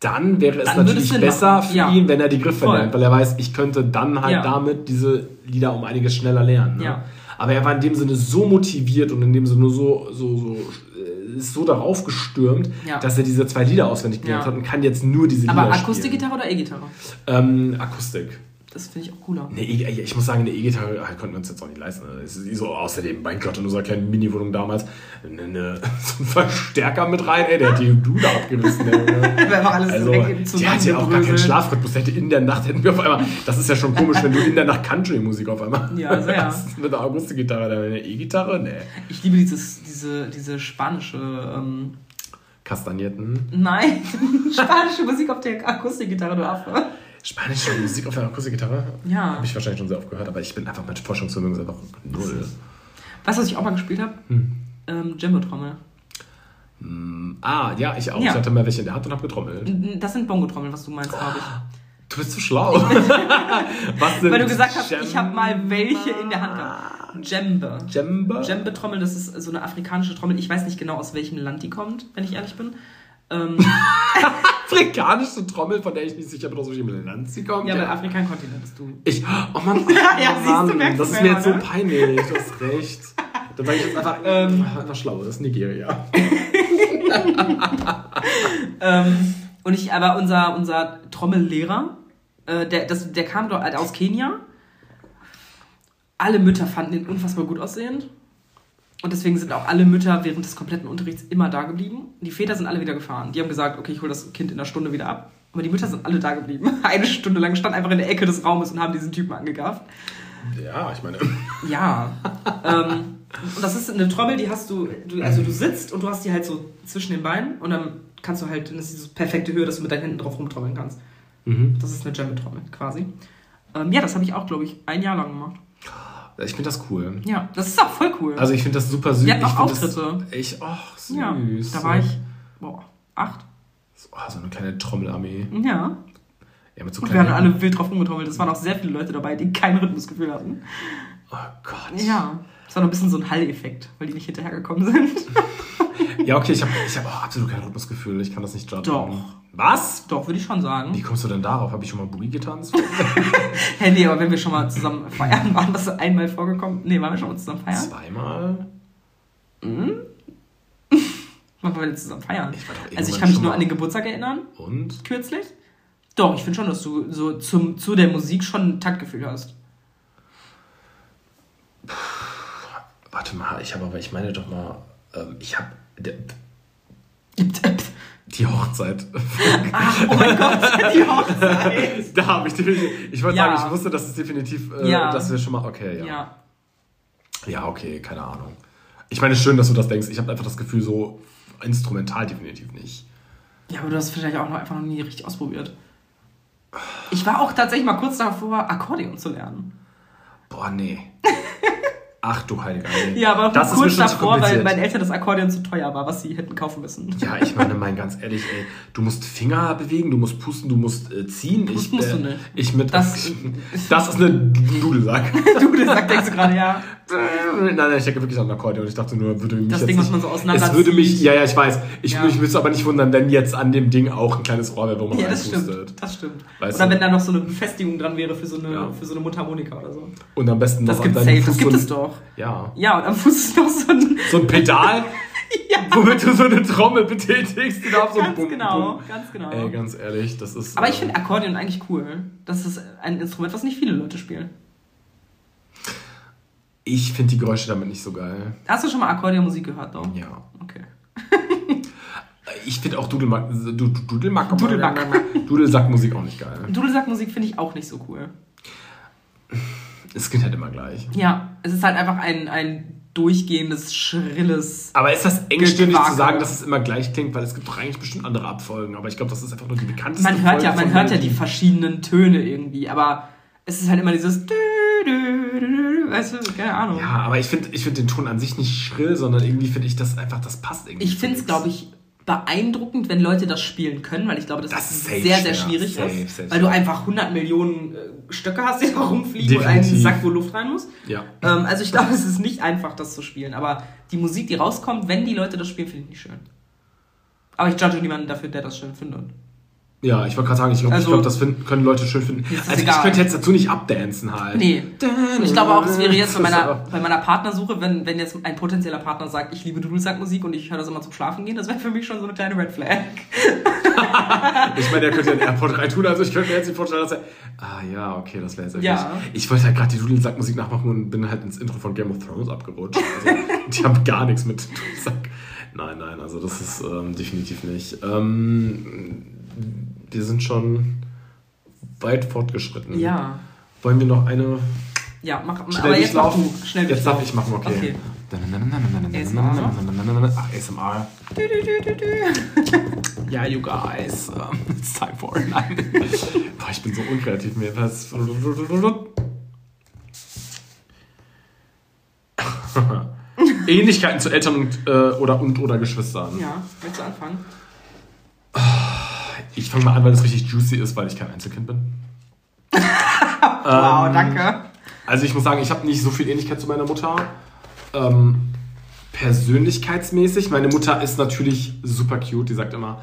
dann wäre es Mhm. Dann natürlich besser für Ja. ihn, wenn er die Griffe Voll. lernt, weil er weiß, ich könnte dann halt Ja. damit diese Lieder um einiges schneller lernen. Ne? Ja. Aber er war in dem Sinne so motiviert und in dem Sinne so, so, so äh, ist so darauf gestürmt, Ja. dass er diese zwei Lieder auswendig gelernt Ja. hat und kann jetzt nur diese Aber Lieder spielen. Akustikgitarre oder E-Gitarre? Ähm, Akustik. Das finde ich auch cooler. Eine E- ich muss sagen, eine E-Gitarre konnten wir uns jetzt auch nicht leisten. Es ist so außerdem, mein Gott, in unserer kleinen Mini-Wohnung damals, eine, eine, so ein Verstärker mit rein, ey, der hat die Dude abgerissen. Junge. Einfach alles also, weg, die hat ja auch gar keinen. Schlafrhythmus. Der hätte in der Nacht, hätten wir auf einmal, das ist ja schon komisch, wenn du in der Nacht Country-Musik auf einmal Ja, sehr. hast. Mit einer Akustikgitarre, dann eine E-Gitarre, nee. Ich liebe dieses, diese, diese spanische, ähm, Kastagnierten. nein, spanische Musik auf der Akustikgitarre, du Affe. Spanische Musik auf der Akustikgitarre? Ja. Habe ich wahrscheinlich schon sehr oft gehört, aber ich bin einfach mit Forschungsvermögen einfach null. Weißt du, was ich auch mal gespielt habe? Hm. Ähm, Jimbo-Trommel. Ah, ja, ich auch. Ja. Ich hatte mal welche in der Hand und habe getrommelt. Das sind Bongo-Trommeln, was du meinst, glaube ich. Du bist zu schlau. Was sind Weil du gesagt hast, ich habe mal welche in der Hand gehabt. Djembe. Djembe? Djembe-Trommel, das ist so eine afrikanische Trommel. Ich weiß nicht genau, aus welchem Land die kommt, wenn ich ehrlich bin. Ähm, Afrikanische Trommel, von der ich nicht sicher bin, aus welchem Land sie kommt. ja, aber Afrika ein Kontinent bist du. Ich, oh Mann, oh Ja, siehst du, Mann merkst das du ist mir jetzt so ne? peinlich, du hast recht. Dann sage ich jetzt einfach, ähm, einfach schlau, das ist Nigeria. ähm, und ich, aber unser, unser Trommellehrer, äh, der, das, der kam dort aus Kenia. Alle Mütter fanden ihn unfassbar gut aussehend. Und deswegen sind auch alle Mütter während des kompletten Unterrichts immer da geblieben. Die Väter sind alle wieder gefahren. Die haben gesagt, okay, ich hole das Kind in einer Stunde wieder ab. Aber die Mütter sind alle da geblieben. Eine Stunde lang standen einfach in der Ecke des Raumes und haben diesen Typen angegafft. Ja, ich meine. Ja. ähm, und das ist eine Trommel, die hast du, du, also du sitzt und du hast die halt so zwischen den Beinen und dann kannst du halt, das ist diese perfekte Höhe, dass du mit deinen Händen drauf rumtrommeln kannst. Mhm. Das ist eine Jammet-Trommel quasi. Ähm, ja, das habe ich auch, glaube ich, ein Jahr lang gemacht. Ich finde das cool. Ja, das ist auch voll cool. Also ich finde das super süß. Wir hatten auch Auftritte. Ich, ach, süß. ja, da war ich, boah, acht. Oh, so eine kleine Trommelarmee. Ja. Ja, mit so Und wir haben alle wild drauf rumgetrommelt. Es waren auch sehr viele Leute dabei, die kein Rhythmusgefühl hatten. Oh Gott. Ja. War noch ein bisschen so ein Hall-Effekt, weil die nicht hinterhergekommen sind. Ja, okay, ich habe ich hab auch absolut kein Rhythmusgefühl. Ich kann das nicht judgen. Doch. Was? Doch, würde ich schon sagen. Wie kommst du denn darauf? Habe ich schon mal Boogie getanzt? Hä, nee, aber wenn wir schon mal zusammen feiern, waren das einmal vorgekommen? Nee, waren wir schon mal zusammen feiern? Zweimal? Wann waren wir denn zusammen feiern? Ich also ich kann mich nur an den Geburtstag erinnern, Und? kürzlich. Doch, ich finde schon, dass du so zum, zu der Musik schon ein Taktgefühl hast. Warte mal, ich habe aber, ich meine doch mal, ähm, ich habe Ach, die Hochzeit. oh mein Gott, die Hochzeit. da habe ich definitiv. Ich wollte Ja. sagen, ich wusste, dass es definitiv, äh, Ja. dass wir schon mal. Okay, ja. Ja. Ja, okay, keine Ahnung. Ich meine, schön, dass du das denkst. Ich habe einfach das Gefühl, so instrumental definitiv nicht. Ja, aber du hast vielleicht auch noch einfach noch nie richtig ausprobiert. Ich war auch tatsächlich mal kurz davor, Akkordeon zu lernen. Boah, nee. Ach du Heiliger. Nee. Ja, aber das kurz davor, weil meinen Eltern das Akkordeon zu teuer war, was sie hätten kaufen müssen. Ja, ich meine, mein ganz ehrlich, ey, du musst Finger bewegen, du musst pusten, du musst äh, ziehen. Pusten ich, musst äh, du nicht. Ich mit. Das- Das, ist eine Dudelsack. Du, das sagt, denkst du gerade, ja. nein, nein, ich denke wirklich an Akkordeon. Ich dachte nur, würde mich Das Ding, was man so auseinanderzieht. Es würde mich, ja, ja, ich weiß. Ich, Ja. ich würde es aber nicht wundern, wenn jetzt an dem Ding auch ein kleines Rohr wäre, wo man Ja, das reinpustet. stimmt. Das stimmt. Weißt Oder du? wenn da noch so eine Befestigung dran wäre für so eine, Ja. für so eine Mundharmonika oder so. Und am besten Das noch gibt's an deinem safe, das Fuß gibt so es ein- Ja. Ja, und am Fuß ist noch so ein. So ein Pedal, womit du so eine Trommel betätigst, die darf so ganz bum, genau, bum. ganz genau. Ey, ganz ehrlich, das ist. Aber ich ähm, finde Akkordeon eigentlich cool. Das ist ein Instrument, was nicht viele Leute spielen. Ich finde die Geräusche damit nicht so geil. Hast du schon mal Akkordeonmusik gehört, doch? Ja. Okay. Ich finde auch Dudelmack, Du- Du- Dudelmack, Dudelmack. Dudelsackmusik auch nicht geil. Dudelsackmusik finde ich auch nicht so cool. Es klingt halt immer gleich. Ja, es ist halt einfach ein, ein durchgehendes, schrilles. Aber ist das engstirnig zu sagen, dass es immer gleich klingt? Weil es gibt doch eigentlich bestimmt andere Abfolgen. Aber ich glaube, das ist einfach nur die bekannteste Man hört ja, Folge man von hört ja die verschiedenen Töne irgendwie, aber es ist halt immer dieses. Weißt du, keine Ahnung. Ja, aber ich finde ich find den Ton an sich nicht schrill, sondern irgendwie finde ich das einfach, das passt irgendwie. Ich finde es, glaube ich, beeindruckend, wenn Leute das spielen können, weil ich glaube, dass Das das, ist sehr, sehr schwer. schwierig Safe, ist. safe, weil du safe. einfach 100 Millionen äh, Stöcke hast, die da rumfliegen und einen Definitiv. Sack, wo Luft rein muss. Ja. Ähm, also ich glaube, es ist nicht einfach, das zu spielen. Aber die Musik, die rauskommt, wenn die Leute das spielen, finde ich nicht schön. Aber ich judge niemanden dafür, der das schön findet. Ja, ich wollte gerade sagen, ich glaube, Also- ich glaub, das finden, können Leute schön finden. Also ich egal. könnte jetzt dazu nicht abdancen halt. Nee. Und ich glaube auch, es wäre jetzt bei meiner, bei meiner Partnersuche, wenn, wenn jetzt ein potenzieller Partner sagt, ich liebe Dudelsackmusik und ich höre das immer zum Schlafen gehen, das wäre für mich schon so eine kleine Red Flag. Ich meine, der könnte ja einen AirPod rein tun, also ich könnte mir jetzt nicht vorstellen, dass er. Ah ja, okay, das wäre jetzt Ja. wirklich- Ich wollte halt gerade die Dudelsackmusik nachmachen und bin halt ins Intro von Game of Thrones abgerutscht. Also, die haben gar nichts mit Dudelsack. Nein, nein, also das ist ähm, definitiv nicht. Ähm, wir sind schon weit fortgeschritten. Ja. Wollen wir noch eine Ja, mach, schnell aber jetzt mach du. Schnell jetzt darf ich machen, okay. Okay. ASMR. Ach, ASMR. Du, du, du. Ja, you guys, um, it's time for. Nein. Boah, ich bin so unkreativ mir. Was? Ähnlichkeiten zu Eltern und, äh, oder, und oder Geschwistern. Ja, willst du anfangen? Ich fange mal an, weil es richtig juicy ist, weil ich kein Einzelkind bin. Wow, danke. Also ich muss sagen, ich habe nicht so viel Ähnlichkeit zu meiner Mutter. Ähm, persönlichkeitsmäßig. Meine Mutter ist natürlich super cute. Die sagt immer,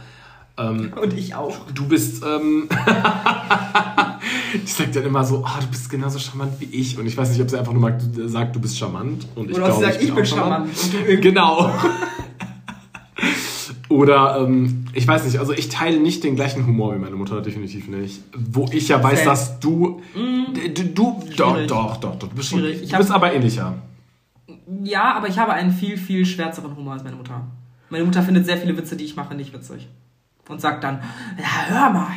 ähm, Und ich auch. du bist, ähm, ich sag dann immer so, ah, du bist genauso charmant wie ich. Und ich weiß nicht, ob sie einfach nur mal sagt, du bist charmant. Und ich Oder ob sie glaube, sagt, ich bin auch charmant. Und du irgendwie- Genau. Oder, ähm, ich weiß nicht, also ich teile nicht den gleichen Humor wie meine Mutter, definitiv nicht. Wo ich ja weiß, Same. dass du, du, du doch, doch, doch, doch, du bist, Schwierig. Ich du bist hab- aber ähnlicher. Ja, aber ich habe einen viel, viel schwärzeren Humor als meine Mutter. Meine Mutter findet sehr viele Witze, die ich mache, nicht witzig. Und sagt dann, ja, hör mal.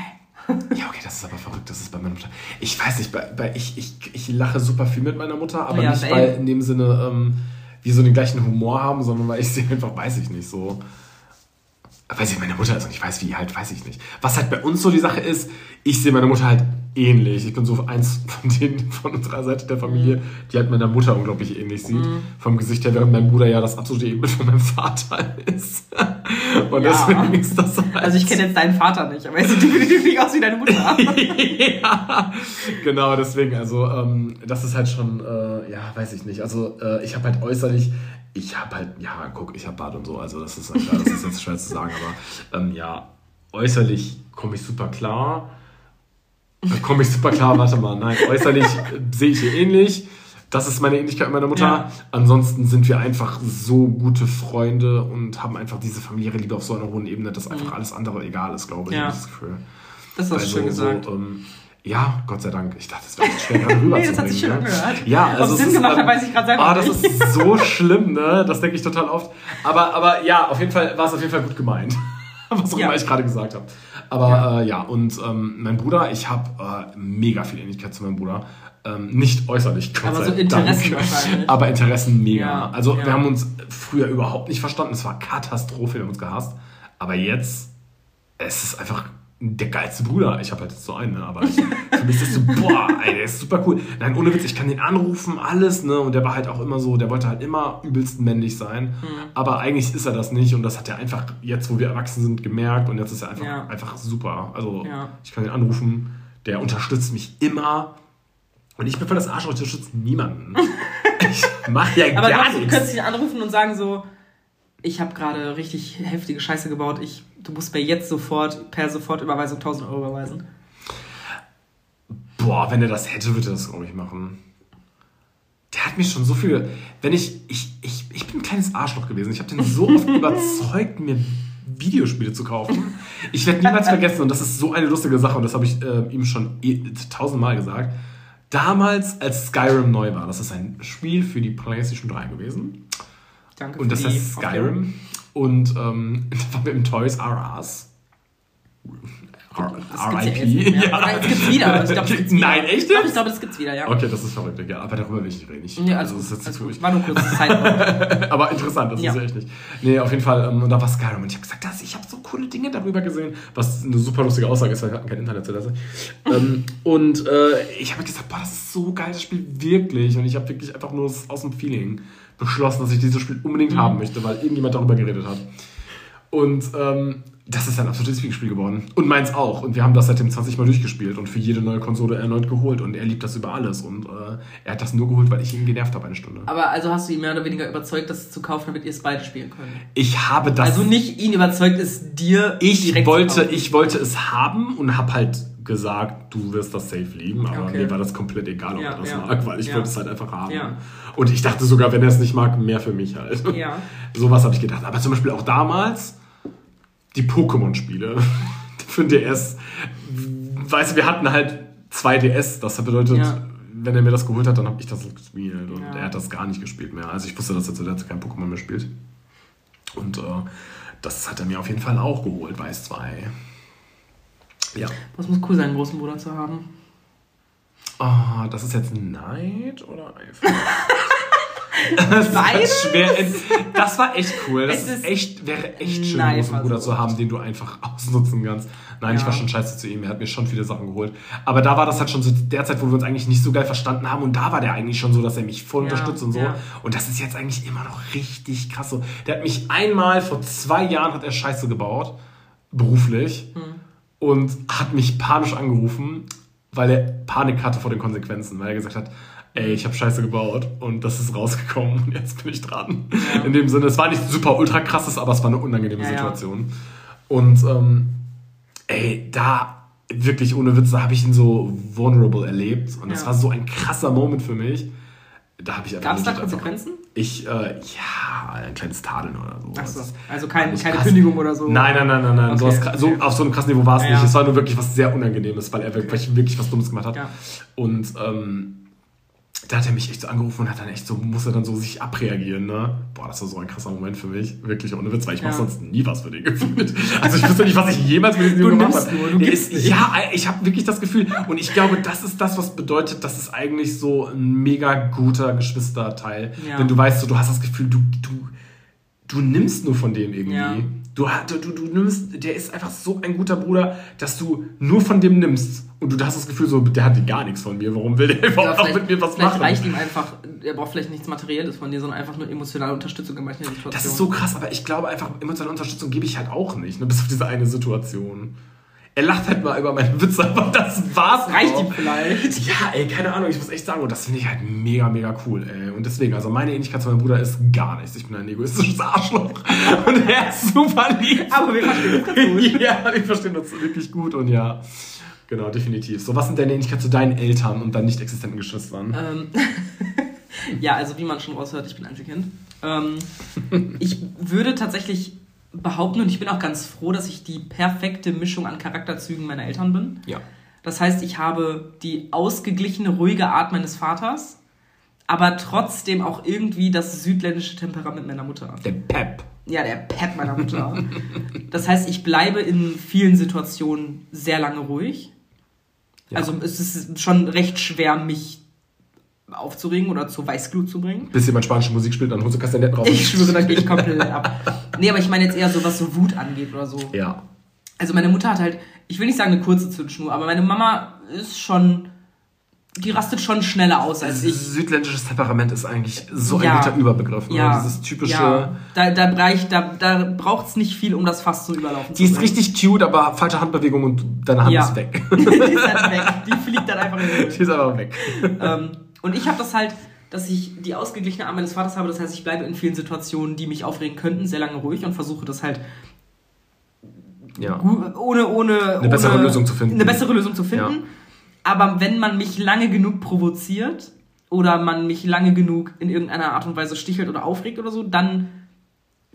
Ja, okay, das ist aber verrückt, das ist bei meiner Mutter. Ich weiß nicht, bei, bei ich, ich, ich lache super viel mit meiner Mutter, aber Ja, nicht, weil in dem Sinne ähm, wir so den gleichen Humor haben, sondern weil ich sie einfach, weiß ich nicht, so. Weil sie meine Mutter ist und ich weiß, wie halt, weiß ich nicht. Was halt bei uns so die Sache ist, ich sehe meine Mutter halt ähnlich. Ich bin so eins von denen von unserer Seite der Familie, die halt meiner Mutter unglaublich ähnlich sieht. Vom Gesicht her, während mein Bruder ja das absolute Ebenbild von meinem Vater ist. Und Ja. deswegen ist das halt Also ich kenne jetzt deinen Vater nicht, aber er sieht definitiv aus wie deine Mutter. ja, genau, deswegen, also ähm, das ist halt schon, äh, ja, weiß ich nicht. Also äh, ich habe halt äußerlich, ich habe halt, ja, guck, ich habe Bart und so, also das ist, das ist jetzt schwer zu sagen, aber ähm, ja, äußerlich komme ich super klar. Äh, Komme ich super klar, warte mal, nein, äußerlich sehe ich ihr ähnlich. Das ist meine Ähnlichkeit mit meiner Mutter. Ja. Ansonsten sind wir einfach so gute Freunde und haben einfach diese familiäre Liebe auf so einer hohen Ebene, dass einfach alles andere egal ist, glaube ich. Ja. Das Gefühl. Das hast du schön gesagt. So, ähm, ja, Gott sei Dank. Ich dachte, das wäre schwer gerade rüber Nee, das hat sich schön ne? angehört. Ja, Ob also es Sinn ist, gemacht hat, ähm, weiß ich gerade selber Ah, das ist so schlimm, ne? Das denke ich total oft. Aber, aber ja, auf jeden Fall war es auf jeden Fall gut gemeint. Was auch Ja. immer ich gerade gesagt habe. Aber ja, äh, ja und ähm, mein Bruder, ich habe äh, mega viel Ähnlichkeit zu meinem Bruder. Ähm, nicht äußerlich, Gott Aber sei so Interessen Dank. Aber Interessen mega. Ja, also wir haben uns früher überhaupt nicht verstanden. Es war Katastrophe, wir haben uns gehasst. Aber jetzt, es ist einfach der geilste Bruder. Ich habe halt jetzt so einen, ne? aber ich, für mich ist das so, boah, ey, der ist super cool. Nein, ohne Witz, ich kann den anrufen, alles, ne? Und der war halt auch immer so, der wollte halt immer übelst männlich sein. Mhm. Aber eigentlich ist er das nicht und das hat er einfach jetzt, wo wir erwachsen sind, gemerkt und jetzt ist er einfach, Ja. einfach super. Also Ja. ich kann den anrufen, der unterstützt mich immer. Und ich bin voll das Arschloch, ich unterstütze niemanden. ich mach ja Aber gar doch, du nichts. könntest ihn anrufen und sagen so, ich habe gerade richtig heftige Scheiße gebaut, ich, du musst mir jetzt sofort per Sofortüberweisung 1000 Euro überweisen. Boah, wenn er das hätte, würde er das, glaube ich, machen. Der hat mir schon so viel. Wenn ich. Ich, ich, ich bin ein kleines Arschloch gewesen. Ich habe den so oft überzeugt, mir Videospiele zu kaufen. Ich werde niemals vergessen, und das ist so eine lustige Sache, und das habe ich äh, ihm schon eh- tausendmal gesagt. Damals, als Skyrim neu war, das ist ein Spiel für die PlayStation 3 gewesen. Danke Und das heißt. Skyrim. Und ähm, das war mit dem Toys R Us. Das ja RIP. Aber es gibt's wieder. Ich glaub, es gibt's wieder. Nein, echt Ich glaube, glaube, das gibt's wieder, ja. Okay, das ist verrückt, ja. Aber darüber will ich nicht reden. Ich, Ja, also, das ist jetzt zu früh. War nur kurz Zeit. Aber interessant, das Ja. ist ja echt nicht. Nee, auf jeden Fall. Ähm, und da war Skyrim. Und ich habe gesagt, das, ich habe so coole Dinge darüber gesehen. Was eine super lustige Aussage ist, weil wir hatten kein Internet zuletzt. ähm, und äh, ich habe gesagt, boah, das ist so geil, das Spiel wirklich. Und ich habe wirklich einfach nur aus dem Feeling beschlossen, dass ich dieses Spiel unbedingt Mhm. haben möchte, weil irgendjemand darüber geredet hat. Und ähm, das ist ein absolutes Lieblingsspiel geworden. Und meins auch. Und wir haben das seitdem 20 Mal durchgespielt und für jede neue Konsole erneut geholt. Und er liebt das über alles. Und äh, er hat das nur geholt, weil ich ihn genervt habe eine Stunde. Aber also hast du ihn mehr oder weniger überzeugt, das zu kaufen, damit ihr es beide spielen könnt. Ich habe das. Also nicht ihn überzeugt, es dir ich direkt wollte, ich wollte es haben und habe halt gesagt, du wirst das safe lieben, aber Okay. mir war das komplett egal, ob Ja, er das ja, mag, weil ich ja. wollte es halt einfach haben. Und ich dachte sogar, wenn er es nicht mag, mehr für mich halt. Ja. Sowas habe ich gedacht. Aber zum Beispiel auch damals die Pokémon-Spiele für den DS. Weißt du, wir hatten halt zwei DS. Das bedeutet, wenn er mir das geholt hat, dann habe ich das gespielt. Und Ja. er hat das gar nicht gespielt mehr. Also ich wusste, dass er zu der Zeit kein Pokémon mehr spielt. Und äh, das hat er mir auf jeden Fall auch geholt, Weiß 2. Ja. Das muss cool sein, einen großen Bruder zu haben. Oh, das ist jetzt Neid oder Eifersucht? das, Beides? ist schwer. das war echt cool. Das Es ist echt, wäre echt schön, einen großen. Bruder zu haben, den du einfach ausnutzen kannst. Nein, ich Ja. war schon scheiße zu ihm. Er hat mir schon viele Sachen geholt. Aber da war das halt schon zu der Zeit, wo wir uns eigentlich nicht so geil verstanden haben. Und da war der eigentlich schon so, dass er mich voll Ja, unterstützt und so. ja. Und das ist jetzt eigentlich immer noch richtig krass so. Der hat mich einmal vor zwei Jahren hat er Scheiße gebaut. Beruflich. Hm. Und hat mich panisch angerufen, weil er Panik hatte vor den Konsequenzen. Weil er gesagt hat, ey, ich habe Scheiße gebaut und das ist rausgekommen und jetzt bin ich dran. Ja. In dem Sinne, es war nicht super ultra krasses, aber es war eine unangenehme Ja, ja. Situation. Und ähm, ey, da wirklich ohne Witz, da habe ich ihn so vulnerable erlebt und das Ja. war so ein krasser Moment für mich. Da habe ich einfach Gab es da legit einfach- Konsequenzen? Ich, äh, ja, ein kleines Tadeln oder so. Ach so. Also kein, keine krass. Kündigung oder so. Nein, nein, nein, nein, nein. Okay, so, was, so okay. auf so einem krassen Niveau war es Ja. nicht. Es war nur wirklich was sehr Unangenehmes, weil er wirklich, wirklich was Dummes gemacht hat. Ja. Und ähm, da hat er mich echt so angerufen und hat dann echt so, musste dann so sich abreagieren, ne? Boah, das war so ein krasser Moment für mich. Wirklich ohne Witz, weil ich Ja. mache sonst nie was für den gefühlt. Also ich wusste nicht, was ich jemals mit diesem Du gemacht habe. nur, du gibst ist- nicht. Ja, ich habe wirklich das Gefühl. Und ich glaube, das ist das, was bedeutet, das ist eigentlich so ein mega guter Geschwisterteil. Ja. Wenn du weißt, so, du hast das Gefühl, du, du, du nimmst nur von dem irgendwie. Ja. Du, du, du, nimmst, der ist einfach so ein guter Bruder, dass du nur von dem nimmst. Und du hast das Gefühl, so, der hat gar nichts von mir. Warum will der überhaupt noch vielleicht, mit mir was vielleicht machen? reicht ihm einfach, er braucht vielleicht nichts Materielles von dir, sondern einfach nur emotionale Unterstützung in manchen Situationen. Das ist so krass, aber ich glaube einfach, emotionale Unterstützung gebe ich halt auch nicht, ne, bis auf diese eine Situation. Er lacht halt mal über meine Witze, aber das war's. reicht auch. ihm vielleicht. Ja, ey, keine Ahnung, ich muss echt sagen, und das finde ich halt mega, mega cool, ey. Und deswegen, also meine Ähnlichkeit zu meinem Bruder ist gar nichts. Ich bin ein egoistisches Arschloch und er ist super lieb. Aber wir verstehen uns ganz gut. ja, wir verstehen uns wirklich gut und ja, genau, definitiv. So, was sind deine Ähnlichkeit zu deinen Eltern und deinen nicht existenten Geschwistern? Ähm, ja, also wie man schon raushört, ich bin Einzelkind. Ähm, ich würde tatsächlich behaupten, und ich bin auch ganz froh, dass ich die perfekte Mischung an Charakterzügen meiner Eltern bin. Ja. Das heißt, ich habe die ausgeglichene, ruhige Art meines Vaters, aber trotzdem auch irgendwie das südländische Temperament meiner Mutter. Der Pep. Ja, der Pet meiner Mutter. Das heißt, ich bleibe in vielen Situationen sehr lange ruhig. Ja. Also es ist schon recht schwer, mich aufzuregen oder zur Weißglut zu bringen. Bis jemand spanische Musik spielt, dann holst du Kastanetten raus. Ich schwöre, da gehe ich komplett ab. Nee, aber ich meine jetzt eher so, was so Wut angeht oder so. Ja. Also meine Mutter hat halt, ich will nicht sagen eine kurze Zündschnur, aber meine Mama ist schon, die rastet schon schneller aus als ich. Südländisches Temperament ist eigentlich so Ja. ein guter Überbegriff. Ne? Ja, Dieses typische. ja. Da, da, reicht, da, da braucht es nicht viel, um das Fass zum Überlaufen Die zu ist bringen. richtig cute, aber falsche Handbewegung und deine Hand Ja. ist weg. die ist halt weg. Die fliegt dann einfach in den Die ist einfach weg. ähm, Und ich habe das halt, dass ich die ausgeglichene Art meines Vaters habe. Das heißt, ich bleibe in vielen Situationen, die mich aufregen könnten, sehr lange ruhig und versuche das halt Ja. ohne, ohne Eine bessere ohne, Lösung zu finden. Eine bessere Lösung zu finden. Ja. Aber wenn man mich lange genug provoziert oder man mich lange genug in irgendeiner Art und Weise stichelt oder aufregt oder so, dann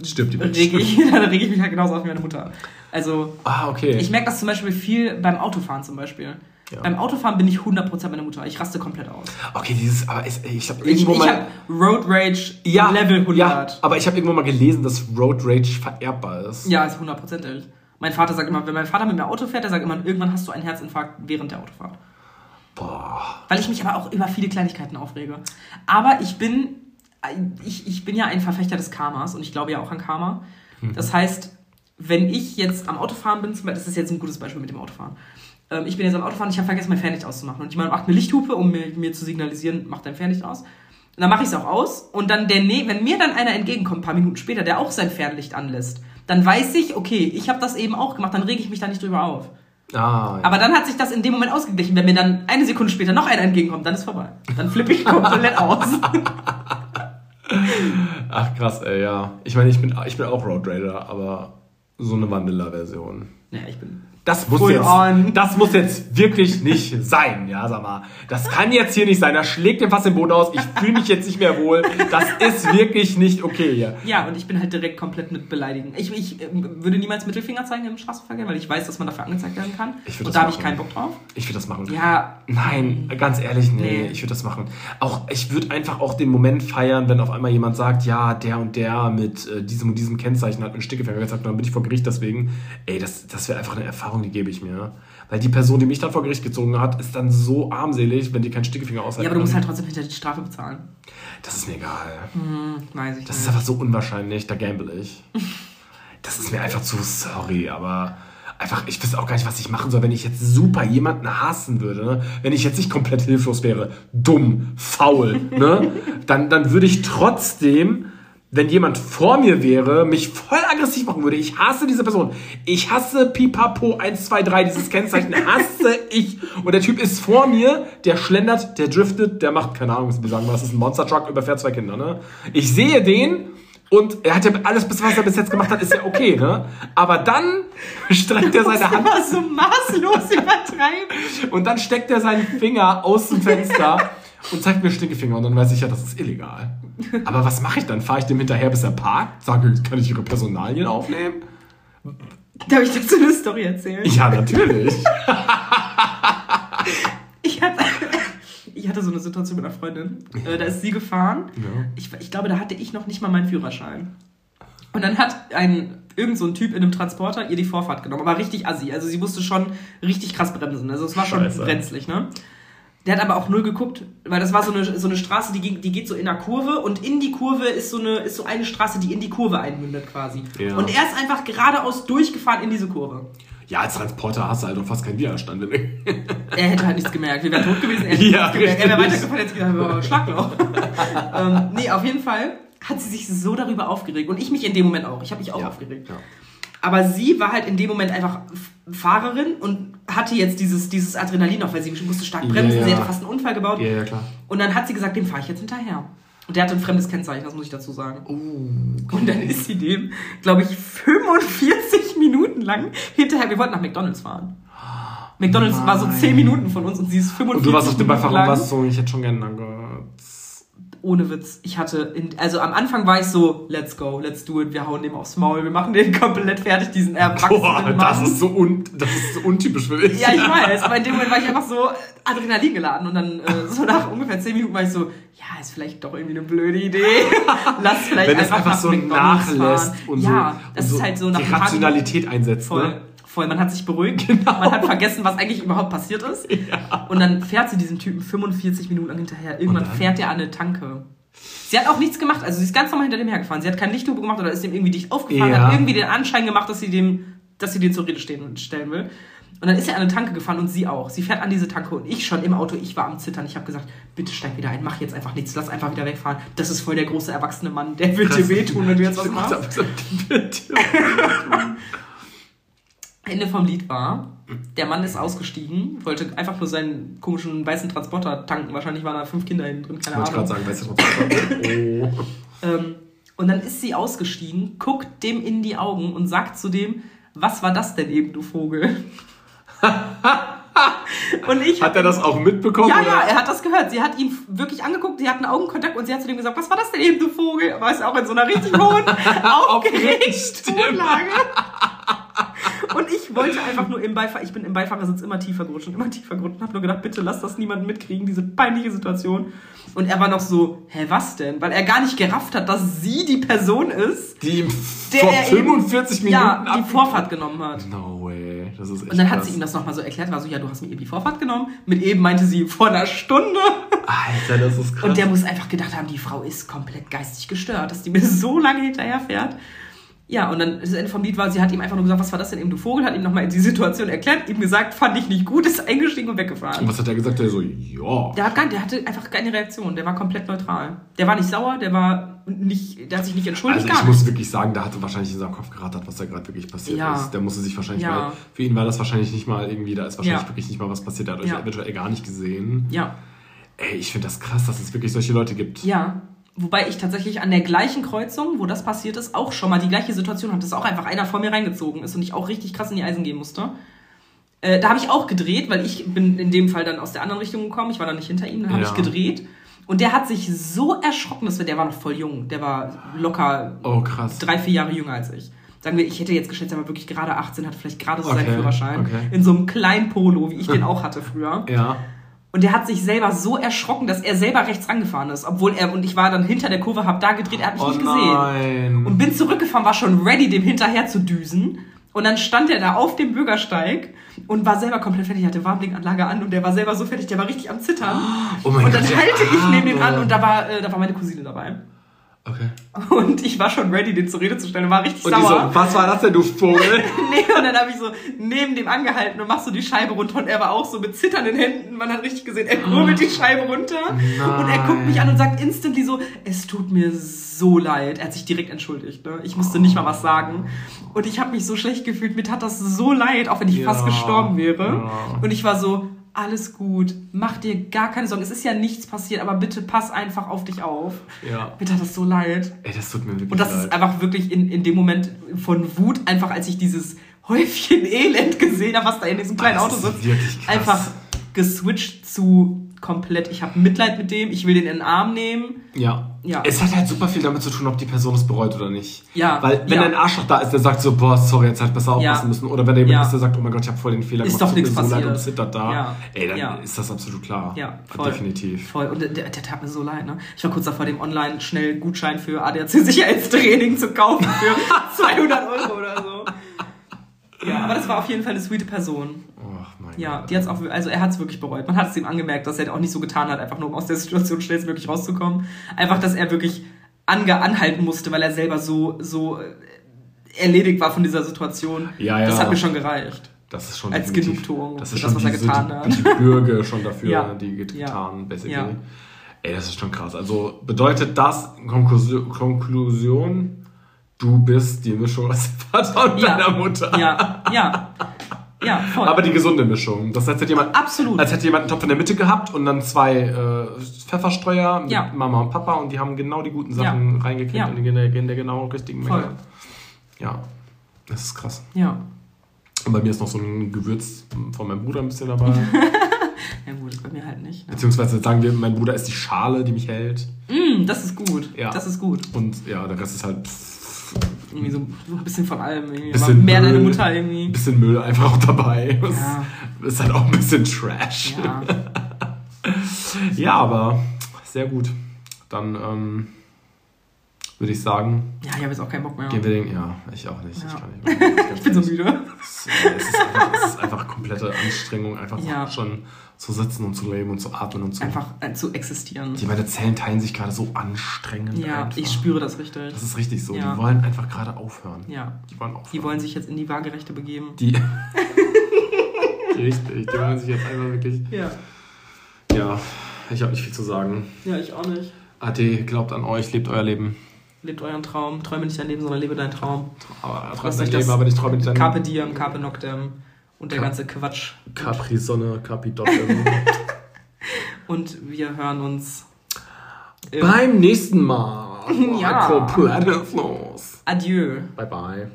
Stirbt die rege ich, dann rege ich mich halt genauso auf wie meine Mutter. Also Ah, okay. ich merke das zum Beispiel viel beim Autofahren zum Beispiel. Ja. Beim Autofahren bin ich 100% meine Mutter. Ich raste komplett aus. okay, dieses, aber ich Ich, irgendwo ich mal. habe Road Rage ja, Level 100. Ja, aber ich habe irgendwo mal gelesen, dass Road Rage vererbbar ist. Ja, ist 100% ehrlich. Mein Vater sagt immer, wenn mein Vater mit mir Auto fährt, der sagt immer, irgendwann hast du einen Herzinfarkt während der Autofahrt. Boah. Weil ich mich aber auch über viele Kleinigkeiten aufrege. Aber ich bin, ich, ich bin ja ein Verfechter des Karmas und ich glaube ja auch an Karma. Das heißt, wenn ich jetzt am Autofahren bin, zum Beispiel, das ist jetzt ein gutes Beispiel mit dem Autofahren. Ähm, Ich bin jetzt am Autofahren, ich habe vergessen, mein Fernlicht auszumachen. Und jemand macht eine Lichthupe, um mir, mir zu signalisieren, mach dein Fernlicht aus. Und dann mache ich es auch aus. Und dann, der, ne wenn mir dann einer entgegenkommt, ein paar Minuten später, der auch sein Fernlicht anlässt, dann weiß ich, okay, ich habe das eben auch gemacht, dann rege ich mich da nicht drüber auf. Ah, ja. Aber dann hat sich das in dem Moment ausgeglichen. Wenn mir dann eine Sekunde später noch einer entgegenkommt, dann ist vorbei. Dann flippe ich komplett aus. Ach krass, ey, ja. Ich meine, ich bin, ich bin auch Road Raider, aber so eine Vanilla-Version. Ja, ich bin. Das muss, jetzt, on. das muss jetzt wirklich nicht sein, ja, sag mal. Das kann jetzt hier nicht sein. Da schlägt mir fast den Boden aus. Ich fühle mich jetzt nicht mehr wohl. Das ist wirklich nicht okay hier. Ja, und ich bin halt direkt komplett mit beleidigen. Ich, ich ähm, würde niemals Mittelfinger zeigen im Straßenverkehr, weil ich weiß, dass man dafür angezeigt werden kann. Und das da habe ich machen. keinen Bock drauf. Ich würde das machen. Ja, Nein, ganz ehrlich, nee, Nee. ich würde das machen. Auch ich würde einfach auch den Moment feiern, wenn auf einmal jemand sagt, ja, der und der mit äh, diesem und diesem Kennzeichen hat mir einen Stickefinger gezeigt und dann bin ich vor Gericht deswegen. Ey, das, das wäre einfach eine Erfahrung, die gebe ich mir. Weil die Person, die mich dann vor Gericht gezogen hat, ist dann so armselig, wenn die keinen Stickefinger aushalten ja, aber du musst halt trotzdem hinter die Strafe bezahlen. Das ist mir egal. Hm, weiß ich Das nicht. ist einfach so unwahrscheinlich, da gamble ich. Das ist mir einfach zu sorry, aber einfach, ich wüsste auch gar nicht, was ich machen soll, wenn ich jetzt super jemanden hassen würde, ne? wenn ich jetzt nicht komplett hilflos wäre, dumm, faul, ne? dann, dann würde ich trotzdem, wenn jemand vor mir wäre, mich voll aggressiv machen würde. Ich hasse diese Person. Ich hasse Pipapo 123, dieses Kennzeichen hasse ich. Und der Typ ist vor mir, der schlendert, der driftet, der macht, keine Ahnung, sagen wir, das ist ein Monster Truck, überfährt zwei Kinder, ne? Ich sehe den und er hat ja alles, bis was er bis jetzt gemacht hat, ist ja okay, ne? Aber dann streckt er seine Hand immer so maßlos übertreiben. und dann steckt er seinen Finger aus dem Fenster und zeigt mir Stinkefinger und dann weiß ich ja, das ist illegal. Aber was mache ich dann? Fahre ich dem hinterher, bis er parkt? Sage, kann ich Ihre Personalien aufnehmen? Darf ich dazu eine Story erzählen? Ja, natürlich. Ich hatte, ich hatte so eine Situation mit einer Freundin. Äh, da ist sie gefahren. Ja. Ich, ich glaube, da hatte ich noch nicht mal meinen Führerschein. Und dann hat ein irgend so ein Typ in einem Transporter ihr die Vorfahrt genommen, aber richtig assi. Also sie musste schon richtig krass bremsen. Also es war schon Scheiße. brenzlig, ne? Der hat aber auch null geguckt, weil das war so eine, so eine Straße, die, ging, die geht so in einer Kurve und in die Kurve ist so, eine, ist so eine Straße, die in die Kurve einmündet quasi. Ja. Und er ist einfach geradeaus durchgefahren in diese Kurve. Ja, als Transporter hast du halt auch fast keinen Widerstand. Er hätte halt nichts gemerkt. Wir wären tot gewesen, er hätte Ja, nichts gemerkt. Er wäre weitergefahren, jetzt gedacht, oh, Schlagloch. ähm, nee, auf jeden Fall hat sie sich so darüber aufgeregt. Und ich mich in dem Moment auch. Ich habe mich auch aufgeregt. Ja. Aber sie war halt in dem Moment einfach Fahrerin und hatte jetzt dieses, dieses Adrenalin noch, weil sie musste stark bremsen. Ja, Sie ja. hätte fast einen Unfall gebaut. Ja, ja, klar. Und dann hat sie gesagt, dem fahre ich jetzt hinterher. Und der hatte ein fremdes Kennzeichen, das muss ich dazu sagen. Oh, Und dann ist sie dem, glaube ich, 45 Minuten lang hinterher. Wir wollten nach McDonalds fahren. McDonalds war so 10 Minuten von uns und sie ist 45 Und du warst auf dem Minuten Beifahrer und warst so, ich hätte schon gerne. Ohne Witz. Ich hatte, in, also am Anfang war ich so, let's go, let's do it, wir hauen dem aufs Maul, wir machen den komplett fertig, diesen erwachsenen Boah, Mann. das ist, so un, das ist so untypisch für mich. Ja, ich weiß, aber in dem Moment war ich einfach so Adrenalin geladen und dann äh, so nach ungefähr 10 Minuten war ich so, ja, ist vielleicht doch irgendwie eine blöde Idee. Lass vielleicht Wenn es einfach, einfach nach so McDonald's nachlässt fahren. und ja, so, das und ist so halt so nach die Rationalität einsetzt. Voll, Ne? Voll. Man hat sich beruhigt, man hat vergessen, was eigentlich überhaupt passiert ist. Und dann fährt sie diesem Typen 45 Minuten lang hinterher. Irgendwann fährt er an eine Tanke. Sie hat auch nichts gemacht, also sie ist ganz normal hinter dem hergefahren. Sie hat kein Lichthupe gemacht oder ist dem irgendwie dicht aufgefahren, Ja. hat irgendwie den Anschein gemacht, dass sie dem, dass sie den zur Rede stehen, stellen will. Und dann ist er an eine Tanke gefahren und sie auch. Sie fährt an diese Tanke und ich schon im Auto, ich war am Zittern. Ich habe gesagt, bitte steig wieder ein, mach jetzt einfach nichts, lass einfach wieder wegfahren. Das ist voll der große erwachsene Mann, der wird dir wehtun, wenn du jetzt was machst. Ende vom Lied war, der Mann ist ausgestiegen, wollte einfach nur seinen komischen weißen Transporter tanken. Wahrscheinlich waren da fünf Kinder hinten drin, keine Wollte ich Ahnung. gerade sagen, weißt du was? Oh. Ähm, und dann ist sie ausgestiegen, guckt dem in die Augen und sagt zu dem, was war das denn eben, du Vogel? und ich Hat er das auch mitbekommen? ja, oder? ja, er hat das gehört. Sie hat ihn wirklich angeguckt, sie hatten Augenkontakt und sie hat zu dem gesagt, was war das denn eben, du Vogel? Aber ist auch in so einer richtig hohen, aufgeregten. Tonlage. Und ich wollte einfach nur im Beifahrer, ich bin im Beifahrersitz immer tiefer gerutscht und immer tiefer gerutscht und habe nur gedacht, bitte lass das niemand mitkriegen, diese peinliche Situation. Und er war noch so, hä, was denn? Weil er gar nicht gerafft hat, dass sie die Person ist, Die ihm vor er eben- 45 Minuten ja, die Vorfahrt genommen hat. No way. Das ist echt Und dann hat krass. sie ihm das nochmal so erklärt, war so, ja, du hast mir eben die Vorfahrt genommen. Mit eben meinte sie vor einer Stunde. Alter, das ist krass. Und der muss einfach gedacht haben, die Frau ist komplett geistig gestört, dass die mir so lange hinterher fährt. Ja, und dann das Ende vom Lied war, sie hat ihm einfach nur gesagt, was war das denn eben, du Vogel, hat ihm nochmal die Situation erklärt, ihm gesagt, fand ich nicht gut, ist eingestiegen und Und weggefahren. was hat er gesagt? Der so, ja. Der, hat gar, der hatte einfach keine Reaktion, der war komplett neutral. Der war nicht sauer, der war nicht, der hat sich nicht entschuldigt, Also ich muss wirklich sagen, da hatte wahrscheinlich in seinem Kopf gerattert, was da gerade wirklich passiert Ja. ist. Der musste sich wahrscheinlich Ja. mal, für ihn war das wahrscheinlich nicht mal irgendwie, da ist wahrscheinlich Ja. wirklich nicht mal was passiert, der hat euch eventuell gar nicht gesehen. Ja, Ey, ich finde das krass, dass es wirklich solche Leute gibt. ja. Wobei ich tatsächlich an der gleichen Kreuzung, wo das passiert ist, auch schon mal die gleiche Situation hatte, dass auch einfach einer vor mir reingezogen ist und ich auch richtig krass in die Eisen gehen musste. Äh, da habe ich auch gedreht, weil ich bin in dem Fall dann aus der anderen Richtung gekommen. Ich war dann nicht hinter ihm, dann habe Ja. ich gedreht. Und der hat sich so erschrocken, dass wir, der war noch voll jung. Der war locker Oh, drei, vier Jahre jünger als ich. Sagen wir, ich hätte jetzt geschätzt, er war wirklich gerade 18, hat vielleicht gerade so seinen Okay, Führerschein. okay. In so einem kleinen Polo, wie ich den auch hatte früher. Ja. Und der hat sich selber so erschrocken, dass er selber rechts rangefahren ist. Obwohl er, und ich war dann hinter der Kurve, hab da gedreht, er hat mich Oh nicht gesehen. nein. Und bin zurückgefahren, war schon ready, dem hinterher zu düsen. Und dann stand er da auf dem Bürgersteig und war selber komplett fertig, hatte Warnblinkanlage an und der war selber so fertig, der war richtig am Zittern. Oh mein und dann Gott, halte ich neben den an Arme. und da war, äh, da war meine Cousine dabei. Okay. Und ich war schon ready, den zur Rede zu stellen und war richtig Und die so, sauer. was war das denn, du Vogel? Nee, und dann habe ich so neben dem angehalten und mach so die Scheibe runter und er war auch so mit zitternden Händen, man hat richtig gesehen, er kurbelt die Scheibe runter und er guckt mich an und sagt instantly so, es tut mir so leid. Er hat sich direkt entschuldigt, ne? Ich musste nicht mal was sagen und ich habe mich so schlecht gefühlt, mir tat das so leid, auch wenn ich Ja, fast gestorben wäre. ja. Und ich war so, alles gut, mach dir gar keine Sorgen, es ist ja nichts passiert, aber bitte pass einfach auf dich auf. ja. Mir tat das so leid. Ey, das tut mir wirklich Und das leid. ist einfach wirklich in, in dem Moment von Wut, einfach als ich dieses Häufchen Elend gesehen habe, was da in diesem kleinen Das Auto sitzt. Einfach geswitcht zu komplett, ich habe Mitleid mit dem, ich will den in den Arm nehmen. Ja. Ja. Es hat halt super viel damit zu tun, ob die Person es bereut oder nicht. Ja, Weil wenn ja. ein Arschloch da ist, der sagt so, boah, sorry, jetzt halt besser Ja. aufpassen müssen. Oder wenn der jemand Ja. ist, der sagt, oh mein Gott, ich habe voll den Fehler Ist gemacht, doch tut mir nichts so leid passiert. und zittert da. Ja. Ey, dann Ja. ist das absolut klar. Ja, voll. Definitiv. Voll. Und der, der tat mir so leid, ne? Ich war kurz davor, dem online schnell Gutschein für ADAC-Sicherheitstraining zu kaufen für 200 Euro oder so. Ja, aber das war auf jeden Fall eine sweete Person. Oh mein Ja, Gott. die hat's auch, also er hat es wirklich bereut. Man hat es ihm angemerkt, dass er auch nicht so getan hat, einfach nur um aus der Situation schnellstmöglich rauszukommen. Einfach, dass er wirklich ange anhalten musste, weil er selber so, so äh, erledigt war von dieser Situation. Ja, ja. Das hat mir schon gereicht. Das ist schon Als Genugtuung Das ist das, was er getan die, hat. die Bürger schon dafür, Ja. die Ja. getan, basically. Ja. Ey, das ist schon krass. Also bedeutet das, Konklusion du bist die Mischung aus Vater und Ja. deiner Mutter. Ja, ja. Ja, voll. Aber die gesunde Mischung. Das heißt, hätte jemand, Absolut. als hätte jemand einen Topf in der Mitte gehabt und dann zwei äh, Pfefferstreuer mit Ja. Mama und Papa und die haben genau die guten Sachen reingekriegt Ja. und in der, in der genau richtigen Menge. Voll. Ja, das ist krass. ja. Und bei mir ist noch so ein Gewürz von meinem Bruder ein bisschen dabei. Ja gut, bei mir halt nicht. Ne? Beziehungsweise sagen wir, mein Bruder ist die Schale, die mich hält. Mm, das ist gut. Ja. Das ist gut. Und ja, der Rest ist halt Irgendwie so, so ein bisschen von allem. Bisschen mehr Müll. deine Mutter ein irgendwie. bisschen Müll einfach auch dabei. Das Ja. ist halt auch ein bisschen Trash. Ja. Ja, aber sehr gut. Dann ähm, würde ich sagen, ja, ich habe jetzt auch keinen Bock mehr. gehen wir den. Ja, ich auch nicht. Ich, Ja. kann nicht mehr. Ich bin so müde. Es, es, ist einfach, es ist einfach komplette Anstrengung, einfach schon zu sitzen und zu leben und zu atmen und zu. Einfach äh, zu existieren. Die meine Zellen teilen sich gerade so anstrengend. Ja, einfach. ich spüre das richtig. Das ist richtig so. Ja. Die wollen einfach gerade aufhören. Ja. Die wollen aufhören. Die wollen sich jetzt in die Waagerechte begeben. Die. richtig, die wollen sich jetzt einfach wirklich. Ja. Ja, ich habe nicht viel zu sagen. Ja, ich auch nicht. Ade, glaubt an euch, lebt euer Leben. Lebt euren Traum. Träume nicht dein Leben, sondern lebe deinen Traum. Aber träumt ist dein? Leben, aber nicht träume nicht dein Carpe diem, Carpe noctem. Und der Ka- ganze Quatsch. Capri Sonne, Capri. Und wir hören uns. im Beim nächsten Mal. Ja. Adieu. Bye bye.